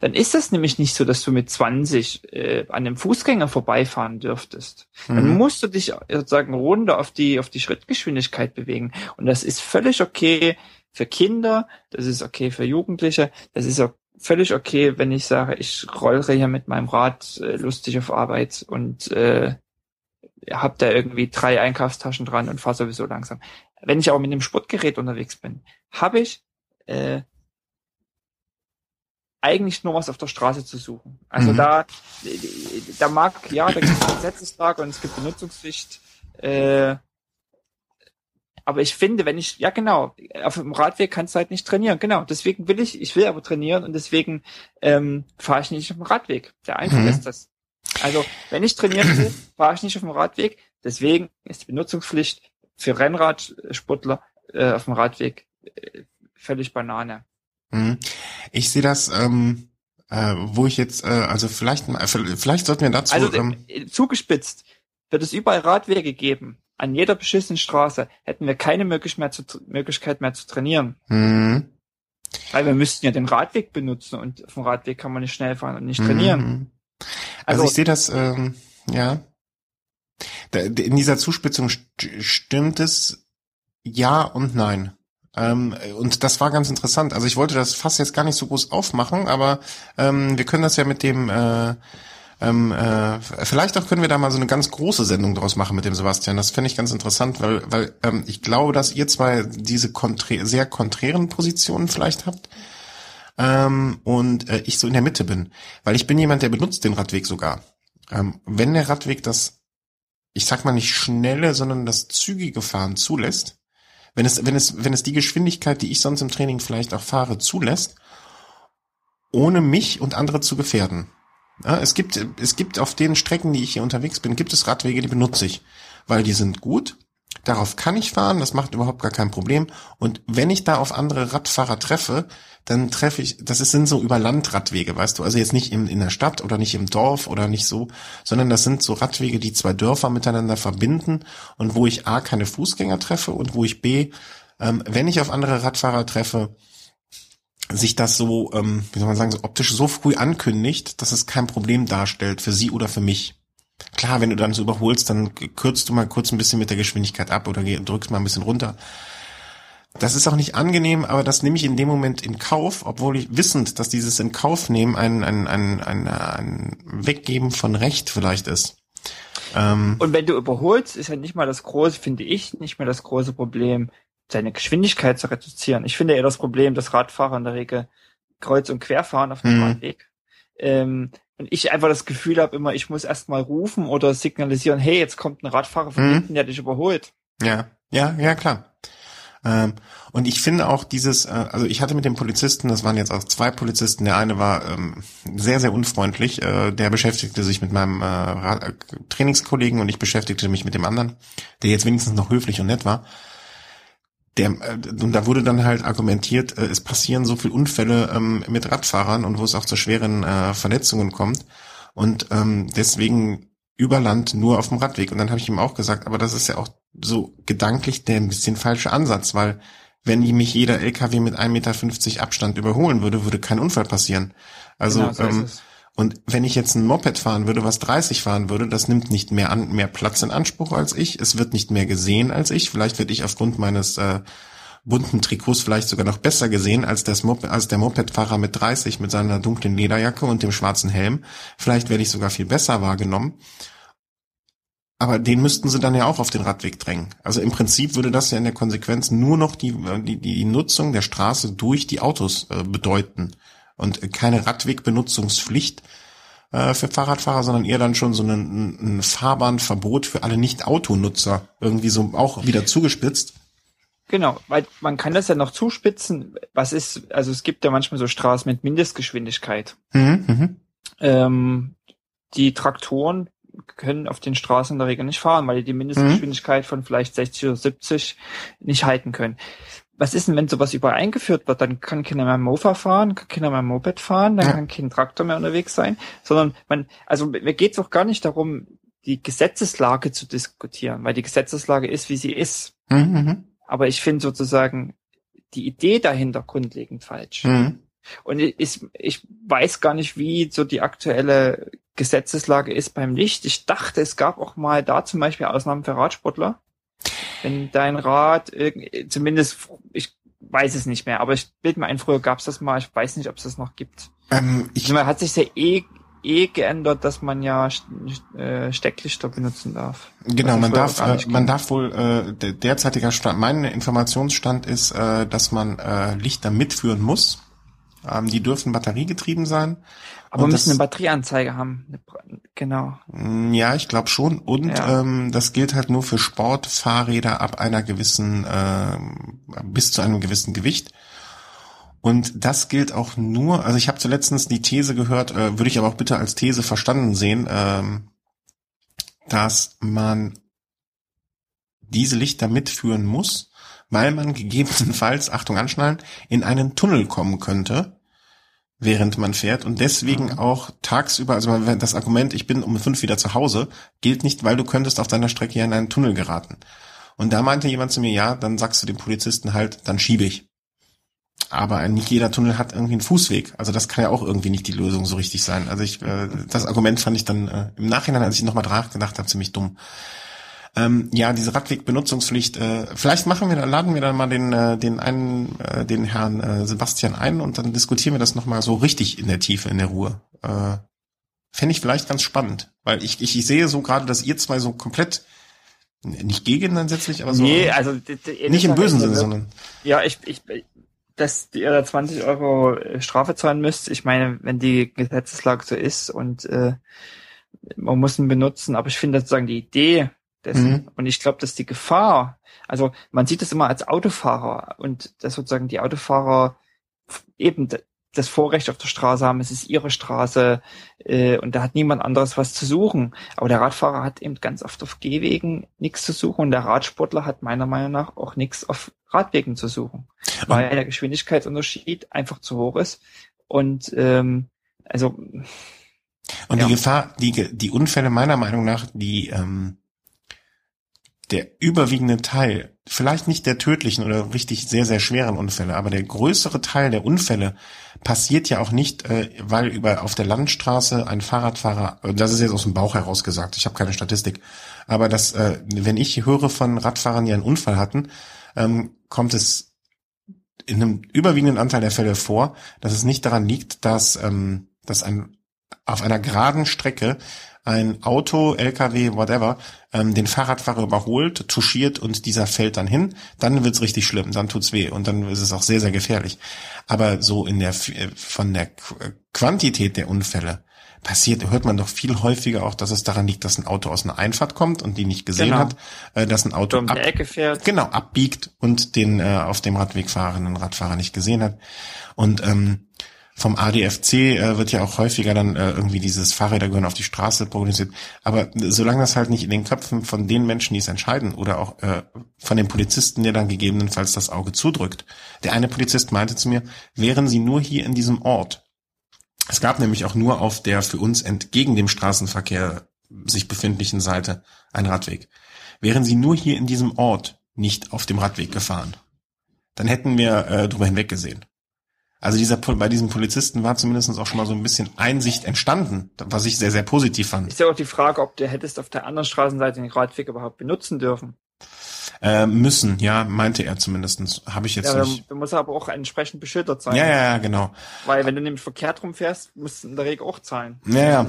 Dann ist das nämlich nicht so, dass du mit 20 äh, an einem Fußgänger vorbeifahren dürftest. Mhm. Dann musst du dich sozusagen runter auf die, auf die Schrittgeschwindigkeit bewegen. Und das ist völlig okay für Kinder, das ist okay für Jugendliche, das ist auch völlig okay, wenn ich sage, ich rollere hier mit meinem Rad äh, lustig auf Arbeit und äh, hab da irgendwie drei Einkaufstaschen dran und fahre sowieso langsam. Wenn ich aber mit einem Sportgerät unterwegs bin, habe ich äh, eigentlich nur was auf der Straße zu suchen. Also mhm. da, da mag, ja, da gibt es Gesetzeslage und es gibt Benutzungspflicht, äh, aber ich finde, wenn ich, ja genau, auf dem Radweg kannst du halt nicht trainieren. Genau, deswegen will ich, ich will aber trainieren und deswegen ähm, fahre ich nicht auf dem Radweg. Der Einfach mhm. ist das. Also, wenn ich trainieren will, fahre ich nicht auf dem Radweg. Deswegen ist die Benutzungspflicht für Rennradsportler äh, auf dem Radweg äh, völlig Banane.
Mhm. Ich sehe das, ähm, äh, wo ich jetzt, äh, also vielleicht, vielleicht sollten wir dazu.
Also ähm, zugespitzt wird es überall Radwege geben an jeder beschissenen Straße hätten wir keine Möglichkeit mehr zu, Möglichkeit mehr zu trainieren. Mhm. Weil wir müssten ja den Radweg benutzen und auf dem Radweg kann man nicht schnell fahren und nicht trainieren.
Also, also, ich sehe das, ähm, ja. In dieser Zuspitzung stimmt es ja und nein. Ähm, und das war ganz interessant. Also ich wollte das fast jetzt gar nicht so groß aufmachen, aber ähm, wir können das ja mit dem äh, ähm, äh, vielleicht auch können wir da mal so eine ganz große Sendung draus machen mit dem Sebastian. Das finde ich ganz interessant, weil, weil ähm, ich glaube, dass ihr zwei diese konträ sehr konträren Positionen vielleicht habt. Ähm, und äh, ich so in der Mitte bin. Weil ich bin jemand, der benutzt den Radweg sogar. Ähm, wenn der Radweg das, ich sag mal nicht schnelle, sondern das zügige Fahren zulässt, wenn es, wenn es, wenn es die Geschwindigkeit, die ich sonst im Training vielleicht auch fahre, zulässt, ohne mich und andere zu gefährden, ja, es gibt, es gibt auf den Strecken, die ich hier unterwegs bin, gibt es Radwege, die benutze ich, weil die sind gut, Darauf kann ich fahren, das macht überhaupt gar kein Problem. Und wenn ich da auf andere Radfahrer treffe, dann treffe ich, das sind so über Landradwege, weißt du, also jetzt nicht in, in der Stadt oder nicht im Dorf oder nicht so, sondern das sind so Radwege, die zwei Dörfer miteinander verbinden und wo ich A, keine Fußgänger treffe und wo ich B, ähm, wenn ich auf andere Radfahrer treffe, sich das so, ähm, wie soll man sagen, so optisch so früh ankündigt, dass es kein Problem darstellt für sie oder für mich. Klar, wenn du dann so überholst, dann kürzt du mal kurz ein bisschen mit der Geschwindigkeit ab oder drückst mal ein bisschen runter. Das ist auch nicht angenehm, aber das nehme ich in dem Moment in Kauf, obwohl ich wissend, dass dieses in Kauf nehmen ein, ein, ein, ein, ein Weggeben von Recht vielleicht ist.
Ähm, Und wenn du überholst, ist ja nicht mal das große, finde ich, nicht mehr das große Problem, seine Geschwindigkeit zu reduzieren. Ich finde eher das Problem, dass Radfahrer in der Regel kreuz und quer fahren auf dem mhm. Radweg. Ähm, und ich einfach das Gefühl habe immer, ich muss erst mal rufen oder signalisieren, hey, jetzt kommt ein Radfahrer von mhm. hinten, der dich überholt.
Ja, ja, ja, klar. Ähm, und ich finde auch dieses, äh, also ich hatte mit dem Polizisten, das waren jetzt auch zwei Polizisten, der eine war ähm, sehr, sehr unfreundlich, äh, der beschäftigte sich mit meinem äh, Trainingskollegen und ich beschäftigte mich mit dem anderen, der jetzt wenigstens noch höflich und nett war. Der, äh, und da wurde dann halt argumentiert, äh, es passieren so viel Unfälle ähm, mit Radfahrern und wo es auch zu schweren äh, Verletzungen kommt. Und ähm, deswegen über Land nur auf dem Radweg. Und dann habe ich ihm auch gesagt, aber das ist ja auch so gedanklich der ein bisschen falsche Ansatz, weil wenn mich jeder LKW mit 1,50 Meter Abstand überholen würde, würde kein Unfall passieren. Also genau, so ähm, und wenn ich jetzt ein Moped fahren würde, was 30 fahren würde, das nimmt nicht mehr an, mehr Platz in Anspruch als ich. Es wird nicht mehr gesehen als ich. Vielleicht werde ich aufgrund meines äh, bunten Trikots vielleicht sogar noch besser gesehen als, das Moped, als der Mopedfahrer mit 30 mit seiner dunklen Lederjacke und dem schwarzen Helm. Vielleicht werde ich sogar viel besser wahrgenommen. Aber den müssten sie dann ja auch auf den Radweg drängen. Also im Prinzip würde das ja in der Konsequenz nur noch die, die, die Nutzung der Straße durch die Autos äh, bedeuten. Und keine Radwegbenutzungspflicht äh, für Fahrradfahrer, sondern eher dann schon so ein, ein Fahrbahnverbot für alle Nicht-Autonutzer. Irgendwie so auch wieder zugespitzt.
Genau, weil man kann das ja noch zuspitzen. Was ist, also es gibt ja manchmal so Straßen mit Mindestgeschwindigkeit. Mhm, mh. ähm, die Traktoren können auf den Straßen in der Regel nicht fahren, weil die die Mindestgeschwindigkeit mhm. von vielleicht 60 oder 70 nicht halten können. Was ist denn, wenn sowas überall eingeführt wird? Dann kann keiner mehr Mofa fahren, kann keiner mehr Moped fahren, dann ja. kann kein Traktor mehr unterwegs sein, sondern man, also mir geht es auch gar nicht darum, die Gesetzeslage zu diskutieren, weil die Gesetzeslage ist, wie sie ist. Mhm. Aber ich finde sozusagen die Idee dahinter grundlegend falsch. Mhm. Und ich, ich weiß gar nicht, wie so die aktuelle Gesetzeslage ist beim Licht. Ich dachte, es gab auch mal da zum Beispiel Ausnahmen für Radsportler. Wenn dein Rad, zumindest, ich weiß es nicht mehr, aber ich bild mir ein, früher gab es das mal, ich weiß nicht, ob es das noch gibt. Ähm, ich man hat sich ja eh eh geändert, dass man ja äh, Stecklichter benutzen darf.
Genau, man darf, äh, man darf wohl äh, der derzeitiger Stand, mein Informationsstand ist, äh, dass man äh, Lichter mitführen muss. Ähm, die dürfen batteriegetrieben sein.
Aber müssen eine Batterieanzeige haben. Genau.
Mm, ja, ich glaube schon. Und ja. ähm, das gilt halt nur für Sportfahrräder ab einer gewissen, äh, bis zu einem gewissen Gewicht. Und das gilt auch nur, also ich habe zuletzt die These gehört, äh, würde ich aber auch bitte als These verstanden sehen, ähm, dass man diese Lichter mitführen muss, weil man gegebenenfalls, Achtung anschnallen, in einen Tunnel kommen könnte, während man fährt und deswegen mhm. auch tagsüber, also das Argument, ich bin um fünf wieder zu Hause, gilt nicht, weil du könntest auf deiner Strecke ja in einen Tunnel geraten. Und da meinte jemand zu mir, ja, dann sagst du dem Polizisten halt, dann schiebe ich. Aber nicht jeder Tunnel hat irgendwie einen Fußweg. Also das kann ja auch irgendwie nicht die Lösung so richtig sein. Also ich, äh, das Argument fand ich dann äh, im Nachhinein, als ich nochmal nachgedacht habe, ziemlich dumm. Ähm, ja, diese Radwegbenutzungspflicht. Äh, vielleicht machen wir, laden wir dann mal den äh, den einen, äh, den Herrn äh, Sebastian ein und dann diskutieren wir das nochmal so richtig in der Tiefe, in der Ruhe. Äh, Fände ich vielleicht ganz spannend, weil ich, ich, ich sehe so gerade, dass ihr zwei so komplett nicht gegen dann letztlich, aber so.
Nee, also
nicht im bösen Sinne, sondern.
Ja, ich, ich, dass ihr da 20 Euro äh, Strafe zahlen müsst. Ich meine, wenn die Gesetzeslage so ist und äh, man muss ihn benutzen, aber ich finde sozusagen die Idee dessen mhm. und ich glaube, dass die Gefahr, also man sieht das immer als Autofahrer und dass sozusagen die Autofahrer eben das Vorrecht auf der Straße haben, es ist ihre Straße äh, und da hat niemand anderes was zu suchen. Aber der Radfahrer hat eben ganz oft auf Gehwegen nichts zu suchen und der Radsportler hat meiner Meinung nach auch nichts auf Radwegen zu suchen, weil der Geschwindigkeitsunterschied einfach zu hoch ist und ähm, also
und ja. die Gefahr, die die Unfälle meiner Meinung nach, die ähm, der überwiegende Teil, vielleicht nicht der tödlichen oder richtig sehr, sehr schweren Unfälle, aber der größere Teil der Unfälle passiert ja auch nicht, äh, weil über auf der Landstraße ein Fahrradfahrer, das ist jetzt aus dem Bauch heraus gesagt, ich habe keine Statistik, aber das, äh, wenn ich höre von Radfahrern, die einen Unfall hatten, ähm, kommt es in einem überwiegenden Anteil der Fälle vor, dass es nicht daran liegt, dass, ähm, dass ein auf einer geraden Strecke ein Auto, LKW, whatever, ähm, den Fahrradfahrer überholt, touchiert und dieser fällt dann hin, dann wird's richtig schlimm, dann tut's weh und dann ist es auch sehr, sehr gefährlich. Aber so in der äh, von der Quantität der Unfälle passiert, hört man doch viel häufiger auch, dass es daran liegt, dass ein Auto aus einer Einfahrt kommt und die nicht gesehen genau. hat, äh, dass ein Auto
um ab,
genau abbiegt und den äh, auf dem Radweg fahrenden Radfahrer nicht gesehen hat. Und ähm, vom ADFC äh, wird ja auch häufiger dann äh, irgendwie dieses Fahrräder gehören auf die Straße prognostiziert. Aber solange das halt nicht in den Köpfen von den Menschen, die es entscheiden, oder auch äh, von dem Polizisten, der dann gegebenenfalls das Auge zudrückt. Der eine Polizist meinte zu mir, wären Sie nur hier in diesem Ort. Es gab nämlich auch nur auf der für uns entgegen dem Straßenverkehr sich befindlichen Seite einen Radweg. Wären Sie nur hier in diesem Ort nicht auf dem Radweg gefahren, dann hätten wir äh, drüber hinweg gesehen. Also dieser, bei diesem Polizisten war zumindest auch schon mal so ein bisschen Einsicht entstanden, was ich sehr, sehr positiv fand.
Ist ja auch die Frage, ob du hättest auf der anderen Straßenseite den Radweg überhaupt benutzen dürfen.
Äh, müssen, ja, meinte er zumindestens. Habe ich jetzt ja, nicht.
Du musst aber auch entsprechend beschildert sein.
Ja, ja, ja, genau.
Weil wenn du nämlich verkehrt rumfährst, musst du in der Regel auch zahlen.
Ja, ja.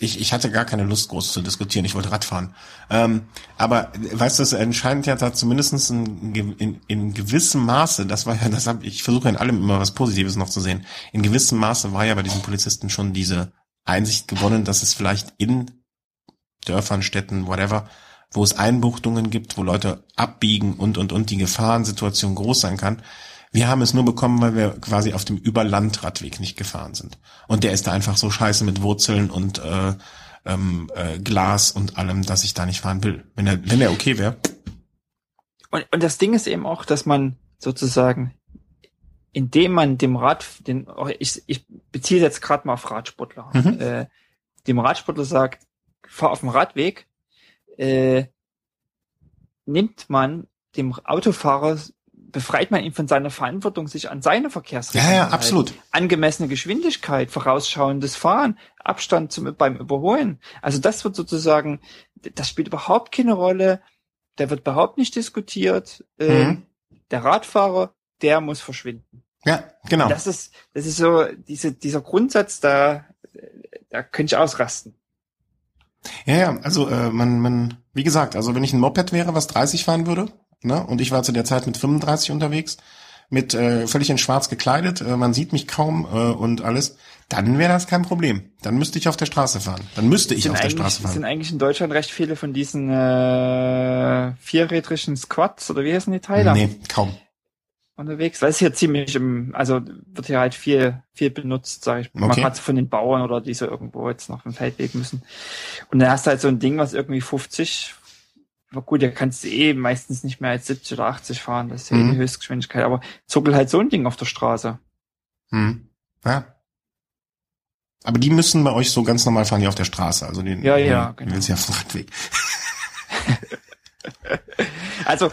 Ich, ich hatte gar keine Lust, groß zu diskutieren. Ich wollte Radfahren. Ähm, aber weißt du, es entscheidet ja da zumindest in, in, in gewissem Maße, das war ja, das hab, ich versuche in allem immer was Positives noch zu sehen. In gewissem Maße war ja bei diesen Polizisten schon diese Einsicht gewonnen, dass es vielleicht in Dörfern, Städten, whatever, wo es Einbuchtungen gibt, wo Leute abbiegen und, und, und die Gefahrensituation groß sein kann. Wir haben es nur bekommen, weil wir quasi auf dem Überlandradweg nicht gefahren sind. Und der ist da einfach so scheiße mit Wurzeln und äh, ähm, äh, Glas und allem, dass ich da nicht fahren will. Wenn er, wenn er okay wäre.
Und, und das Ding ist eben auch, dass man sozusagen, indem man dem Rad, den, oh, ich, ich beziehe jetzt gerade mal auf Radsportler, mhm. äh, dem Radsportler sagt, fahr auf dem Radweg, äh, nimmt man dem Autofahrer befreit man ihn von seiner Verantwortung, sich an seine Verkehrsregeln
ja, ja, absolut.
Angemessene Geschwindigkeit, vorausschauendes Fahren, Abstand zum, beim Überholen. Also das wird sozusagen, das spielt überhaupt keine Rolle. Da wird überhaupt nicht diskutiert. Ähm, mhm. der Radfahrer, der muss verschwinden.
Ja, genau.
Das ist, das ist so, diese, dieser Grundsatz, da, da könnte ich ausrasten.
Ja, ja, also äh, man, man, wie gesagt, also wenn ich ein Moped wäre, was 30 fahren würde, ne, und ich war zu der Zeit mit 35 unterwegs, mit äh, völlig in Schwarz gekleidet, äh, man sieht mich kaum äh, und alles, dann wäre das kein Problem. Dann müsste ich auf der Straße fahren. Dann müsste ich auf der Straße fahren.
sind eigentlich in Deutschland recht viele von diesen äh, vierrädrigen Squats oder wie heißen die Teile?
Nee, kaum
unterwegs. Weil es hier ziemlich im, also wird hier halt viel, viel benutzt, sag ich okay. mal, gerade von den Bauern oder die so irgendwo jetzt noch im Feldweg müssen. Und dann hast du halt so ein Ding, was irgendwie 50, aber gut, da kannst du eh meistens nicht mehr als 70 oder 80 fahren, das ist ja mhm. die Höchstgeschwindigkeit, aber zuckel halt so ein Ding auf der Straße.
Mhm. Ja. Aber die müssen bei euch so ganz normal fahren, die auf der Straße, also den,
ja, ja, genau.
willst ja auf dem Radweg.
Also,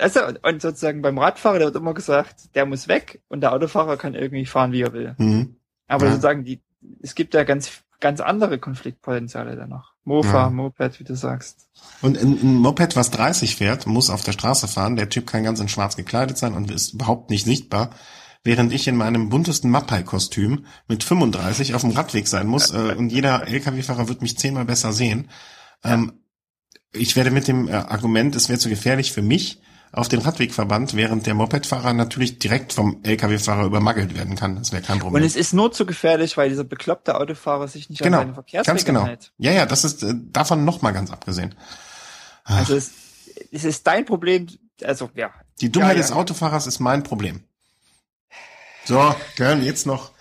also, und sozusagen beim Radfahrer, der wird immer gesagt, der muss weg und der Autofahrer kann irgendwie fahren, wie er will. Mhm. Aber ja. sozusagen, die, es gibt ja ganz, ganz andere Konfliktpotenziale da noch. Mofa, ja. Moped, wie du sagst.
Und ein, ein Moped, was 30 fährt, muss auf der Straße fahren. Der Typ kann ganz in schwarz gekleidet sein und ist überhaupt nicht sichtbar. Während ich in meinem buntesten Mappai-Kostüm mit 35 auf dem Radweg sein muss äh, und jeder LKW-Fahrer wird mich zehnmal besser sehen. Ähm, ich werde mit dem äh, Argument, es wäre zu gefährlich für mich, auf den Radweg verbannt, während der Mopedfahrer natürlich direkt vom Lkw-Fahrer übermagelt werden kann. Das wäre kein Problem.
Und es ist nur zu gefährlich, weil dieser bekloppte Autofahrer sich nicht
genau,
an seine Verkehrsregeln
ganz genau. hält. Ja, ja, das ist äh, davon noch mal ganz abgesehen.
Ach. Also es, es ist dein Problem, also ja.
Die Dummheit
ja,
ja. des Autofahrers ist mein Problem. So, hören jetzt noch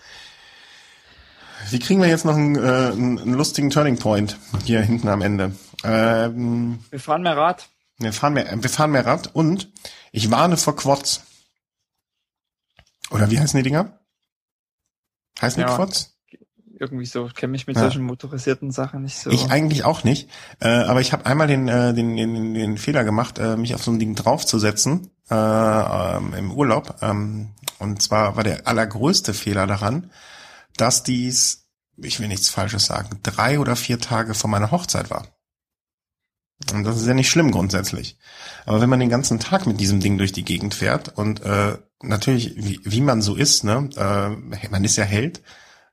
wie kriegen wir jetzt noch einen, äh, einen lustigen Turning Point hier hinten am Ende? Ähm,
wir fahren mehr Rad.
Wir fahren mehr, wir fahren mehr Rad und ich warne vor Quads. Oder wie heißen die Dinger? Heißen ja. die Quads?
irgendwie so. Kenne mich mit ja. solchen motorisierten Sachen nicht so.
Ich eigentlich auch nicht. Äh, aber ich habe einmal den, äh, den, den, den Fehler gemacht, äh, mich auf so ein Ding draufzusetzen äh, ähm, im Urlaub. Ähm, und zwar war der allergrößte Fehler daran, dass dies, ich will nichts Falsches sagen, drei oder vier Tage vor meiner Hochzeit war. Und das ist ja nicht schlimm grundsätzlich. Aber wenn man den ganzen Tag mit diesem Ding durch die Gegend fährt und äh, natürlich, wie, wie man so ist, ne, äh, man ist ja Held,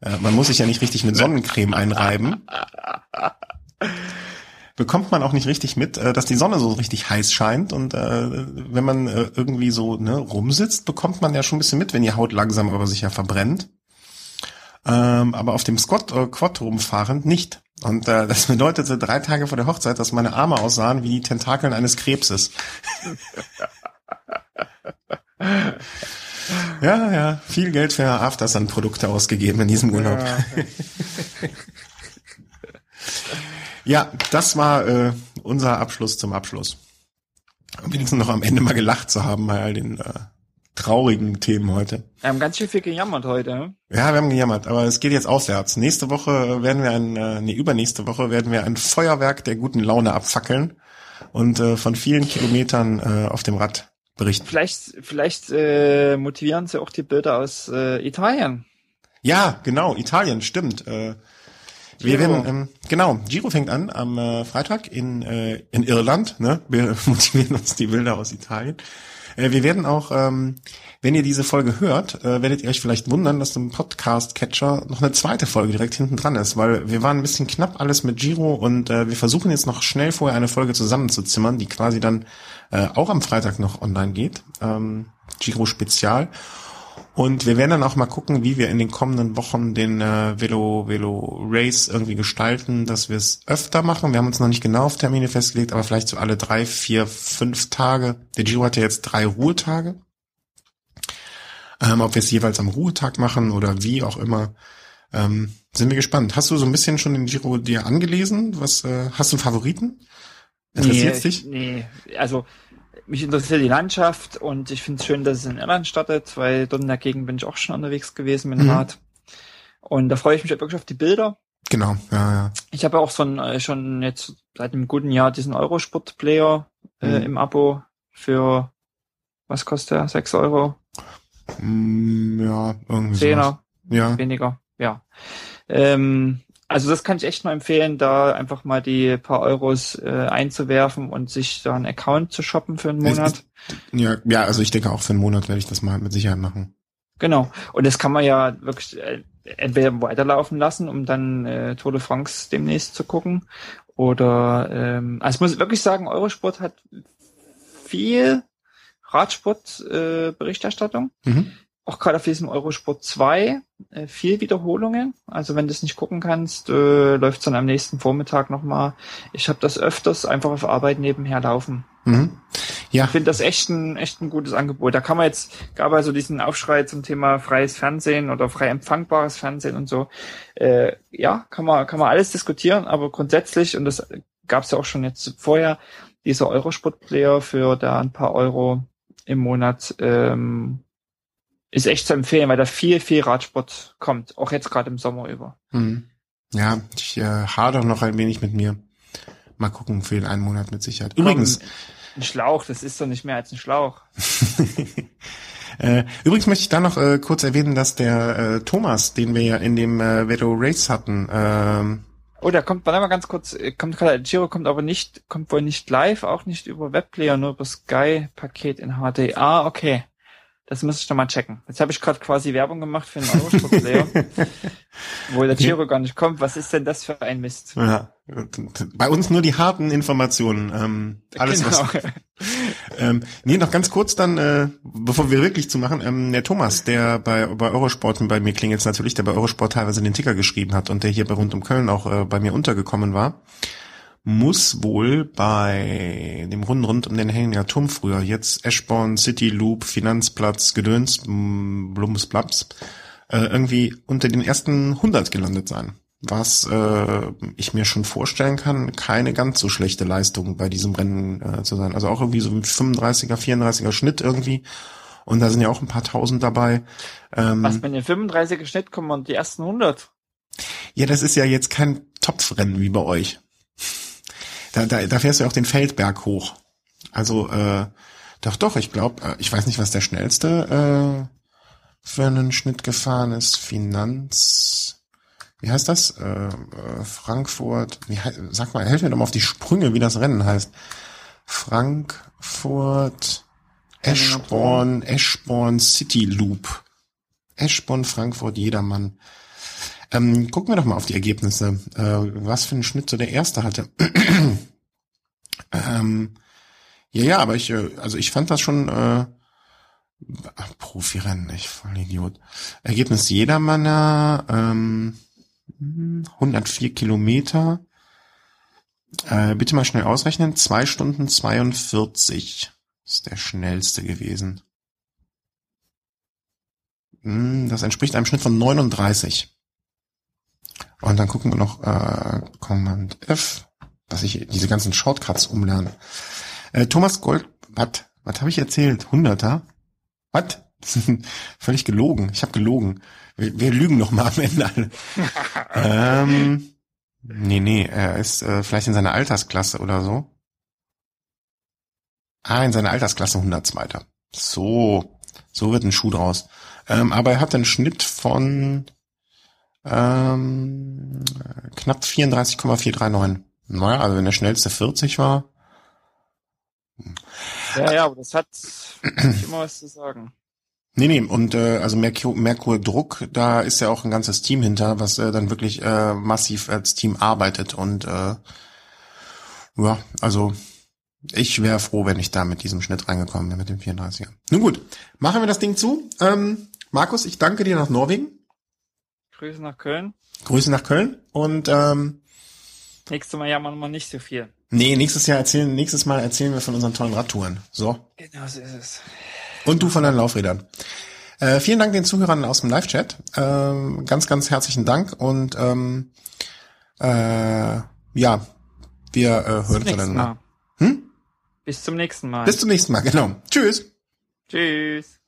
äh, man muss sich ja nicht richtig mit Sonnencreme einreiben. Bekommt man auch nicht richtig mit, äh, dass die Sonne so richtig heiß scheint und äh, wenn man äh, irgendwie so ne, rumsitzt, bekommt man ja schon ein bisschen mit, wenn die Haut langsam aber sicher verbrennt. Ähm, aber auf dem Squad, äh, Quad rumfahrend nicht. Und äh, das bedeutete drei Tage vor der Hochzeit, dass meine Arme aussahen wie die Tentakeln eines Krebses. Ja, ja, viel Geld für Aftersun-Produkte ausgegeben in diesem Urlaub. Ja, ja das war äh, unser Abschluss zum Abschluss. Um wenigstens noch am Ende mal gelacht zu haben bei all den äh, traurigen Themen heute.
Wir haben ganz schön viel gejammert heute. Ne?
Ja, wir haben gejammert, aber es geht jetzt aufwärts. Nächste Woche werden wir ein, äh, nee, übernächste Woche werden wir ein Feuerwerk der guten Laune abfackeln und äh, von vielen Kilometern äh, auf dem Rad berichten.
Vielleicht, vielleicht äh, motivieren sie auch die Bilder aus äh, Italien.
Ja, genau, Italien, stimmt. Äh, wir werden, ähm, genau, Giro fängt an am äh, Freitag in, äh, in Irland. Ne? Wir motivieren uns die Bilder aus Italien. Äh, wir werden auch, ähm, wenn ihr diese Folge hört, äh, werdet ihr euch vielleicht wundern, dass im Podcast-Catcher noch eine zweite Folge direkt hinten dran ist, weil wir waren ein bisschen knapp alles mit Giro und äh, wir versuchen jetzt noch schnell vorher eine Folge zusammenzuzimmern, die quasi dann auch am Freitag noch online geht. Ähm, Giro Spezial. Und wir werden dann auch mal gucken, wie wir in den kommenden Wochen den äh, Velo Velo Race irgendwie gestalten, dass wir es öfter machen. Wir haben uns noch nicht genau auf Termine festgelegt, aber vielleicht so alle drei, vier, fünf Tage. Der Giro hat ja jetzt drei Ruhetage. Ähm, ob wir es jeweils am Ruhetag machen oder wie auch immer, ähm, sind wir gespannt. Hast du so ein bisschen schon den Giro dir angelesen? Was äh, hast du einen Favoriten?
Interessiert nee, dich? Nee, also mich interessiert die Landschaft und ich finde es schön, dass es in Irland startet, weil dort in der Gegend bin ich auch schon unterwegs gewesen mit dem mhm. Rad. Und da freue ich mich halt wirklich auf die Bilder.
Genau, ja, ja.
Ich habe auch so ein, äh, schon jetzt seit einem guten Jahr diesen Eurosport-Player äh, mhm. im Abo für, was kostet der? 6 Euro?
Mm, ja, irgendwie
Zehner. Ja. Weniger, ja. Ähm, also das kann ich echt nur empfehlen, da einfach mal die paar Euros äh, einzuwerfen und sich da einen Account zu shoppen für einen Monat.
Ja, ja, also ich denke auch für einen Monat werde ich das mal mit Sicherheit machen.
Genau. Und das kann man ja wirklich äh, entweder weiterlaufen lassen, um dann äh, Tour de France demnächst zu gucken. Oder ähm, also ich muss wirklich sagen, Eurosport hat viel Radsport-Berichterstattung. Äh, mhm auch gerade auf diesem Eurosport 2 äh, viel Wiederholungen. Also wenn du es nicht gucken kannst, äh, läuft es dann am nächsten Vormittag nochmal. Ich habe das öfters einfach auf Arbeit nebenher laufen. Mhm. Ja. Ich finde das echt ein, echt ein gutes Angebot. Da kann man jetzt, gab also diesen Aufschrei zum Thema freies Fernsehen oder frei empfangbares Fernsehen und so. Äh, ja, kann man, kann man alles diskutieren, aber grundsätzlich, und das gab es ja auch schon jetzt vorher, dieser Eurosport-Player für da ein paar Euro im Monat ähm, ist echt zu empfehlen, weil da viel, viel Radsport kommt, auch jetzt gerade im Sommer über.
Hm. Ja, ich äh, hadere noch ein wenig mit mir. Mal gucken, für den einen Monat mit Sicherheit. Übrigens.
Ein Schlauch, das ist doch nicht mehr als ein Schlauch.
äh, übrigens möchte ich da noch äh, kurz erwähnen, dass der äh, Thomas, den wir ja in dem äh, Velo Race hatten, ähm,
Oh, der kommt, warte mal ganz kurz, äh, kommt gerade, Giro kommt aber nicht, kommt wohl nicht live, auch nicht über Webplayer, nur über Sky-Paket in HD. Ah, okay. Das muss ich noch mal checken. Jetzt habe ich gerade quasi Werbung gemacht für einen Eurosport-Player, wo der Giro gar nicht kommt. Was ist denn das für ein Mist?
Ja, bei uns nur die harten Informationen. Ähm, alles genau. was. ähm, nee, noch ganz kurz dann, äh, bevor wir wirklich zu machen, ähm, der Thomas, der bei, bei Eurosport und bei mir klingt jetzt natürlich, der bei Eurosport teilweise den Ticker geschrieben hat und der hier bei Rund um Köln auch äh, bei mir untergekommen war muss wohl bei dem Runden rund um den Henninger Turm früher, jetzt Eschborn, City Loop, Finanzplatz, Gedöns, Blumsplaps, äh, irgendwie unter den ersten 100 gelandet sein. Was äh, ich mir schon vorstellen kann, keine ganz so schlechte Leistung bei diesem Rennen äh, zu sein. Also auch irgendwie so ein 35er, 34er Schnitt irgendwie. Und da sind ja auch ein paar Tausend dabei.
Ähm, Was, wenn ihr 35er Schnitt kommen und die ersten 100?
Ja, das ist ja jetzt kein Topfrennen wie bei euch. Da, da, da fährst du auch den Feldberg hoch. Also, äh, doch, doch, ich glaube, äh, ich weiß nicht, was der schnellste äh, für einen Schnitt gefahren ist. Finanz. Wie heißt das? Äh, äh, Frankfurt. Wie, sag mal, helf mir doch mal auf die Sprünge, wie das Rennen heißt. Frankfurt. Eschborn, Eschborn City Loop. Eschborn, Frankfurt, jedermann. Ähm, gucken wir doch mal auf die Ergebnisse, äh, was für einen Schnitt so der erste hatte. ähm, ja, ja, aber ich, äh, also ich fand das schon äh, Profirennen, ich voll Idiot. Ergebnis jedermanner, ähm, 104 Kilometer. Äh, bitte mal schnell ausrechnen. Zwei Stunden 42 ist der schnellste gewesen. Hm, das entspricht einem Schnitt von 39. Und dann gucken wir noch äh, Command F, dass ich diese ganzen Shortcuts umlerne. Äh, Thomas Gold, was was habe ich erzählt? Hunderter? Was? Völlig gelogen. Ich habe gelogen. Wir, wir, lügen noch mal am Ende alle. ähm, nee, nee, er ist äh, vielleicht in seiner Altersklasse oder so. Ah, in seiner Altersklasse 102. So, so wird ein Schuh draus. Ähm, aber er hat einen Schnitt von ähm, knapp 34,439. Naja, also wenn der schnellste 40 war.
Ja, ja, aber das hat nicht immer was zu sagen.
Nee, nee, und äh, also Merkur, Merkur Druck, da ist ja auch ein ganzes Team hinter, was äh, dann wirklich äh, massiv als Team arbeitet und äh, ja, also ich wäre froh, wenn ich da mit diesem Schnitt reingekommen wäre mit dem 34er. Nun gut, machen wir das Ding zu. Ähm, Markus, ich danke dir nach Norwegen.
Grüße nach Köln.
Grüße nach Köln und ähm,
nächstes Mal jammern wir nicht so viel.
Nee, nächstes Jahr erzählen, nächstes Mal erzählen wir von unseren tollen Radtouren. So.
Genau so ist es.
Und du von deinen Laufrädern. Äh, vielen Dank den Zuhörern aus dem Live-Chat. Ähm, ganz, ganz herzlichen Dank und ähm, äh, ja, wir äh, hören voneinander.
Hm? Bis zum nächsten Mal.
Bis zum nächsten Mal, genau. Tschüss.
Tschüss.